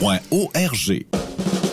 arpq.org.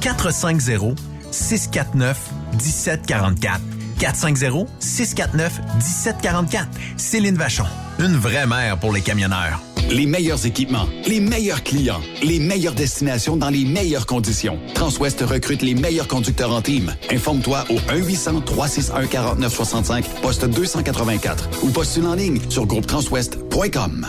450 649 1744. 450 649 1744. Céline Vachon, une vraie mère pour les camionneurs. Les meilleurs équipements, les meilleurs clients, les meilleures destinations dans les meilleures conditions. Transwest recrute les meilleurs conducteurs en team. Informe-toi au 1-800-361-4965, poste 284 ou postule en ligne sur groupetranswest.com.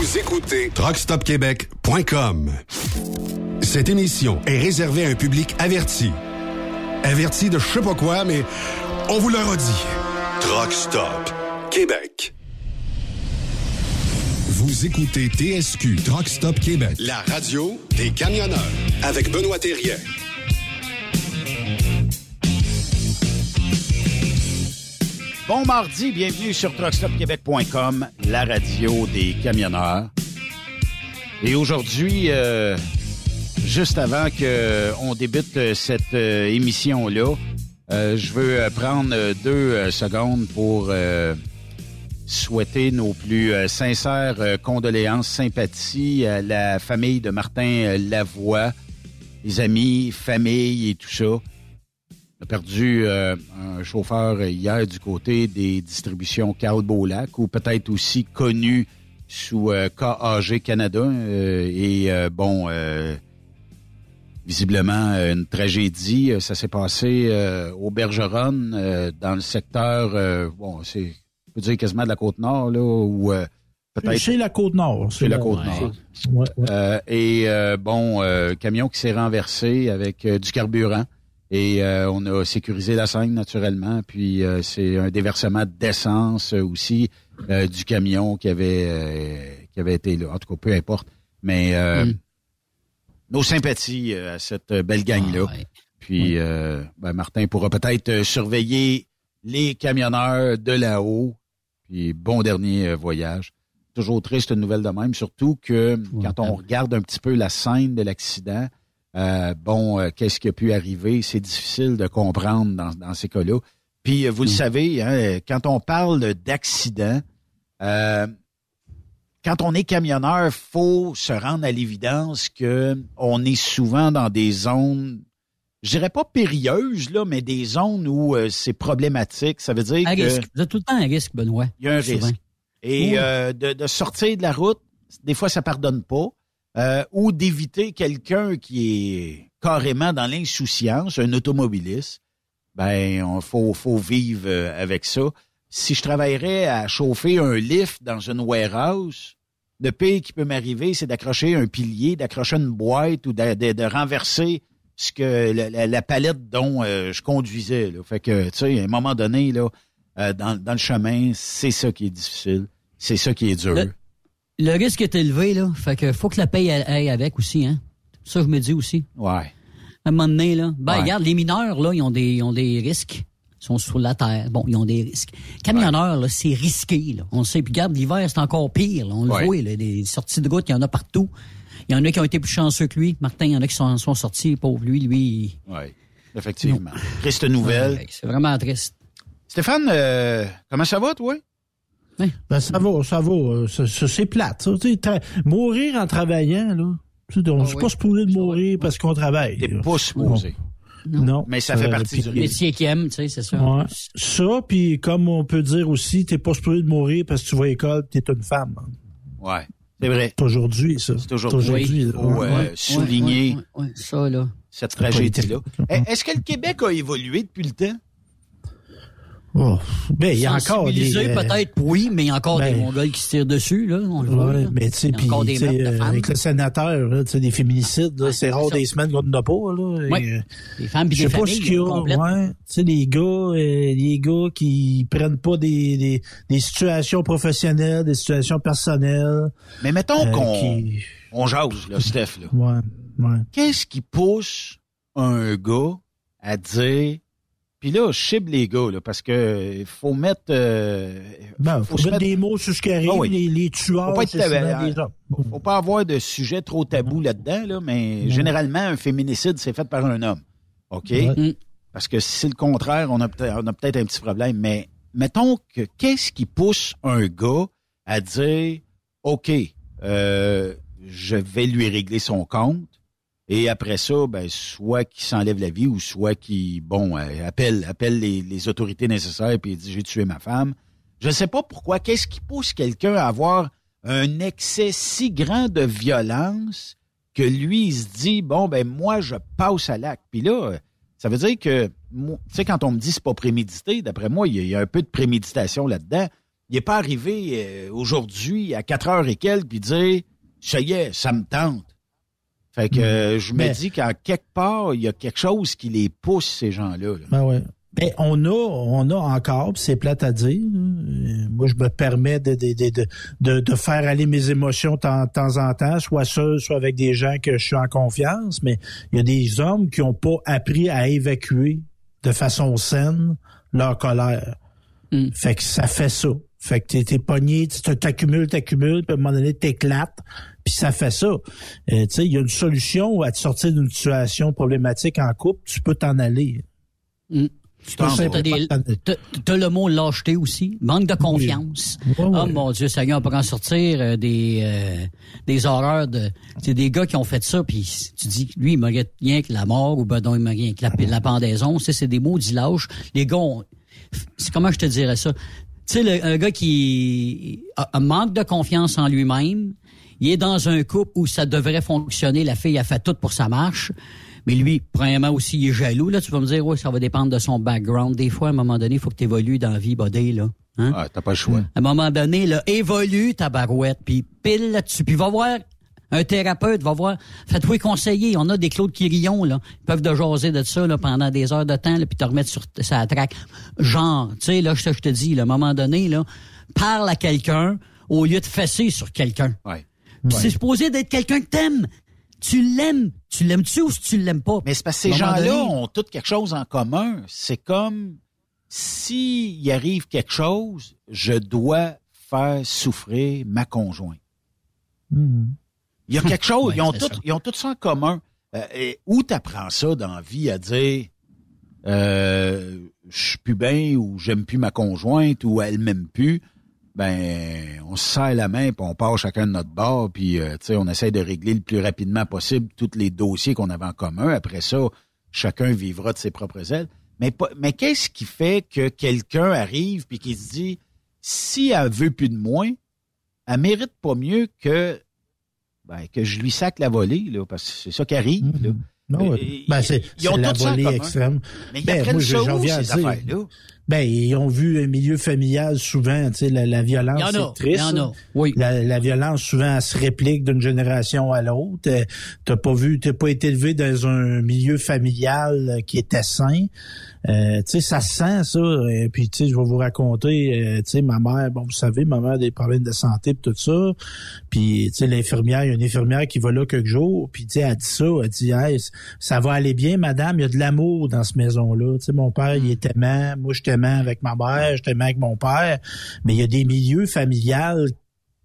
Vous écoutez TruckStopQuébec.com. Cette émission est réservée à un public averti. Averti de je sais pas quoi, mais on vous le redit. Truck Stop Québec. Vous écoutez TSQ Truck Stop Québec, la radio des camionneurs avec Benoît Thérien. Bon mardi, bienvenue sur truckstopquebec.com, la radio des camionneurs. Et aujourd'hui, euh, juste avant qu'on débute cette euh, émission-là, euh, je veux euh, prendre euh, deux euh, secondes pour euh, souhaiter nos plus euh, sincères euh, condoléances, sympathies à la famille de Martin euh, Lavoie, les amis, famille et tout ça. On a perdu euh, un chauffeur hier du côté des distributions Carl Beaulac, ou peut-être aussi connu sous euh, KAG Canada. euh, et bon, visiblement, une tragédie. Ça s'est passé au Bergeron, dans le secteur, bon, c'est, on peut dire quasiment de la Côte-Nord, là, ou peut-être... C'est la Côte-Nord. C'est la Côte-Nord. Ouais, ouais. Euh, et euh, bon, euh, camion qui s'est renversé avec du carburant. Et euh, on a sécurisé la scène naturellement. Puis euh, c'est un déversement d'essence euh, aussi euh, du camion qui avait euh, qui avait été là. En tout cas, peu importe. Mais euh, Mm. nos sympathies à cette belle gang-là. Ah, ouais. Puis euh, ben, Martin pourra peut-être surveiller les camionneurs de là-haut. Puis bon dernier voyage. Toujours triste une nouvelle de même, surtout que quand on regarde un petit peu la scène de l'accident, euh, bon, euh, qu'est-ce qui a pu arriver? C'est difficile de comprendre dans, dans ces cas-là. Puis euh, vous le savez, hein, quand on parle d'accident, euh, quand on est camionneur, faut se rendre à l'évidence que on est souvent dans des zones, je dirais pas périlleuses là, mais des zones où c'est problématique. Ça veut dire que risque. Vous tout le temps à risque, Benoît. il y a un Souvent. risque. Et Oui. de, de sortir de la route, des fois ça pardonne pas, euh, ou d'éviter quelqu'un qui est carrément dans l'insouciance, un automobiliste. Ben, on faut faut vivre euh, avec ça. Si je travaillerais à chauffer un lift dans une warehouse, le pire qui peut m'arriver, c'est d'accrocher un pilier, d'accrocher une boîte ou de, de- de renverser ce que la, la- palette dont euh, je conduisais. Là. Fait que, tu sais, à un moment donné, là, euh, dans, dans le chemin, c'est ça qui est difficile. C'est ça qui est dur. Le risque est élevé, là. Fait que faut que la paye aille avec aussi, hein. Ça, je me dis aussi. Ouais. À un moment donné, là. Ben, Ouais. regarde, les mineurs, là, ils ont des, ils ont des risques. Ils sont sur la terre. Bon, ils ont des risques. Camionneurs, là, c'est risqué, là. On le sait. Puis regarde, l'hiver, c'est encore pire, là. On le Ouais. voit, là. Des sorties de route, il y en a partout. Il y en a qui ont été plus chanceux que lui. Martin, il y en a qui sont, sont sortis. Pauvre lui, lui. Ouais. Effectivement. Triste nouvelle. C'est vraiment triste. Stéphane, euh, comment ça va, toi? Ben, ça va, ça va. euh, ça- ça- C'est plate. ça. Tra- mourir en travaillant, là. tu sais, On Ah n'est oui. pas supposé de mourir parce qu'on travaille. T'es pas supposé. Non. Mais ça fait Euh, partie du métier qu'il aime, tu sais, c'est ça. Ouais. Ça, puis comme on peut dire aussi, t'es pas supposé de mourir parce que tu vas à l'école, t'es une femme. Ouais. C'est vrai. C'est aujourd'hui, ça. C'est aujourd'hui. là. Faut, euh, Ouais, souligner ouais, ouais, ouais, ça, là. cette tragédie-là. Eh, Est-ce que le Québec a évolué depuis le temps? Oh. Ben, il y a encore des... Euh, peut-être, oui, mais il y a encore ben, des Mongols qui se tirent dessus, là. On le voit, Ouais, là. mais tu sais, puis euh, femmes. avec le sénateur, là, tu sais, des féminicides, là, Ouais, c'est rare ça. des semaines qu'on n'a pas. Là, Ouais. Et, euh, Des femmes puis Je des sais pas ce qu'il y a. complètes. Ouais. Tu sais, les gars, euh, les gars qui prennent pas des, des, des situations professionnelles, des situations personnelles. Mais mettons euh, qu'on qui... on jase, là, Steph. Là. Ouais, ouais. Qu'est-ce qui pousse un gars à dire Puis là, je les gars, là, parce que il faut mettre... Euh, ben, faut, faut mettre, des mots sur ce qui arrive, ah oui. les, les, tueurs, faut pas être des hommes. Faut, faut pas avoir de sujet trop tabou là-dedans, là, mais non. généralement, un féminicide, c'est fait par un homme. OK? Ouais. Parce que si c'est le contraire, on a peut-être peut un petit problème. Mais mettons que qu'est-ce qui pousse un gars à dire OK, euh, je vais lui régler son compte. Et après ça, ben, soit qu'il s'enlève la vie ou soit qu'il, bon, euh, appelle, appelle les, autorités nécessaires et dit j'ai tué ma femme. Je ne sais pas pourquoi. Qu'est-ce qui pousse quelqu'un à avoir un excès si grand de violence que lui, il se dit bon, ben moi, je passe à l'acte. Puis là, ça veut dire que, tu sais, quand on me dit c'est pas prémédité, d'après moi, il y, a, il y, a un peu de préméditation là-dedans. Il n'est pas arrivé euh, aujourd'hui à 4 heures et quelques puis dire ça y est, ça me tente. Fait que euh, je me dis qu'en quelque part, il y a quelque chose qui les pousse, ces gens-là. là. Ben ouais. Ben, on a, on a encore, puis c'est plate à dire. euh, Moi, je me permets de, de, de, de, faire aller mes émotions de temps, en temps, soit seul, soit avec des gens que je suis en confiance. Mais il y a des hommes qui n'ont pas appris à évacuer de façon saine leur colère. Mm. Fait que ça fait ça. Fait que t'es, t'es pogné, tu t'accumules, t'accumules, puis à un moment donné, t'éclates, puis ça fait ça. Euh, tu sais, il y a une solution à te sortir d'une situation problématique en couple, tu peux t'en aller. Mm. Tu t'as le mot lâcheté aussi, manque de confiance. Ouais, ouais. Oh mon Dieu, Seigneur, on peut en sortir euh, des euh, des horreurs de c'est des gars qui ont fait ça puis tu dis lui il mérite rien que la mort ou ben non il mérite rien que la, la pendaison, c'est c'est des mots lâches. Les gars ont- c'est comment je te dirais ça? Tu sais un gars qui a un manque de confiance en lui-même, il est dans un couple où ça devrait fonctionner, la fille a fait tout pour que ça marche. Mais lui, premièrement aussi, il est jaloux. Là, tu vas me dire, oui, ça va dépendre de son background. Des fois, à un moment donné, il faut que tu évolues dans la vie, buddy, là. Hein? Ah, t'as pas le choix. À un moment donné, là, évolue ta barouette, puis pile là-dessus, puis va voir un thérapeute, va voir, fais-toi conseiller. On a des Claude Quirillon, là, ils peuvent te jaser de ça là, pendant des heures de temps, là, puis te remettre sur sa traque. Genre, tu sais, là, je te dis, là, à un moment donné, là, parle à quelqu'un au lieu de fesser sur quelqu'un. Ouais. Puis C'est supposé d'être quelqu'un que t'aimes. Tu l'aimes. Tu l'aimes-tu ou si tu l'aimes pas? Mais c'est parce que ces gens-là donné- ont tous quelque chose en commun. C'est comme s'il arrive quelque chose, je dois faire souffrir ma conjointe. Mhm. Il y a quelque chose, Ouais, ils, ont c'est tout, ça. ils ont tout ça en commun. Euh, et où t'apprends ça dans la vie à dire euh, je suis plus bien ou j'aime plus ma conjointe ou elle m'aime plus? Ben, on se serre la main puis on part chacun de notre bord puis euh, tu sais, on essaie de régler le plus rapidement possible tous les dossiers qu'on avait en commun. Après ça, chacun vivra de ses propres ailes. Mais mais qu'est-ce qui fait que quelqu'un arrive puis qui se dit si elle veut plus de moi, elle mérite pas mieux que ben, que je lui sac la volée, là, parce que c'est ça qui arrive. Mhm. Là. Non. Et- ben, c'est, ils ont la volée extrême. Mais ils Ben, apprennent moi, j'en viens à dire. Ben, ils ont vu un milieu familial souvent, tu sais, la, la violence, c'est triste. Il y en a. Oui. La, la violence, souvent, elle se réplique d'une génération à l'autre. Euh, T'as pas vu, t'as pas été élevé dans un milieu familial euh, qui était sain. Euh, tu sais, ça se sent, ça. Et puis, tu sais, je vais vous raconter, euh, tu sais, ma mère, bon, vous savez, ma mère a des problèmes de santé pis tout ça. Puis, tu sais, l'infirmière, il y a une infirmière qui va là quelques jours. Puis, tu sais, elle dit ça, elle dit, hey, ça va aller bien, madame, il y a de l'amour dans cette maison-là. Tu sais, mon père, il est aimant, moi, je avec ma mère, je t'aimant avec mon père. Mais il y a des milieux familiales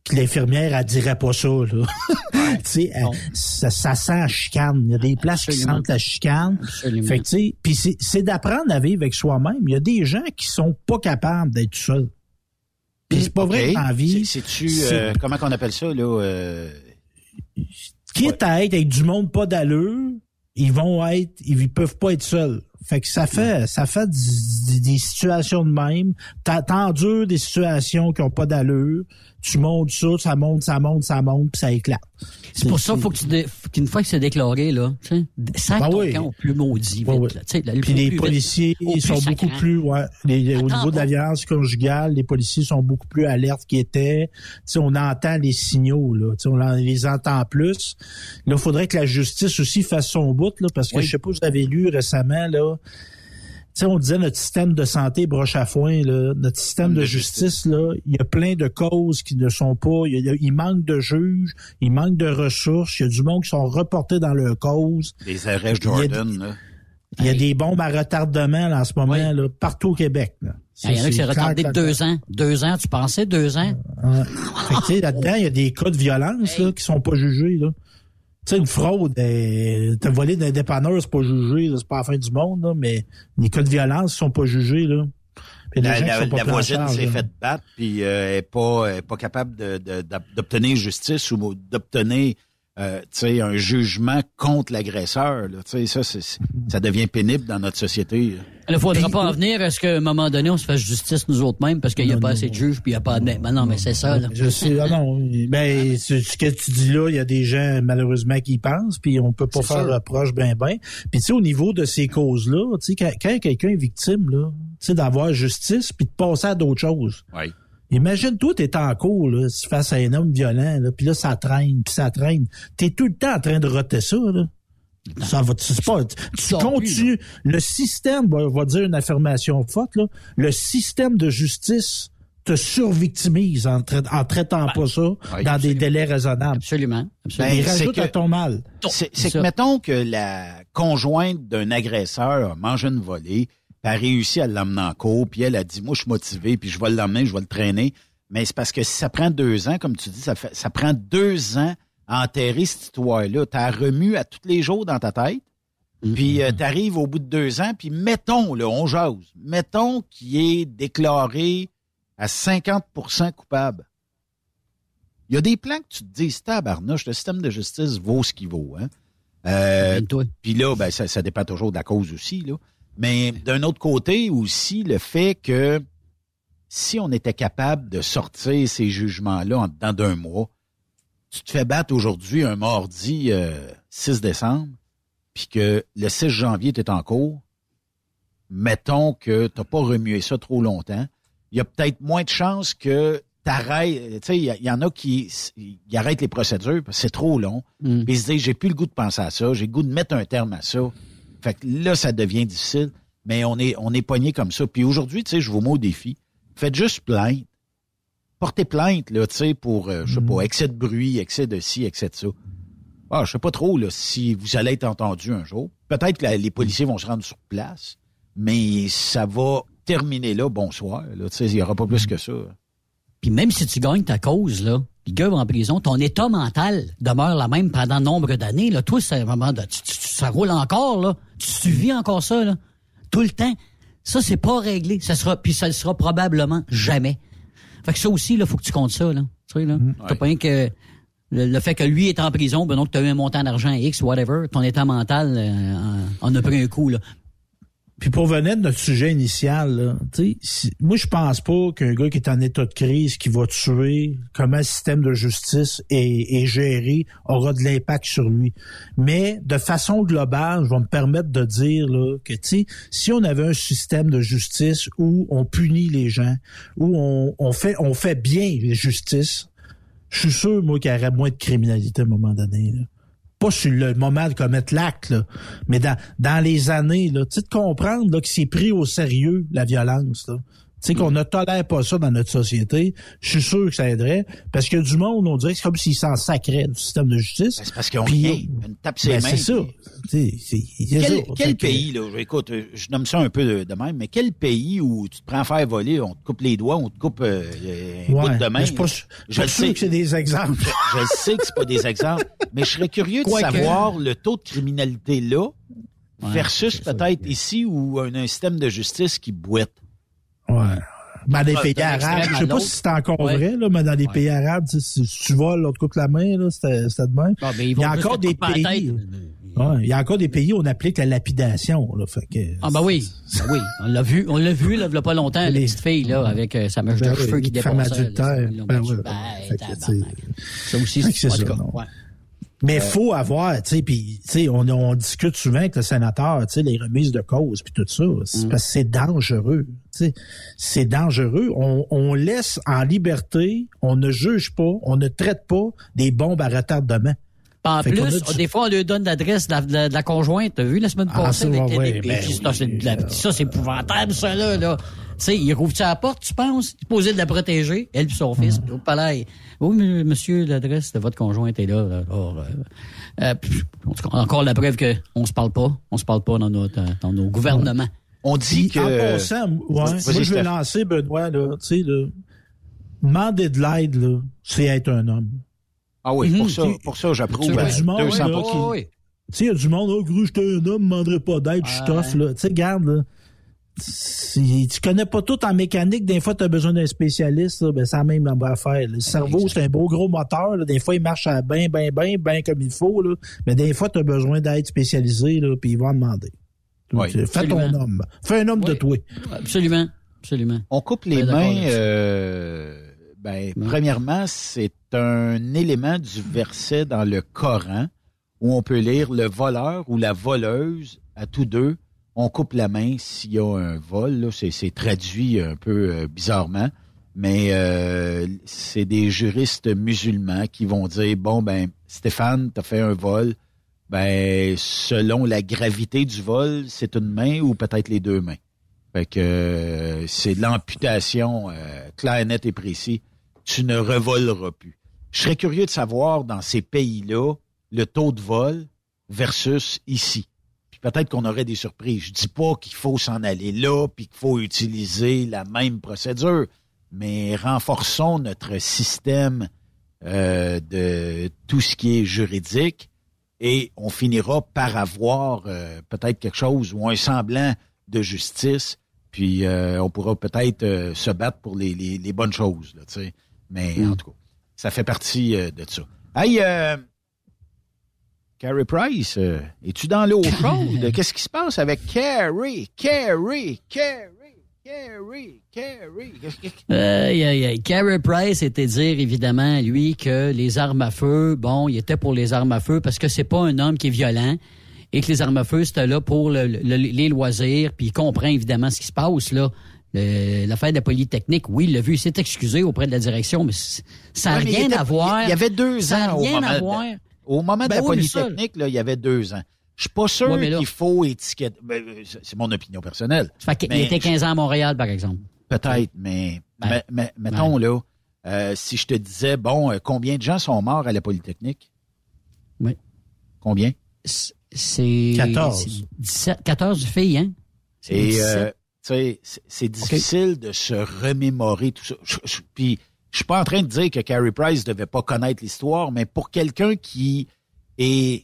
que l'infirmière, elle dirait pas ça, là. elle- ça, ça sent la chicane. Il y a des places qui sentent la chicane. Absolument. Fait que, puis c'est, c'est d'apprendre à vivre avec soi-même. Il y a des gens qui sont pas capables d'être seuls. Puis c'est pas vrai que dans la vie, C'est- C'est-tu, c'est- euh, comment qu'on appelle ça, là? euh, quitte à être avec du monde pas d'allure, ils vont être, ils peuvent pas être seuls. Fait que ça fait, ça fait des situations de même. T'as- T'endures des situations qui ont pas d'allure. Tu montes ça, ça monte, ça monte, ça monte, puis ça éclate. C'est pour ça qu'il faut que tu dé- qu'une fois que c'est déclaré, là, sac Ben oui. camp au plus maudit, vite, là, le Puis les policiers sont beaucoup plus, ouais, les- au niveau de la pas. violence conjugale, les policiers sont beaucoup plus alertes qu'ils étaient. Tu sais, on entend les signaux, là. Tu sais, on en- les entend plus. Là, il faudrait que la justice aussi fasse son bout, là, parce que Oui. je sais pas si vous avez lu récemment, là. Tu sais, on disait notre système de santé broche à foin, là. Notre système de de justice, là, il y a plein de causes qui ne sont pas. Il, y a- il manque de juges, il manque de ressources. Il y a du monde qui sont reportés dans leur cause. des arrêts Il y a Jordan, là. Il y a des bombes à retardement là, en ce moment Oui. là, partout au Québec. là. Il y en a qui s'est retardé clair, deux ans. Deux ans, tu pensais deux ans? Ouais. Fait que, tu sais, là-dedans, il y a des cas de violence là, qui sont pas jugés. Là. Tu sais, une fraude, euh, t'as volé d'un dépanneur, c'est pas jugé, c'est pas la fin du monde, là, mais les cas de violence sont pas jugés. Là. Puis La, la- qui sont pas la voisine s'est faite battre, puis euh, est pas est pas capable de- de- d'obtenir justice ou d'obtenir euh, tu sais, un jugement contre l'agresseur. là. Tu sais, Ça, c'est- ça devient pénible dans notre société. là. Il ne faudra Puis- pas en venir à ce qu'à un moment donné, on se fasse justice nous autres mêmes parce qu'il n'y a Non, pas non. assez de juges puis il n'y a pas de... Ben non, mais c'est ça, là. Je sais, ah non, ben, ce que tu dis là, il y a des gens, malheureusement, qui y pensent, puis on peut pas C'est faire sûr. reproche ben ben. Puis tu sais, au niveau de ces causes-là, tu sais, quand, quand quelqu'un est victime, là, tu sais, d'avoir justice, puis de passer à d'autres choses. Oui. Imagine, toi, t'es en cours, là, face à un homme violent, là, puis là, ça traîne, puis ça traîne. T'es tout le temps en train de roter ça, là. Ça va, c'est pas, tu, tu sors plus, continues. le système va, va dire une affirmation forte, là. Le système de justice te survictimise en, trai- en traitant pas ça oui, dans des délais raisonnables. Absolument. absolument. Il Ben, rajoute que- à ton mal. C'est que, mettons que la conjointe d'un agresseur a mangé une volée, puis a réussi à l'emmener en cours, puis elle a dit, moi, je suis motivé, puis je vais l'emmener, je vais le traîner. Mais c'est parce que si ça prend deux ans, comme tu dis, ça, fait, ça prend deux ans enterrer cette histoire-là. T'as remue à tous les jours dans ta tête, puis euh, t'arrives au bout de deux ans, puis mettons, là, on jase, mettons qu'il est déclaré à 50% coupable. Il y a des plans que tu te dis, tabarnouche, le système de justice vaut ce qu'il vaut. Hein? Euh, puis là, ben, ça, ça dépend toujours de la cause aussi. Là. Mais d'un autre côté aussi, le fait que si on était capable de sortir ces jugements-là en dedans d'un mois, tu te fais battre aujourd'hui un mardi euh, 6 décembre, puis que le 6 janvier, tu es en cours, mettons que tu n'as pas remué ça trop longtemps, il y a peut-être moins de chances que t'arrêtes. Tu sais, il y, en a qui arrêtent les procédures parce que c'est trop long. Mm. Puis ils se disent, j'ai plus le goût de penser à ça, j'ai le goût de mettre un terme à ça. Fait que là, ça devient difficile, mais on est, on est pogné comme ça. Puis aujourd'hui, tu sais, je vous mets au défi. Faites juste plainte. Portez plainte, là, tu sais, pour, euh, je sais pas, excès de bruit, excès de ci, excès de ça. Ah, je sais pas trop, là, si vous allez être entendu un jour. Peut-être que la- les policiers vont se rendre sur place, mais ça va terminer là, bonsoir, là, tu sais, il y aura pas plus que ça. Puis même si tu gagnes ta cause, là, le gars va en prison, ton état mental demeure la même pendant nombre d'années. Là. Toi, c'est vraiment de, tu- tu- ça roule encore, là. Tu, vis encore ça, là. Tout le temps. Ça, c'est pas réglé. Ça sera, puis ça le sera probablement jamais. Fait que ça aussi, là, faut que tu comptes ça, là. Tu sais, là. T'as Ouais. pas rien que le, le fait que lui est en prison, ben donc tu as eu un montant d'argent X, whatever, ton état mental euh, en, en a pris un coup, là. Puis pour venir de notre sujet initial, là, moi je pense pas qu'un gars qui est en état de crise, qui va tuer, comment le système de justice est, est géré, aura de l'impact sur lui. Mais de façon globale, je vais me permettre de dire là, que si on avait un système de justice où on punit les gens, où on, fait on fait bien la justice, je suis sûr moi qu'il y aurait moins de criminalité à un moment donné. Pas sur le moment de commettre l'acte, mais dans, dans les années, là, tu sais, de comprendre là, que c'est pris au sérieux, la violence. Tu sais, qu'on ne tolère pas ça dans notre société, je suis sûr que ça aiderait, parce que du monde, on dirait que c'est comme s'ils s'en sacraient du système de justice. Ben, c'est parce qu'on tape ses Ben, mains. c'est ça. puis- Quel, quel que- pays, là, écoute, euh, je nomme ça un peu de, de même, mais quel pays où tu te prends à faire voler, on te coupe les doigts, on te coupe euh, un Ouais, bout de main. je pas, sais. que c'est des exemples. Je sais que c'est pas des exemples, mais je serais curieux de savoir le taux de criminalité là Ouais, versus peut-être ici où un, un système de justice qui boite. Ouais. Ben, dans les Ah, pays arabes, je sais pas si c'est encore Ouais. vrai, là, mais dans les Ouais. pays arabes, tu sais, si tu voles, l'autre coupe la main, là, c'était c'était de même. Ah, ils Il y vont a encore des pays. tête. Ouais, il y a encore des pays où on applique la lapidation. Là, fait que, Ah ben oui, ben oui, on l'a vu, on l'a vu là, il y a pas longtemps, Les- petite fille là avec euh, sa mèche Ben de cheveux qui là, adultères. là, Ben tabarnak. Ça aussi, c'est ça, ouais. Mais faut avoir, tu sais, puis tu sais, on, on discute souvent avec le sénateur, tu sais, les remises de cause puis tout ça, c'est parce que c'est dangereux, c'est dangereux. On, on laisse en liberté, on ne juge pas, on ne traite pas des bombes à retardement. En Fait qu'on plus, du- des fois, on lui donne l'adresse de la, de conjointe. T'as vu la semaine Ah, passée ça, avec ouais, ben Ça, c'est de la- ça, c'est épouvantable, ça, là. là. sais, il rouvre-tu la porte, tu penses? Il posait de la protéger, elle puis son fils. Puis au palais, oui, monsieur, l'adresse de votre conjoint est là. là. Alors, euh, euh, encore la preuve que on se parle pas. On se parle pas dans, notre, euh, dans nos gouvernements. On dit Puis, en que... passant, ouais, moi, je vais Steph. lancer, Benoît, là, tu sais, là, demander de l'aide, là, c'est être un homme. Ah oui, pour Mhm. ça, pour ça, j'approuve Tu vois, à du monde, 200 là, Oh, oui. Il y a du monde, oh, gros, j'étais un homme, ne demanderais pas d'aide, je suis tough, là. Tu sais, regarde, là. Si tu connais pas tout en mécanique, des fois, tu as besoin d'un spécialiste, là, ben, c'est la même affaire. Le cerveau, c'est un beau gros moteur, là. Des fois, il marche à bien, bien, bien, bien comme il faut, là. Mais des fois, tu as besoin d'aide spécialisée, là, puis ils vont en demander. Oui, Fais ton homme. Fais un homme de toi. Absolument. Absolument. On coupe les mains. euh, ben, premièrement, c'est un élément du verset dans le Coran où on peut lire le voleur ou la voleuse à tous deux. On coupe la main s'il y a un vol. là. C'est, c'est traduit un peu euh, bizarrement, mais euh, c'est des juristes musulmans qui vont dire bon ben Stéphane, t'as fait un vol. Ben selon la gravité du vol, c'est une main ou peut-être les deux mains. Fait que euh, c'est de l'amputation euh, clair, net et précis. Tu ne revoleras plus. Je serais curieux de savoir dans ces pays-là le taux de vol versus ici. Puis peut-être qu'on aurait des surprises. Je dis pas qu'il faut s'en aller là, puis qu'il faut utiliser la même procédure, mais renforçons notre système euh, de tout ce qui est juridique et on finira par avoir euh, peut-être quelque chose ou un semblant de justice, puis euh, on pourra peut-être euh, se battre pour les, les, les bonnes choses, là, tu sais. Mais en tout cas, ça fait partie de ça. Hey, Carrie Price, es-tu dans l'eau chaude? Qu'est-ce qui se passe avec Carrie? Carrie, Carrie, Carrie, Carrie. Qu'est-ce que- Aïe, aïe, aïe. Carey Price était dire, évidemment, lui, que les armes à feu, bon, il était pour les armes à feu parce que c'est pas un homme qui est violent et que les armes à feu, c'était là pour le- le- les loisirs, puis il comprend évidemment ce qui se passe, là. L'affaire de la Polytechnique, oui, il l'a vu, il s'est excusé auprès de la direction, mais ça n'a Ouais, rien était- à voir. Il y avait deux Ça ans au rien moment, à voir. au moment Ben de la oui, Polytechnique, là, il y avait deux ans. Je suis pas sûr Ouais, qu'il faut étiqueter. ben, euh, c'est mon opinion personnelle. Fait qu'il Mais était 15 ans à Montréal, par exemple. Peut-être, mais, mais- mais- mettons là, euh, si je te disais, bon, euh, combien de gens sont morts à la Polytechnique? Oui. Combien? C'est... 14. c'est 17, 14 filles, hein? C'est Et 17. euh, tu sais, c'est- difficile de se remémorer tout ça. Je, je- puis je suis pas en train de dire que Carrie Price devait pas connaître l'histoire, mais pour quelqu'un qui est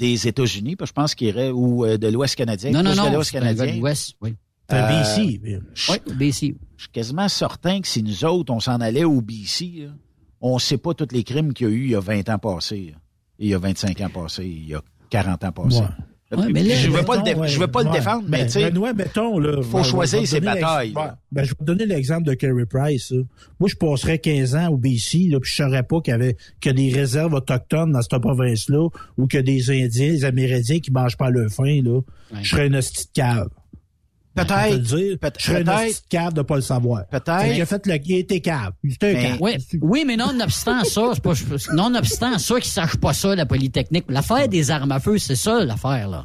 des États-Unis, parce que je pense qu'il irait ou euh, de l'Ouest canadien, non, non, plus de non. l'Ouest de canadien, l'Ouest, oui. Euh, BC. je, Oui, BC. je suis quasiment certain que si nous autres, on s'en allait au BC, là, on sait pas tous les crimes qu'il y a eu il y a 20 ans passés, il y a 25 ans passés, il y a 40 ans passés. Ouais. Ouais, mais là, je veux pas le, dé- Mettons, je veux pas le ouais. défendre, mais Ben, tu sais, Benoît, mettons, là. faut ouais, choisir je vais te ses batailles. Ben, je vais te donner l'exemple de Kerry Price. là. Moi, je passerais 15 ans au BC, là, puis je saurais pas qu'il y avait que des réserves autochtones dans cette province-là, ou que des Indiens, des Amérindiens qui mangent pas leur faim, là. Je serais une hostie de cave. Je vais te le peut-être, dire. peut- Je serais une peut-être. cave de pas le savoir. Peut-être. J'ai fait le qui était cave. Un Mais- cave. Oui, oui, mais nonobstant ça, c'est pas, nonobstant ça qu'ils sachent pas ça, la Polytechnique. L'affaire des armes à feu, c'est ça, l'affaire, là.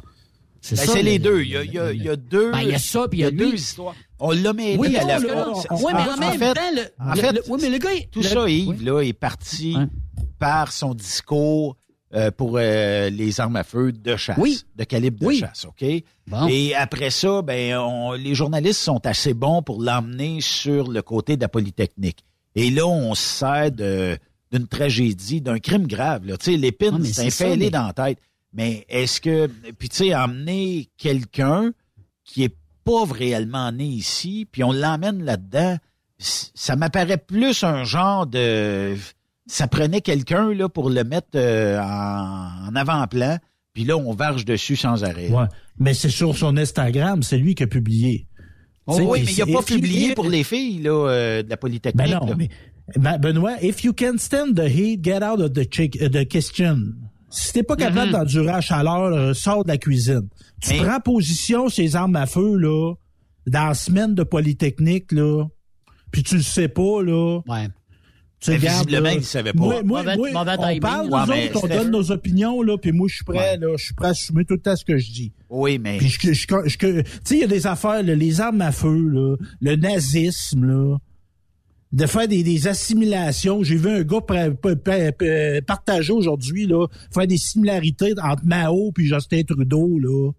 C'est Ben, ça, c'est les le- deux. Il y a, il y a- il y a deux. Ben, il y a ça, puis il y a lui. deux histoires. On l'a mêlé Oui, à la oui, mais en, en même fait, temps, le, en le- fait, le- oui, mais le gars, il- tout le- ça, Yves, oui. là, est parti par son discours euh, pour euh, les armes à feu de chasse, Oui. de calibre de Oui. chasse, OK? Bon. Et après ça, ben, on- les journalistes sont assez bons pour l'emmener sur le côté de la Polytechnique. Et là, on se sert de- d'une tragédie, d'un crime grave. Tu sais, l'épine, Ah, c'est un ça, fêlé mais- dans la tête. Mais est-ce que... Puis tu sais, emmener quelqu'un qui est pas réellement né ici, puis on l'emmène là-dedans, ça m'apparaît plus un genre de... Ça prenait quelqu'un là pour le mettre euh, en, en avant-plan, puis là, on varge dessus sans arrêt. Ouais. Mais c'est sur son Instagram, c'est lui qui a publié. Oh, oui, mais il n'a pas publié pour les filles là, euh, de la Polytechnique. Ben non, là. mais Ben- Benoît, if you can stand the heat, get out of the, chick, uh, the kitchen. Si t'es pas capable d'endurer la chaleur, euh, sors de la cuisine. Tu Mais- prends position sur les armes à feu, là, dans la semaine de Polytechnique, là, puis tu le sais pas, là, Ouais. Tu Mais regardes, visiblement, là, il ne savait pas. Moi, moi, Mauvais- moi, mauvais on timing. parle, nous autres, on donne nos opinions, là, puis moi, je suis prêt, là, je suis prêt à assumer tout le temps ce que je dis. Oui, mais Puis, je, je, tu sais, il y a des affaires, là, les armes à feu, là, le nazisme, là, de faire des, des assimilations. J'ai vu un gars partager aujourd'hui, là, faire des similarités entre Mao puis Justin Trudeau, là.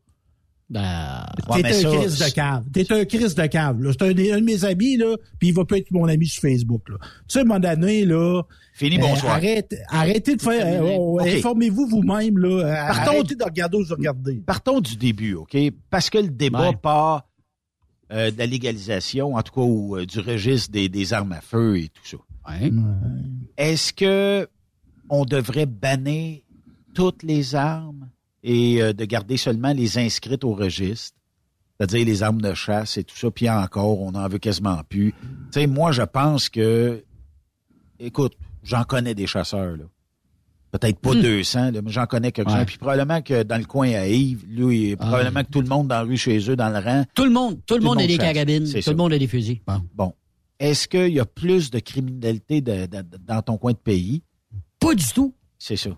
Ben, Ouais, T'es un ça, Christ de c'est- cave. T'es un Christ de cave. C'est un, un de mes amis, là, puis il va pas être mon ami sur Facebook. Là. Tu sais, à un moment donné, là. fini, euh, bonsoir. arrête, arrêtez de faire. euh, oh. Informez-vous vous-même, là. Euh, Partons- Arrêtez de regarder où vous regardez. Partons du début, OK? Parce que le débat Ouais. part euh, de la légalisation, en tout cas, ou euh, du registre des, des armes à feu et tout ça. ouais. Est-ce que on devrait bannir toutes les armes et euh, de garder seulement les inscrites au registre? C'est-à-dire les armes de chasse et tout ça, puis encore, on en veut quasiment plus. Tu sais, moi, je pense que, écoute, j'en connais des chasseurs, là. Peut-être pas 200, là, mais j'en connais quelques-uns. Ouais. Puis probablement que dans le coin à Yves, lui, probablement que tout le monde dans la rue chez eux, dans le rang, Tout le monde, tout le Tout le monde a des chasse. carabines, tout ça. le monde a des fusils. Bon. bon. Est-ce qu'il y a plus de criminalité de- de- de- dans ton coin de pays? Pas du tout. C'est ça.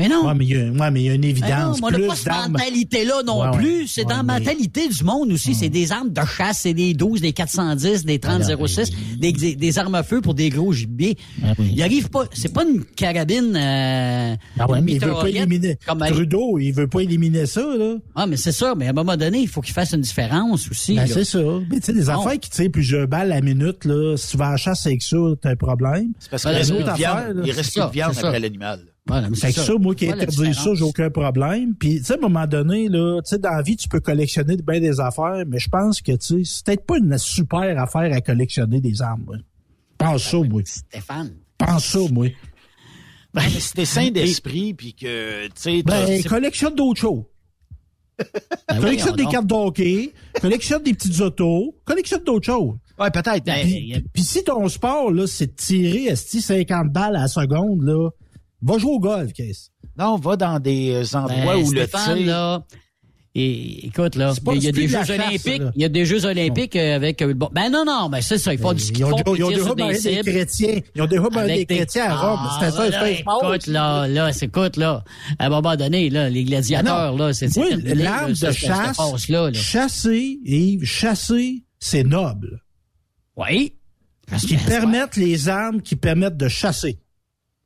Mais non. Ouais, mais il y a, ouais, y a une Ben non, évidence. mais on n'a pas cette mentalité-là non Ouais, plus. C'est Ouais, dans la mais- mentalité du monde aussi. C'est des armes de chasse, c'est des 12, des 410, des 30-06, des, des, des armes à feu pour des gros gibiers. Ah oui. Il arrive pas. C'est pas une carabine. Euh, Ah une mais il veut pas éliminer. comme elle- Trudeau, il veut pas éliminer ça, là. Ah, mais c'est ça. Mais à un moment donné, il faut qu'il fasse une différence aussi. Ben, c'est ça. Mais tu sais, des Bon. affaires qui tirent plusieurs balles à la minute, là, si tu vas à la chasse avec ça, t'as un problème. C'est parce Ben, qu'il reste plus de viande. Il reste plus de viande après l'animal. Voilà, mais c'est Fait que ça, moi qui Voilà la interdis ça, j'ai aucun problème. Puis, tu sais, à un moment donné, là, tu sais, dans la vie, tu peux collectionner bien des affaires, mais je pense que, tu sais, c'est peut-être pas une super affaire à collectionner des armes, moi. Pense ça, moi. Stéphane. Pense ça, moi. Ben, mais si t'es sain d'esprit, puis que, tu sais, Ben, collectionne d'autres choses. Ben, collectionne des cartes d'hockey, collectionne des petites autos, collectionne d'autres choses. ouais, peut-être. Ben, a- Puis, si ton sport, là, c'est de tirer, esti, 50 balles à la seconde, là, va jouer au golf, qu'est-ce. non, va dans des euh, endroits Ben, où le Stéphane, tir... là, et, écoute, là, il y a c'est des Jeux chasse, olympiques. là. Il y a des Jeux olympiques euh, avec. euh, bon, ben non, non, ben c'est ça. Il faut du ski Ils ont, fond, ils ont des des cibles. chrétiens. Ils ont des Avec des- chrétiens à Rome. Ah, C'était ça, voilà, c'était un sport. Écoute, là, là, c'est- écoute, là, à un moment donné, là, les gladiateurs, là, c'est c'est Oui, l'arme là, ça, de chasse, phase-là, là. chasser, Yves, chasser, c'est noble. Oui. Parce qu'ils permettent les armes qui permettent de chasser.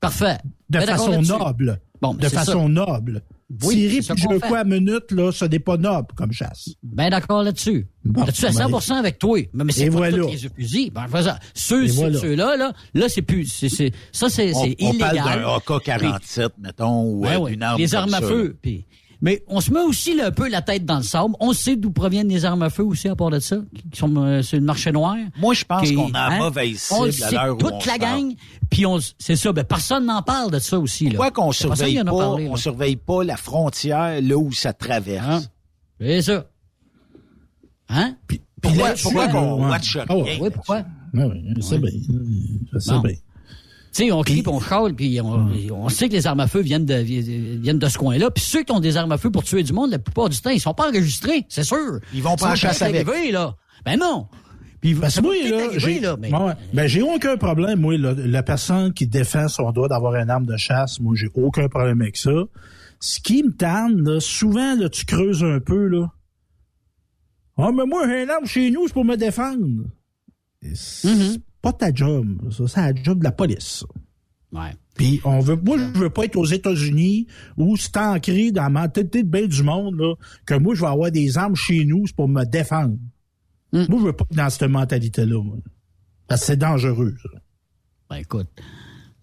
Parfait. De Ben, façon noble. Bon, ben, de façon noble. Oui, Tirer plus de quoi à minute, là, ce n'est pas noble comme chasse. Ben d'accord là-dessus. Bon, là-dessus à ben, 100% avec toi? Mais, mais c'est pas voilà. tous les fusils. Ben, fais ça. Ceux, voilà. ceux-là, là, là, c'est plus, c'est, c'est, ça, c'est, on, c'est on parle illégal. d'un AK-47, mettons, ou euh, d'une arme Les comme armes à feu. puis- mais on se met aussi là, un peu la tête dans le sable. On sait d'où proviennent les armes à feu aussi à part de ça, qui sont euh, sur le marché noir. Moi, je pense qu'on a hein? un mauvaise On le cible à sait, l'heure où toute on la gang. Puis on, c'est ça. Ben personne n'en parle de ça aussi là. Pourquoi qu'on surveille pas, parlé, on surveille pas la frontière là où ça traverse? Hein? C'est ça. Hein? Puis Pourquoi, pourquoi qu'on watch rien? Ah ouais, Oui, pourquoi? Oui, je sais bien. Je sais Bon. bien. Tu sais, on crie, puis on chale, puis on, on sait que les armes à feu viennent de, viennent de ce coin-là. Puis ceux qui ont des armes à feu pour tuer du monde, la plupart du temps, ils sont pas enregistrés, c'est sûr. Ils vont pas en chasse avec. arriver, là. Ben non. Puis Parce peut moi, là, j'ai, mais... Ouais. ben, j'ai aucun problème, moi, la, la personne qui défend son droit d'avoir une arme de chasse, moi, j'ai aucun problème avec ça. Ce qui me tanne, souvent, là, tu creuses un peu, là. Ah, mais moi, j'ai une arme chez nous, c'est pour me défendre. Pas ta job, ça. C'est la job de la police. Ouais. Puis on veut, moi, je veux pas être aux États-Unis où c'est ancré dans la mentalité de bien du monde là, que moi, je vais avoir des armes chez nous, c'est pour me défendre. Mm. Moi, je veux pas être dans cette mentalité-là. moi. Parce que c'est dangereux. ça. Ben écoute,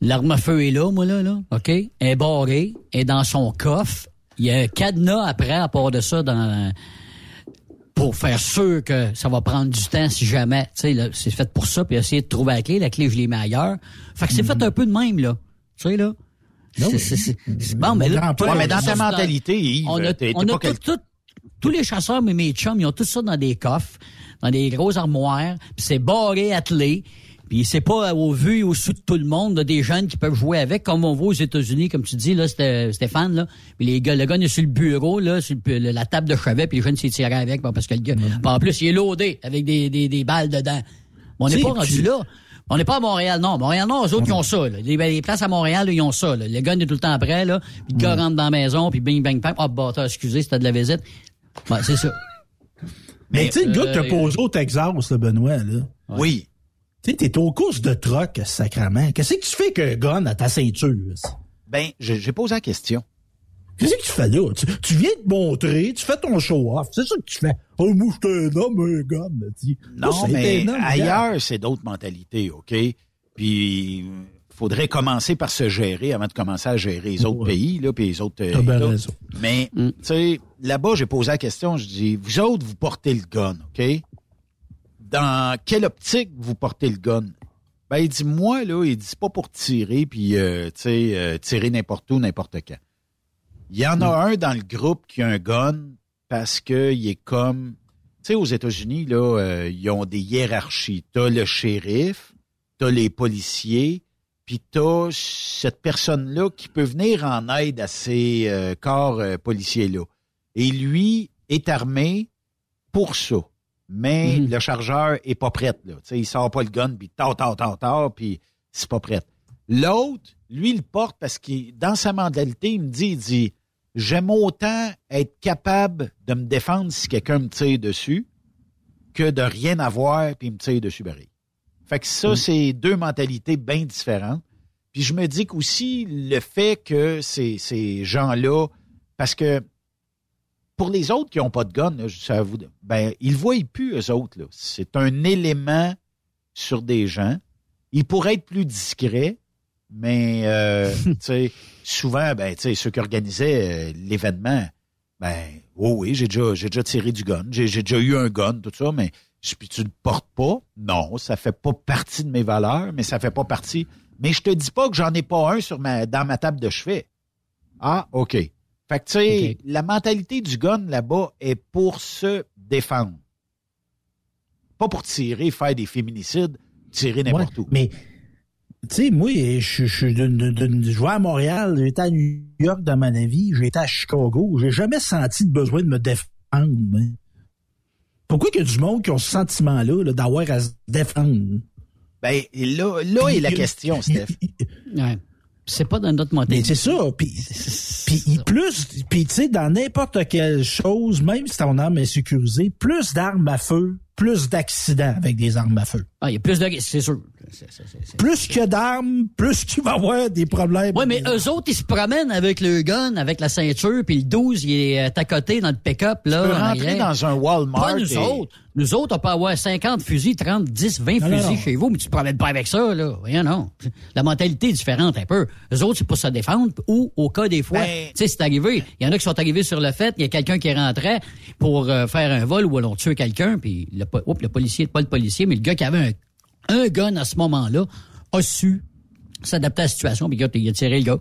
l'arme à feu est là, moi, là, là, OK? Elle est barrée, elle est dans son coffre. Il y a un cadenas après, à part de ça, dans pour faire sûr que ça va prendre du temps si jamais, tu sais, c'est fait pour ça, puis essayer de trouver la clé. La clé, je l'ai mis ailleurs. Fait que c'est fait un peu de même, là. Tu sais, là. C'est- Bon, mais là, Ouais, mais dans ta mentalité, Yves, on a, on a tout, tout- tous les chasseurs, mais mes chums, ils ont tout ça dans des coffres, dans des grosses armoires, puis c'est barré, attelé, puis c'est pas au vu et au sous de tout le monde, là, des jeunes qui peuvent jouer avec, comme on voit aux États-Unis, comme tu dis, là, Sté- Stéphane, là, puis les gars, le gars il est sur le bureau, là, sur le- la table de chevet, puis les jeunes s'y tiraient avec, parce que le gars, bon, en plus, il est loadé avec des, des, des balles dedans. Bon, on n'est pas rendu là. On n'est pas à Montréal, non. Montréal, non, eux autres, ils ont ça. Là. Les, les places à Montréal, là, ils ont ça. Là. Le gun est tout le temps prêt, là. Puis le gars rentre dans la maison, puis bing, bang, bang. Ah, oh, bâtard, excusez, c'était de la visite. Ouais, c'est ça. Mais tu sais, le gars que euh, t'as posé au Texas, là, Benoît, là. Oui. Tu sais, t'es aux courses de troc, sacrament. Qu'est-ce que tu fais qu'un gun à ta ceinture? Ben, j'ai j'ai posé la question. Qu'est-ce que tu fais là? Tu, tu viens te montrer, tu fais ton show-off. C'est ça que tu fais. Oh, moi, je un homme, un. Non, mais ailleurs, c'est d'autres mentalités, OK? Puis, faudrait commencer par se gérer avant de commencer à gérer les autres Ouais. pays, là, puis les autres... euh, T'as bien États. raison. Mais, tu sais, là-bas, j'ai posé la question, je dis, vous autres, vous portez le gun, OK? Dans quelle optique vous portez le gun? Ben, il dit, moi, là, il dit, pas pour tirer, puis, euh, tu sais, euh, tirer n'importe où, n'importe quand. Il y en a un dans le groupe qui a un gun parce que il est comme... Tu sais, aux États-Unis, là, euh, ils ont des hiérarchies. T'as le shérif, t'as les policiers, puis t'as cette personne-là qui peut venir en aide à ces euh, corps euh, policiers-là. Et lui est armé pour ça. Mais Mhm. le chargeur est pas prêt, là. Tu sais, il sort pas le gun, puis tard, tard, tard, tard, puis c'est pas prêt. L'autre, lui, il le porte parce qu'il, dans sa mentalité, il me dit, il dit, j'aime autant être capable de me défendre si quelqu'un me tire dessus que de rien avoir puis me tire dessus pareil. Fait que ça, c'est deux mentalités bien différentes. Puis je me dis qu'aussi le fait que ces, ces gens-là, parce que pour les autres qui n'ont pas de gun, là, ça vous, ben, ils ne voient plus, eux autres. C'est un élément sur des gens. Ils pourraient être plus discrets, mais euh, souvent, ben, ceux qui organisaient euh, l'événement, ben, oh oui, j'ai déjà, j'ai déjà tiré du gun, j'ai, déjà eu un gun, tout ça, mais puis tu le portes pas? Non, ça fait pas partie de mes valeurs, mais ça fait pas partie. Mais je te dis pas que j'en ai pas un sur ma, dans ma table de chevet. Ah, OK. Fait que, tu sais, la mentalité du gun là-bas est pour se défendre. Pas pour tirer, faire des féminicides, tirer n'importe Ouais, où. Mais, tu sais, moi, je, je, je, vais à Montréal, j'ai été à New York dans ma vie, j'ai été à Chicago, j'ai jamais senti le besoin de me défendre. moi. Pourquoi qu'il y a du monde qui ont ce sentiment-là, là, d'avoir à se défendre? Ben, là, là est la question, Steph. Ouais. C'est pas dans notre Mais mentalité. c'est ça. Puis, plus, puis tu sais, dans n'importe quelle chose, même si ton arme est sécurisée, plus d'armes à feu, plus d'accidents avec des armes à feu. Ah, il y a plus de... C'est sûr. Plus qu'il y a d'armes, plus qu'il va y avoir des problèmes. Oui, mais eux autres, ils se promènent avec le gun, avec la ceinture, puis le 12, il est euh, à côté dans le pick-up, là. Tu peux en rentrer arrière. dans un Walmart. Pas nous et- autres. Nous autres, on peut avoir 50 fusils, 30, 10, 20 Non, non, fusils non. chez vous, mais tu te promènes pas avec ça, là. Rien, non. La mentalité est différente un peu. Eux autres, c'est pour se défendre ou, au cas des fois, Ben- tu sais, c'est arrivé. Il y en a qui sont arrivés sur le fait, il y a quelqu'un qui rentrait pour euh, faire un vol ou on tuer quelqu'un, puis le, le policier, pas le policier, mais le gars qui avait un, un gun à ce moment-là a su s'adapter à la situation, puis il a tiré le gars.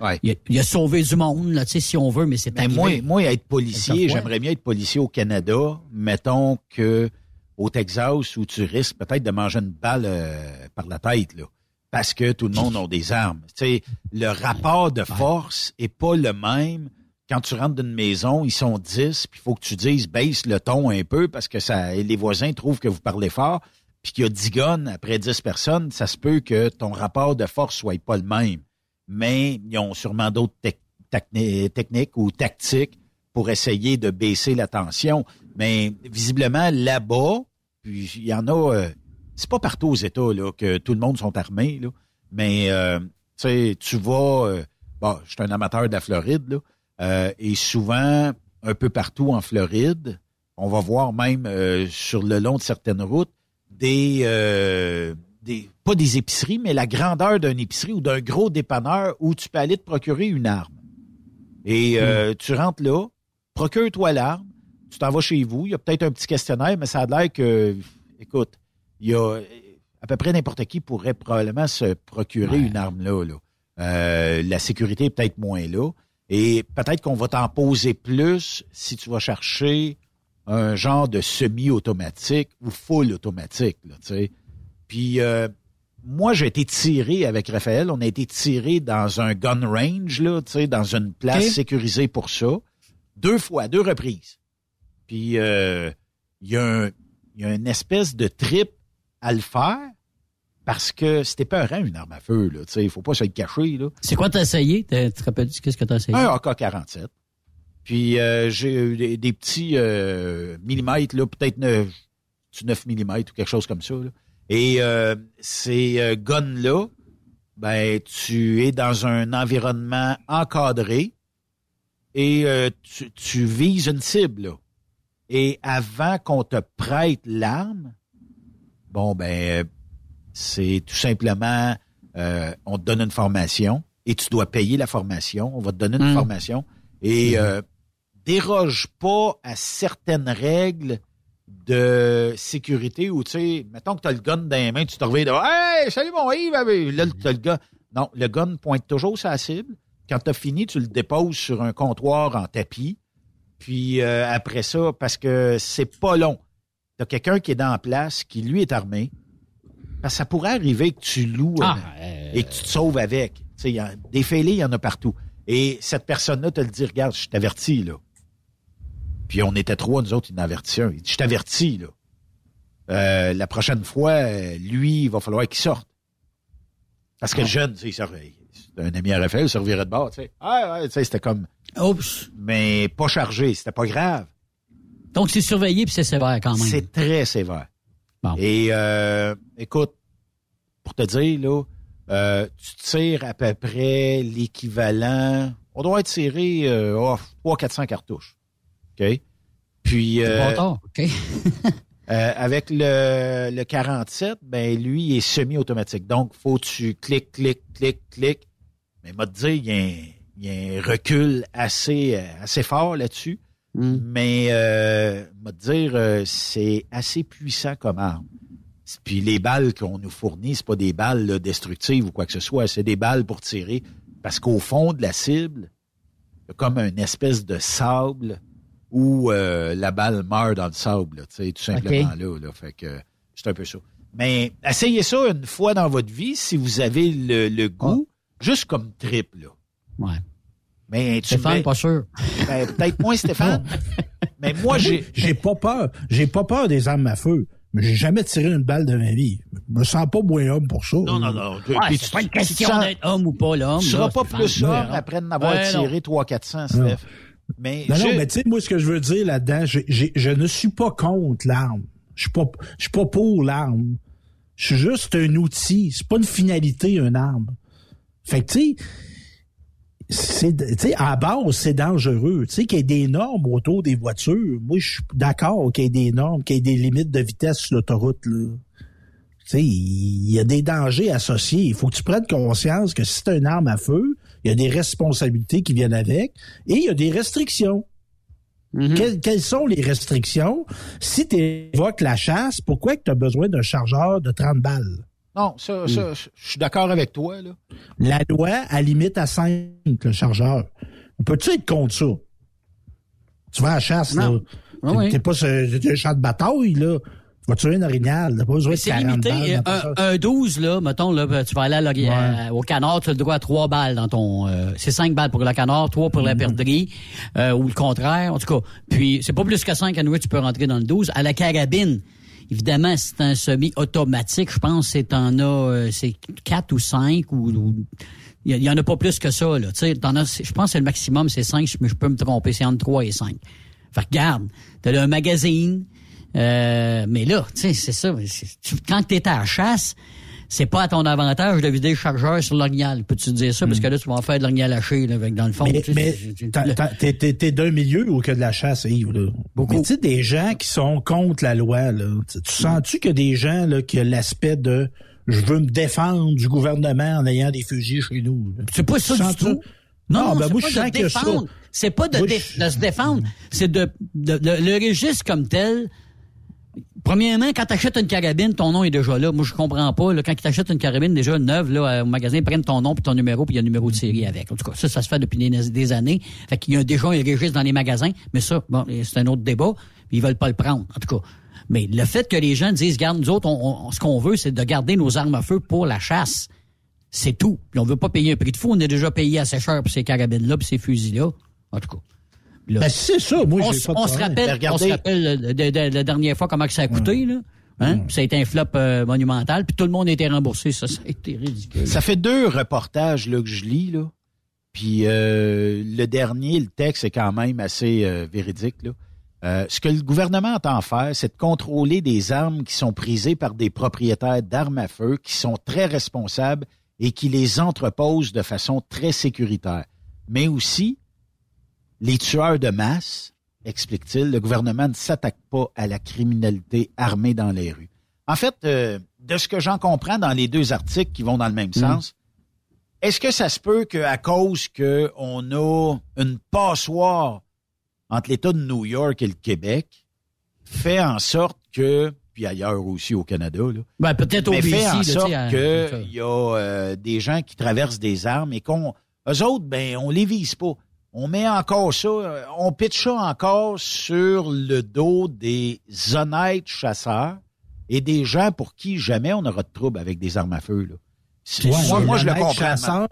Ouais. Il a, il a sauvé du monde, là, si on veut, mais c'est Mais moi, moi, être policier, j'aimerais mieux être policier au Canada. Mettons que au Texas où tu risques peut-être de manger une balle euh, par la tête, là. Parce que tout le monde a des armes. Le rapport de force est pas le même. Quand tu rentres d'une maison, ils sont 10, puis il faut que tu dises baisse le ton un peu parce que ça les voisins trouvent que vous parlez fort, puis qu'il y a 10 guns après 10 personnes, ça se peut que ton rapport de force soit pas le même. Mais ils ont sûrement d'autres techniques ou tactiques pour essayer de baisser la tension. Mais visiblement, là-bas, puis il y en a... euh, c'est pas partout aux États là, que tout le monde sont armés, là, mais euh, tu vas... euh, bon, je suis un amateur de la Floride, là, euh, et souvent, un peu partout en Floride, on va voir même sur le long de certaines routes des, euh, des pas des épiceries, mais la grandeur d'une épicerie ou d'un gros dépanneur où tu peux aller te procurer une arme. Et euh, tu rentres là, procure-toi l'arme, tu t'en vas chez vous, il y a peut-être un petit questionnaire, mais ça a l'air que, écoute, il y a à peu près n'importe qui pourrait probablement se procurer une arme là. là. Euh, la sécurité est peut-être moins là. Et peut-être qu'on va t'en poser plus si tu vas chercher un genre de semi-automatique ou full automatique, là, tu sais. Puis euh, moi, j'ai été tiré avec Raphaël. On a été tiré dans un gun range, là, tu sais, dans une place sécurisée pour ça. Deux fois, deux reprises. Puis euh, il y, a un- y a une espèce de trip à le faire, parce que c'était peurant, une arme à feu. Là, il faut pas se le cacher. Là. C'est quoi t'as essayé? Tu te rappelles qu'est-ce que t'as essayé? Un AK-47. Puis euh, j'ai eu des, des petits euh, millimètres, là, peut-être 9, 9 millimètres ou quelque chose comme ça. là. Et euh, ces euh, guns-là, ben, tu es dans un environnement encadré et euh, tu, tu vises une cible. là. Et avant qu'on te prête l'arme, bon, ben, c'est tout simplement, euh, on te donne une formation et tu dois payer la formation. On va te donner une Mm. formation et euh, déroge pas à certaines règles de sécurité où, tu sais, mettons que tu as le gun dans les mains, tu te reviens de Hey, salut mon Yves! ah ben, Là, tu as le gun. Non, le gun pointe toujours sa cible. Quand tu as fini, tu le déposes sur un comptoir en tapis. Puis euh, après ça, parce que c'est pas long. Tu as quelqu'un qui est dans la place, qui lui est armé. Parce que ça pourrait arriver que tu loues Ah, euh, et que tu te sauves avec. Tu sais, il y a- des fêlés, il y en a partout. Et cette personne-là te le dit, regarde, je t'avertis, là. Puis on était trois, nous autres, il en avertit un. Il dit, je t'avertis, là. Euh, la prochaine fois, euh, lui, il va falloir qu'il sorte. Parce que le jeune, tu sais, un ami à Raphaël, il se revirait de bord, tu sais. Ah, ouais, tu sais, c'était comme, Oups. mais pas chargé, c'était pas grave. Donc, c'est surveillé puis c'est sévère quand même. C'est très sévère. Bon. Et euh, écoute, pour te dire, là, euh, tu tires à peu près l'équivalent. On doit être tiré euh, oh, 300-400 cartouches. OK? Puis C'est euh, OK? euh, avec le, le 47, ben lui, il est semi-automatique. Donc, faut que tu cliques, cliques, cliques, cliques. Mais m'a te dire, il y, a un, il y a un recul assez, euh, assez fort là-dessus. Hmm. Mais euh, m'a te dire, c'est assez puissant comme arme. Puis les balles qu'on nous fournit, c'est pas des balles là, destructives ou quoi que ce soit, c'est des balles pour tirer. Parce qu'au fond de la cible, il y a comme une espèce de sable où euh, la balle meurt dans le sable, là, tu sais, tout simplement là, là. Fait que c'est un peu ça. Mais essayez ça une fois dans votre vie si vous avez le, le goût, juste comme trip, là. Ouais. Mais tu Stéphane, mets- pas sûr. ben, peut-être moins Stéphane. mais moi, j'ai. J'ai pas peur. J'ai pas peur des armes à feu. Mais j'ai jamais tiré une balle de ma vie. Je me sens pas moins homme pour ça. Non, non, non. Ouais, Puis c'est tu- pas une question sens- d'être homme ou pas l'homme. Tu seras pas Stéphane. plus homme après en avoir Ouais, tiré 300-400, Non. Steph. Mais, Non, non, je- mais tu sais, moi, ce que je veux dire là-dedans, j'ai- j'ai- je ne suis pas contre l'arme. Je suis pas, je suis pas pour l'arme. Je suis juste un outil. C'est pas une finalité, une arme. Fait que, tu sais, c'est, tu sais, à base, c'est dangereux. Tu sais, qu'il y ait des normes autour des voitures. Moi, je suis d'accord qu'il y ait des normes, qu'il y ait des limites de vitesse sur l'autoroute, là. Tu sais, il y a des dangers associés. Il faut que tu prennes conscience que si c'est une arme à feu, il y a des responsabilités qui viennent avec et il y a des restrictions. Mhm. Quelles, quelles sont les restrictions? Si tu évoques la chasse, pourquoi tu as besoin d'un chargeur de 30 balles? non, ça, ça, je suis d'accord avec toi, là. La loi, à limite à 5, le chargeur. Peux-tu être contre ça? Tu vas à la chasse, Non. là. Ah T'es- oui. T'es pas un champ de bataille, là. Tu vas tuer un orignal. T'as pas besoin Mais de c'est 40 limité. balles Un, un 12, là, mettons, là, tu vas aller à l'ori- à- au canard, tu as le droit à trois balles dans ton... euh, c'est cinq balles pour le canard, trois pour la Mhm. perdrix, euh, ou le contraire, en tout cas. Puis, c'est pas plus que cinq à nouveau, tu peux rentrer dans le 12. À la carabine, évidemment, c'est un semi-automatique, je pense, c'est en a... euh, c'est quatre ou cinq, ou... ou- il y en a pas plus que ça, là. Tu sais, t'en as- je pense que c'est le maximum, c'est cinq, mais je peux me tromper, c'est entre trois et cinq. Fait que regarde, t'as un magazine, euh, mais là, tu sais, c'est ça. tu- quand tu es à la chasse, c'est pas à ton avantage de vider le chargeur sur l'orignal. Peux-tu dire ça? Parce que là, tu vas en faire de l'orignal haché, là, avec, dans le fond. Mais, tu sais, t'es, t'es- t'es d'un milieu ou que de la chasse, Yves, là? Beaucoup. Mais tu sais, des gens qui sont contre la loi, là. Tu tu sens-tu qu'il y a des gens, là, qui ont l'aspect de je veux me défendre du gouvernement en ayant des fusils chez nous, là? C'est pas ça Tu du sens tout. ça? Non, Ah, non, ben c'est moi, pas je de défendre. C'est pas de, Moi, dé- je- de se défendre. C'est de, de- le, le registre comme tel. Premièrement, quand tu achètes une carabine, ton nom est déjà là. Moi, je comprends pas. Là, quand tu achètes une carabine déjà neuve là, au magasin, ils prennent ton nom puis ton numéro puis il y a un numéro de série avec. En tout cas, ça, ça se fait depuis des, années. Fait qu'il y a déjà un registre dans les magasins. Mais ça, bon, c'est un autre débat. Ils veulent pas le prendre. En tout cas. Mais le fait que les gens disent, garde, nous autres, on- on- ce qu'on veut, c'est de garder nos armes à feu pour la chasse. C'est tout. Puis on veut pas payer un prix de fou. On est déjà payé assez cher pour ces carabines-là puis ces fusils-là. En tout cas. Là, Ben, c'est ça, moi, on, j'ai s- pas de on se rappelle, Mais regardez- on se rappelle de, de- de la dernière fois comment que ça a coûté, là. Hein? Puis ça a été un flop euh, monumental, puis tout le monde a été remboursé. Ça, ça a été ridicule. Ça fait deux reportages là, que je lis, là. Puis euh, le dernier, le texte est quand même assez euh, véridique. Là. Euh, ce que le gouvernement entend faire, c'est de contrôler des armes qui sont prisées par des propriétaires d'armes à feu qui sont très responsables et qui les entreposent de façon très sécuritaire. Mais aussi, les tueurs de masse, explique-t-il, le gouvernement ne s'attaque pas à la criminalité armée dans les rues. En fait, euh, de ce que j'en comprends dans les deux articles qui vont dans le même sens, est-ce que ça se peut qu'à cause qu'on a une passoire entre l'État de New York et le Québec, fait en sorte que, puis ailleurs aussi au Canada, là, Ben, peut-être au mais BC, fait en sorte qu'il y a euh, des gens qui traversent des armes et qu'on, eux autres, ben, on les vise pas. On met encore ça, euh, on pitche ça encore sur le dos des honnêtes chasseurs et des gens pour qui jamais on aura de trouble avec des armes à feu. Là. Ouais, moi, je le comprends. chasseurs,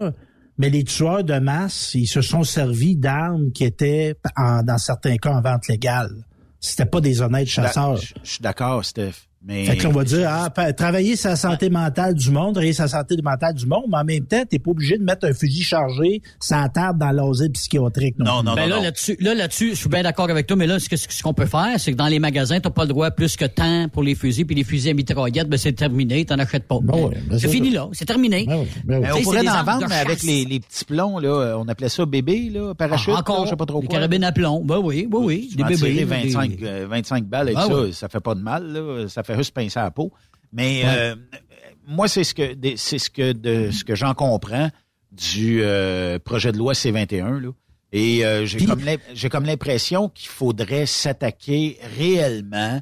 mais les tueurs de masse, ils se sont servis d'armes qui étaient, en- dans certains cas, en vente légale. C'était pas des honnêtes chasseurs. Je suis d'accord, Steph. Mais Fait que là, on va dire, ah, travailler sa santé mentale du monde, travailler sa santé mentale du monde, mais en même temps, t'es pas obligé de mettre un fusil chargé sans table dans l'asile psychiatrique. non, non, Ben non, là, non. là-dessus, là, là-dessus, je suis bien d'accord avec toi, mais là, ce que- ce qu'on peut faire, c'est que dans les magasins, t'as pas le droit plus que tant pour les fusils, puis les fusils à mitraillette, ben c'est terminé, t'en achètes pas. Ben ben c'est fini ça- là, c'est terminé. Ben oui, ben. Ben, on pourrait c'est des en vendre, mais avec les, les petits plombs, là, on appelait ça bébé, là, parachute, Ah, encore, là, je sais pas trop les quoi. carabines à plomb, ben oui, oui, oui, des bébés. tirer des- 25, euh, 25 balles avec ça, oui. ça fait pas de mal, là, ça fait juste pincer à la peau. Mais euh, moi, c'est ce que c'est ce que de ce que j'en comprends du euh, projet de loi C21 là. Et euh, j'ai comme l'im- j'ai comme l'impression qu'il faudrait s'attaquer réellement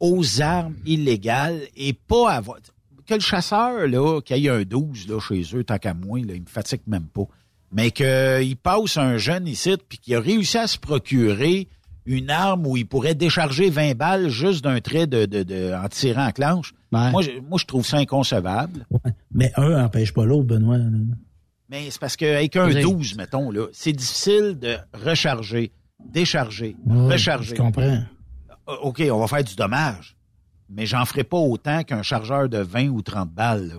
aux armes illégales et pas avoir que le chasseur là qu'il y ait un 12 là chez eux tant qu'à moi là, il me fatigue même pas. Mais qu'il passe un jeune ici puis qu'il a réussi à se procurer une arme où il pourrait décharger 20 balles juste d'un trait de, de, de en tirant en clenche. Ouais. Moi, je, moi, je trouve ça inconcevable. Ouais. Mais un empêche pas l'autre, Benoît. Mais c'est parce qu'avec un Oui. 12, mettons, là, c'est difficile de recharger, décharger, Ouais, recharger. Je comprends. Euh, OK, on va faire du dommage. Mais j'en ferai pas autant qu'un chargeur de 20 ou 30 balles. là.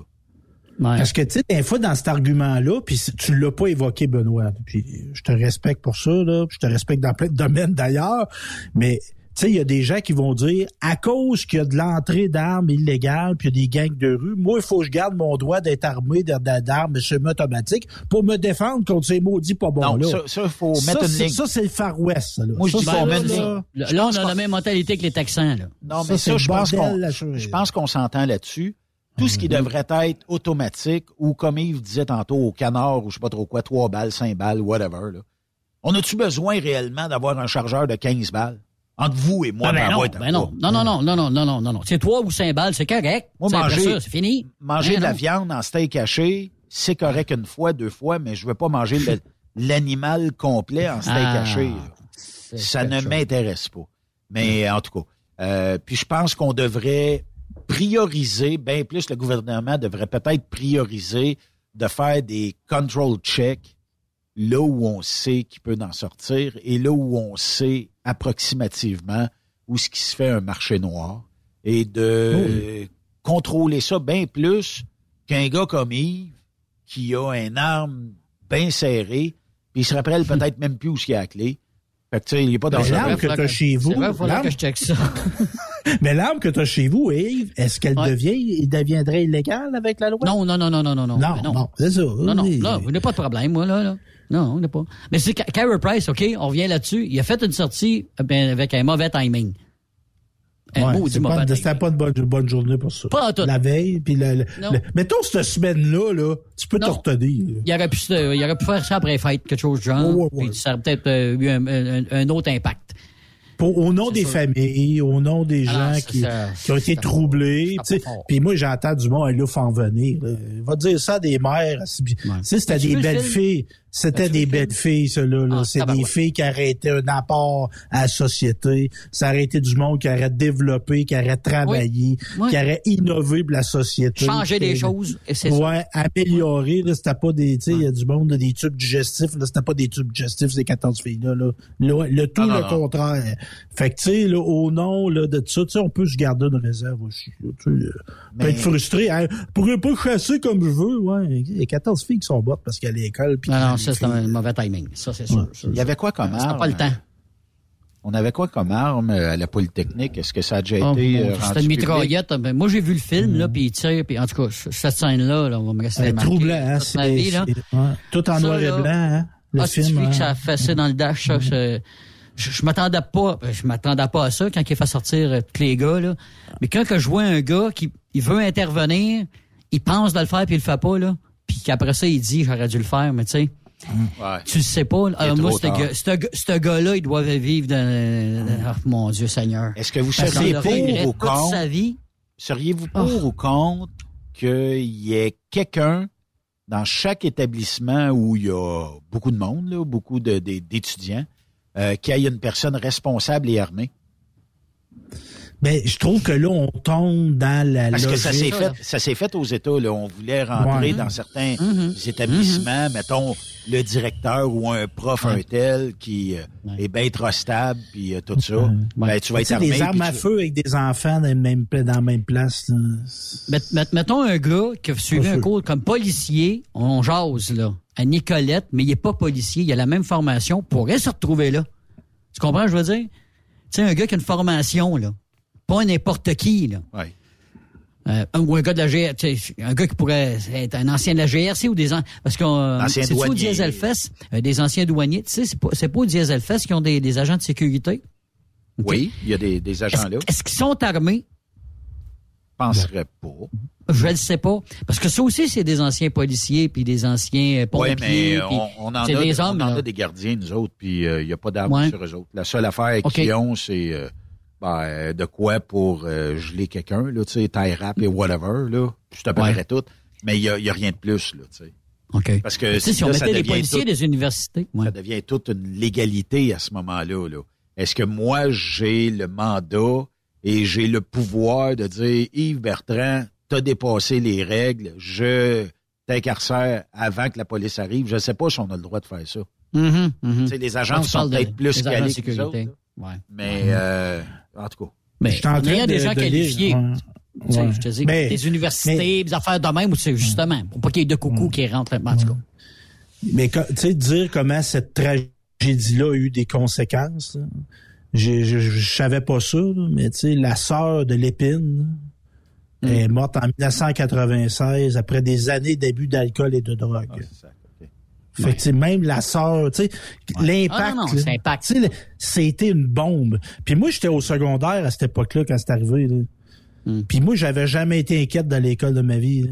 Ouais. Parce que, tu sais, des fois, dans cet argument-là, puis tu l'as pas évoqué, Benoît, puis je te respecte pour ça, là, puis je te respecte dans plein de domaines d'ailleurs, mais, tu sais, il y a des gens qui vont dire, à cause qu'il y a de l'entrée d'armes illégales, puis il y a des gangs de rue, moi, il faut que je garde mon droit d'être armé d'armes semi-automatiques pour me défendre contre ces maudits pas bons non, ça, ça, faut Ça, mettre une c'est- ligne. ça, c'est le Far West, ça, là. Moi, je Ça, dis ça, qu'on là, met une là, Là, je là, on a la même mentalité que les Texans, là. Non, Ça, mais c'est ça, je pense qu'on je pense qu'on s'entend là-dessus. Tout ce qui Mhm. devrait être automatique ou comme Yves disait tantôt au canard ou je sais pas trop quoi, trois balles, cinq balles, whatever. Là. On a-tu besoin réellement d'avoir un chargeur de 15 balles? Entre vous et moi, Ah, ben ma non, ben non, non, non, non, non, non, non, non, non, non. C'est trois ou cinq balles, c'est correct. Moi, manger- c'est fini. Manger Ben de la viande en steak haché, c'est correct une fois, deux fois, mais je veux pas manger l'animal complet en steak Ah, haché. Ça ne m'intéresse pas. Mais en tout cas, euh, puis je pense qu'on devrait prioriser, bien plus le gouvernement devrait peut-être prioriser de faire des control checks là où on sait qu'il peut en sortir et là où on sait approximativement où ce qui se fait un marché noir et de euh, contrôler ça bien plus qu'un gars comme Yves qui a une arme bien serrée puis il se rappelle peut-être même plus où il y a la clé. Fait que tu sais, il est pas dans Mais sa l'arme que t'as chez vous, vrai, que je check ça. mais l'arme que tu as chez vous, Yves, est-ce qu'elle Ouais. devient, il deviendrait illégale avec la loi? Non, non, non, non, non, non, non. Non, non, c'est ça. Non, non, là, vous n'avez pas de problème, moi, là, là. Non, on n'a pas. Mais c'est Carey Price, OK, on revient là-dessus. Il a fait une sortie euh, ben, avec un mauvais timing. Un Ouais, C'était pas une bonne, bonne journée pour ça. Pas en tout. La veille, puis le, Non. le- mettons cette semaine-là, là, tu peux te Non. retenir. Il aurait, pu, il aurait pu faire ça après fête, quelque chose du genre. Ouais, ouais. Puis ça aurait peut-être euh, eu un, un- un autre impact. Pour, au nom des sûr. familles, au nom des Ah gens qui, ça- qui ont été troublés. Puis moi, j'entends du monde, là, faut en venir. là. Va dire ça à des mères. Sais, c'était des belles filles. C'était des belles filles, ça, là. là. Ah, c'est des filles qui été un apport à la société. Ça aurait été du monde qui aurait développé, qui aurait travaillé, Oui. qui aurait innové pour la société. Changer des choses, et c'est ça. Ouais, améliorer, là, c'était pas des, tu sais, il y a du monde, des tubes digestifs, là, c'était pas des tubes digestifs, ces 14 filles-là, là. Le, le tout, Ah, non, le non. contraire. Fait que, tu sais, là, au nom, là, de ça, tu sais, on peut se garder une réserve aussi, tu sais. euh, peut Mais- être frustré, hein, pourrais pas chasser comme je veux, ouais. Il y a 14 filles qui sont mortes parce qu'à l'école, puis ça, c'est filles- un mauvais timing. Ça, c'est sûr. sûr, Il y avait quoi comme arme? pas le temps. On avait quoi comme arme euh, à la Polytechnique? Est-ce que ça a déjà Oh, été euh, C'était une mitraillette. Ben, moi, j'ai vu le film, là, puis il tire, puis en tout cas, cette scène-là, là, on va me rester C'est marqué troublant, hein, c'est, vie, là. c'est- ouais, tout en Ça, noir et blanc, hein, le ah, film. hein. que ça a fessé dans le dash, ça, c'est- je, je m'attendais pas, je m'attendais pas à ça quand il fait sortir euh, tous les gars, là. Mais quand que je vois un gars qui, il veut intervenir, il pense de le faire puis il le fait pas, là. Puis qu'après ça, il dit, j'aurais dû le faire, mais tu sais. Ouais. Tu le sais pas. Alors, est moi, ce gars-là, il doit vivre dans, ah, mon Dieu Seigneur. Est-ce que vous Parce seriez qu'il pour ou toute sa contre? vie. Seriez-vous Oh. pour ou contre qu'il y ait quelqu'un dans chaque établissement où il y a beaucoup de monde, là, beaucoup d'étudiants, euh, qui ait une personne responsable et armée? Ben, je trouve que là, on tombe dans la Parce que ça s'est fait, ça s'est fait aux États. Là. On voulait rentrer Ouais. dans certains Mm-hmm. établissements, mettons le directeur ou un prof, un tel qui euh, Ouais. est bien trop stable, puis euh, tout ça. Ben, tu vas être armé. des armes à tu- feu avec des enfants dans, le même, dans la même place. là. Mettons un gars qui a suivi un cours comme policier, on jase, là, à Nicolette, mais il est pas policier, il a la même formation, pourrait se retrouver là. Tu comprends, ce que je veux dire? Tu sais, un gars qui a une formation, là. Pas n'importe qui, là. Ouais. Euh, ou un gars de la GRC, un gars qui pourrait être un ancien de la GRC ou des an- parce qu'on euh, c'est au. Dieselfest, euh, des anciens douaniers, tu sais, c'est pas c'est pas au Dieselfest qui ont des, des agents de sécurité. Oui, il y a des, des Est-ce agents là. est-ce qu'ils sont armés? Je penserais pas. Je le sais pas. Parce que ça aussi, c'est des anciens policiers puis des anciens euh, Oui, pompiers. mais puis on, on en, a, des hommes, on en a des gardiens, nous autres, puis euh, il n'y a pas d'armes Ouais. sur eux autres. La seule affaire qu'ils ont, c'est ben, de quoi pour euh, geler quelqu'un, là, tu sais, tie rap et whatever, là. Je te Ouais. tout. Mais il n'y a, y a rien de plus, là, tu sais. OK. Parce que sais, si on là, mettait devient policiers tout- des universités. ouais. ça devient toute une légalité à ce moment-là. Là. Est-ce que moi, j'ai le mandat et j'ai le pouvoir de dire, Yves Bertrand, t'as dépassé les règles, je t'incarcère avant que la police arrive. Je ne sais pas si on a le droit de faire ça. Tu sais, les agents Quand tu sont peut-être plus calés que autres. Ouais. Mais, euh, en tout cas. Mais on train a des de- gens de qualifiés. lire, ouais. Tu sais, Ouais. Je te dis, Mais- des universités, mais- des affaires de même, ou c'est justement, pour pas qu'il y ait de coucou qui rentrent. En tout cas. Mais co- tu sais, dire comment cette tragédie-là a eu des conséquences, là. Je, je, je savais pas ça, mais tu sais, la sœur de Lépine là, est morte en 1996 après des années d'abus d'alcool et de drogue. C'est ça, ok. Fait que même la sœur, tu sais, l'impact, Ah, non, non, là, c'est impact. tu sais, le- c'était une bombe. Puis moi, j'étais au secondaire à cette époque-là quand c'est arrivé. Là. Hmm. Puis moi, j'avais jamais été inquiète dans l'école de ma vie. là.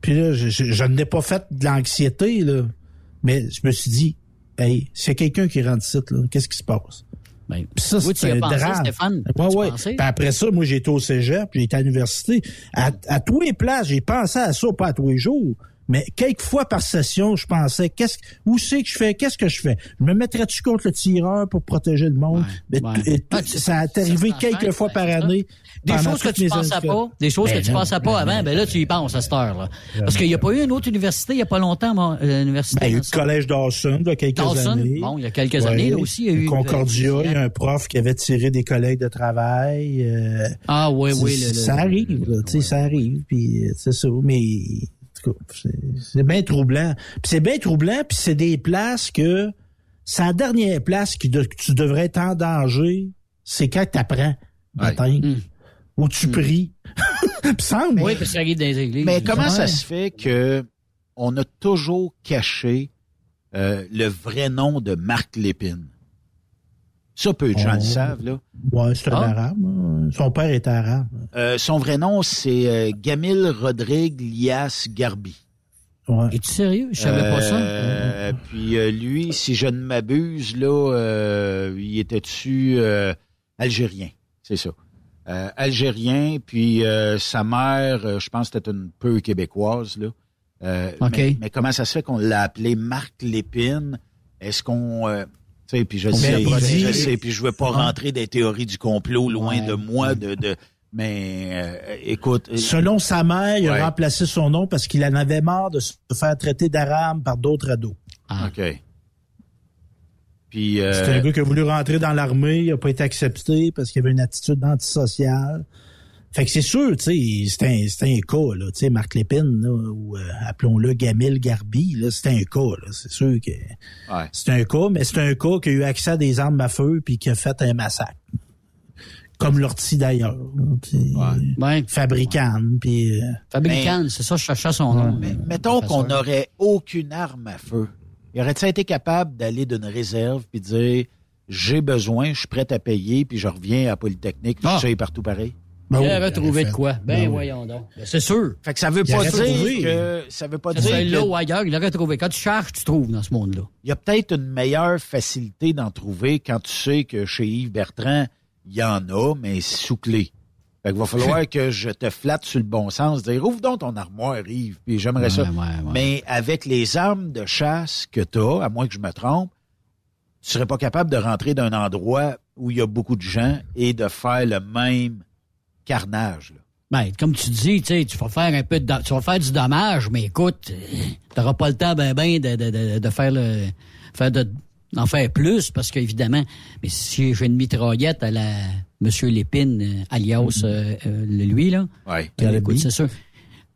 Puis là, je, je, je n'ai pas fait de l'anxiété, là. Mais je me suis dit, hey, s'il y a quelqu'un qui rentre ici, là, qu'est-ce qui se passe? Ben, Puis ça, oui, tu c'est un pensé, drame. Stéphane? Ouais, ouais. Puis après ça, moi, j'ai été au cégep, j'ai été à l'université. À, à tous les places, j'ai pensé à ça, pas à tous les jours. Mais quelques fois par session, je pensais, qu'est-ce, où c'est que je fais, qu'est-ce que je fais? Je me mettrais-tu contre le tireur pour protéger le monde? Mais ouais. et Ah, tu- ça a arrivé ça quelques fois ouais, par ça. année. Des choses que tu pensais pas, des choses Ben que tu non, pensais pas ben avant, ben là, tu y penses à cette heure-là. Parce qu'il n'y a pas eu une autre université il n'y a pas longtemps, moi, euh, l'université. Ben, il y a eu le collège Dawson, il y a quelques Dawson, années. bon, il y a quelques Ouais. années, là aussi, il y a eu... Concordia, il y a un prof qui avait tiré des collègues de travail. euh, Ah, oui, oui. Le- le- ça arrive, là, tu sais, ça arrive, puis euh, c'est ça. Mais tout cas, c'est- bien troublant. Puis c'est bien troublant, puis c'est des places que c'est la dernière place qui de- que tu devrais être en danger, c'est quand tu apprends Ouais. matin, ou tu pries. Puis semble. Oui, parce qu'il arrive dans les églises. Mais comment ça se fait que on a toujours caché euh, le vrai nom de Marc Lépine? Ça, peu de gens Oh. le savent, là. Ouais, c'est un Ah. arabe. hein. Son père est arabe. Euh, son vrai nom, c'est euh, Gamil Rodrigue Lias Garbi. Ouais. Es-tu sérieux? Je savais pas ça. Euh, puis euh, lui, si je ne m'abuse, là, euh, il était-tu euh, algérien, c'est ça. Euh, algérien, puis euh, sa mère, je pense que c'était une peu québécoise, là. Euh, OK. mais, mais comment ça se fait qu'on l'a appelé Marc Lépine? Est-ce qu'on... tu sais, puis je sais, dit- je sais, puis je veux pas rentrer des théories du complot loin Ouais. de moi, de, de mais euh, écoute, euh, Selon sa mère, il Ouais. a remplacé son nom parce qu'il en avait marre de se faire traiter d'arabe par d'autres ados. Ah. OK. Puis, euh, C'est un gars qui a voulu rentrer dans l'armée, il a pas été accepté parce qu'il avait une attitude antisociale. Fait que c'est sûr, tu sais, c'est un, c'est un cas, là, tu sais, Marc Lépine, là, ou euh, appelons-le Gamil Garbi, là, c'est un cas, là, c'est sûr que ouais. c'est un cas, mais c'est un cas qui a eu accès à des armes à feu puis qui a fait un massacre. Comme l'ortie d'ailleurs, Ouais. Puis euh, Fabricant, c'est ça, je cherchais son nom. Mais Euh, mettons qu'on n'aurait aucune arme à feu. Il aurait-il été capable d'aller d'une réserve puis de dire j'ai besoin, je suis prêt à payer, puis je reviens à Polytechnique, Ah. je sais partout pareil? Ben Il oui, a retrouvé fait. de quoi? Ben, Ben oui. voyons donc. Ben, c'est sûr. Fait que ça veut Il pas dire trouvé. que ça veut pas Que dire c'est là que- ou ailleurs, il aurait trouvé. Quand tu cherches, tu trouves dans ce monde-là. il y a peut-être une meilleure facilité d'en trouver quand tu sais que chez Yves Bertrand, il y en a, mais sous clé. Fait qu'il va falloir que je te flatte sur le bon sens, dire ouvre donc ton armoire, Yves, puis j'aimerais ça. Ouais, ouais, ouais. Mais avec les armes de chasse que tu as, à moins que je me trompe, tu serais pas capable de rentrer d'un endroit où il y a beaucoup de gens et de faire le même carnage. là. Ben, comme tu dis, tu sais, tu vas faire un peu de, tu vas faire du dommage, mais écoute, t'auras pas le temps ben ben de, de, de, de faire le, faire de, d'en faire plus parce qu'évidemment, mais si j'ai une mitraillette à la Monsieur Lépine, euh, alias euh, euh, lui là, Ouais. ben, écoute, c'est sûr.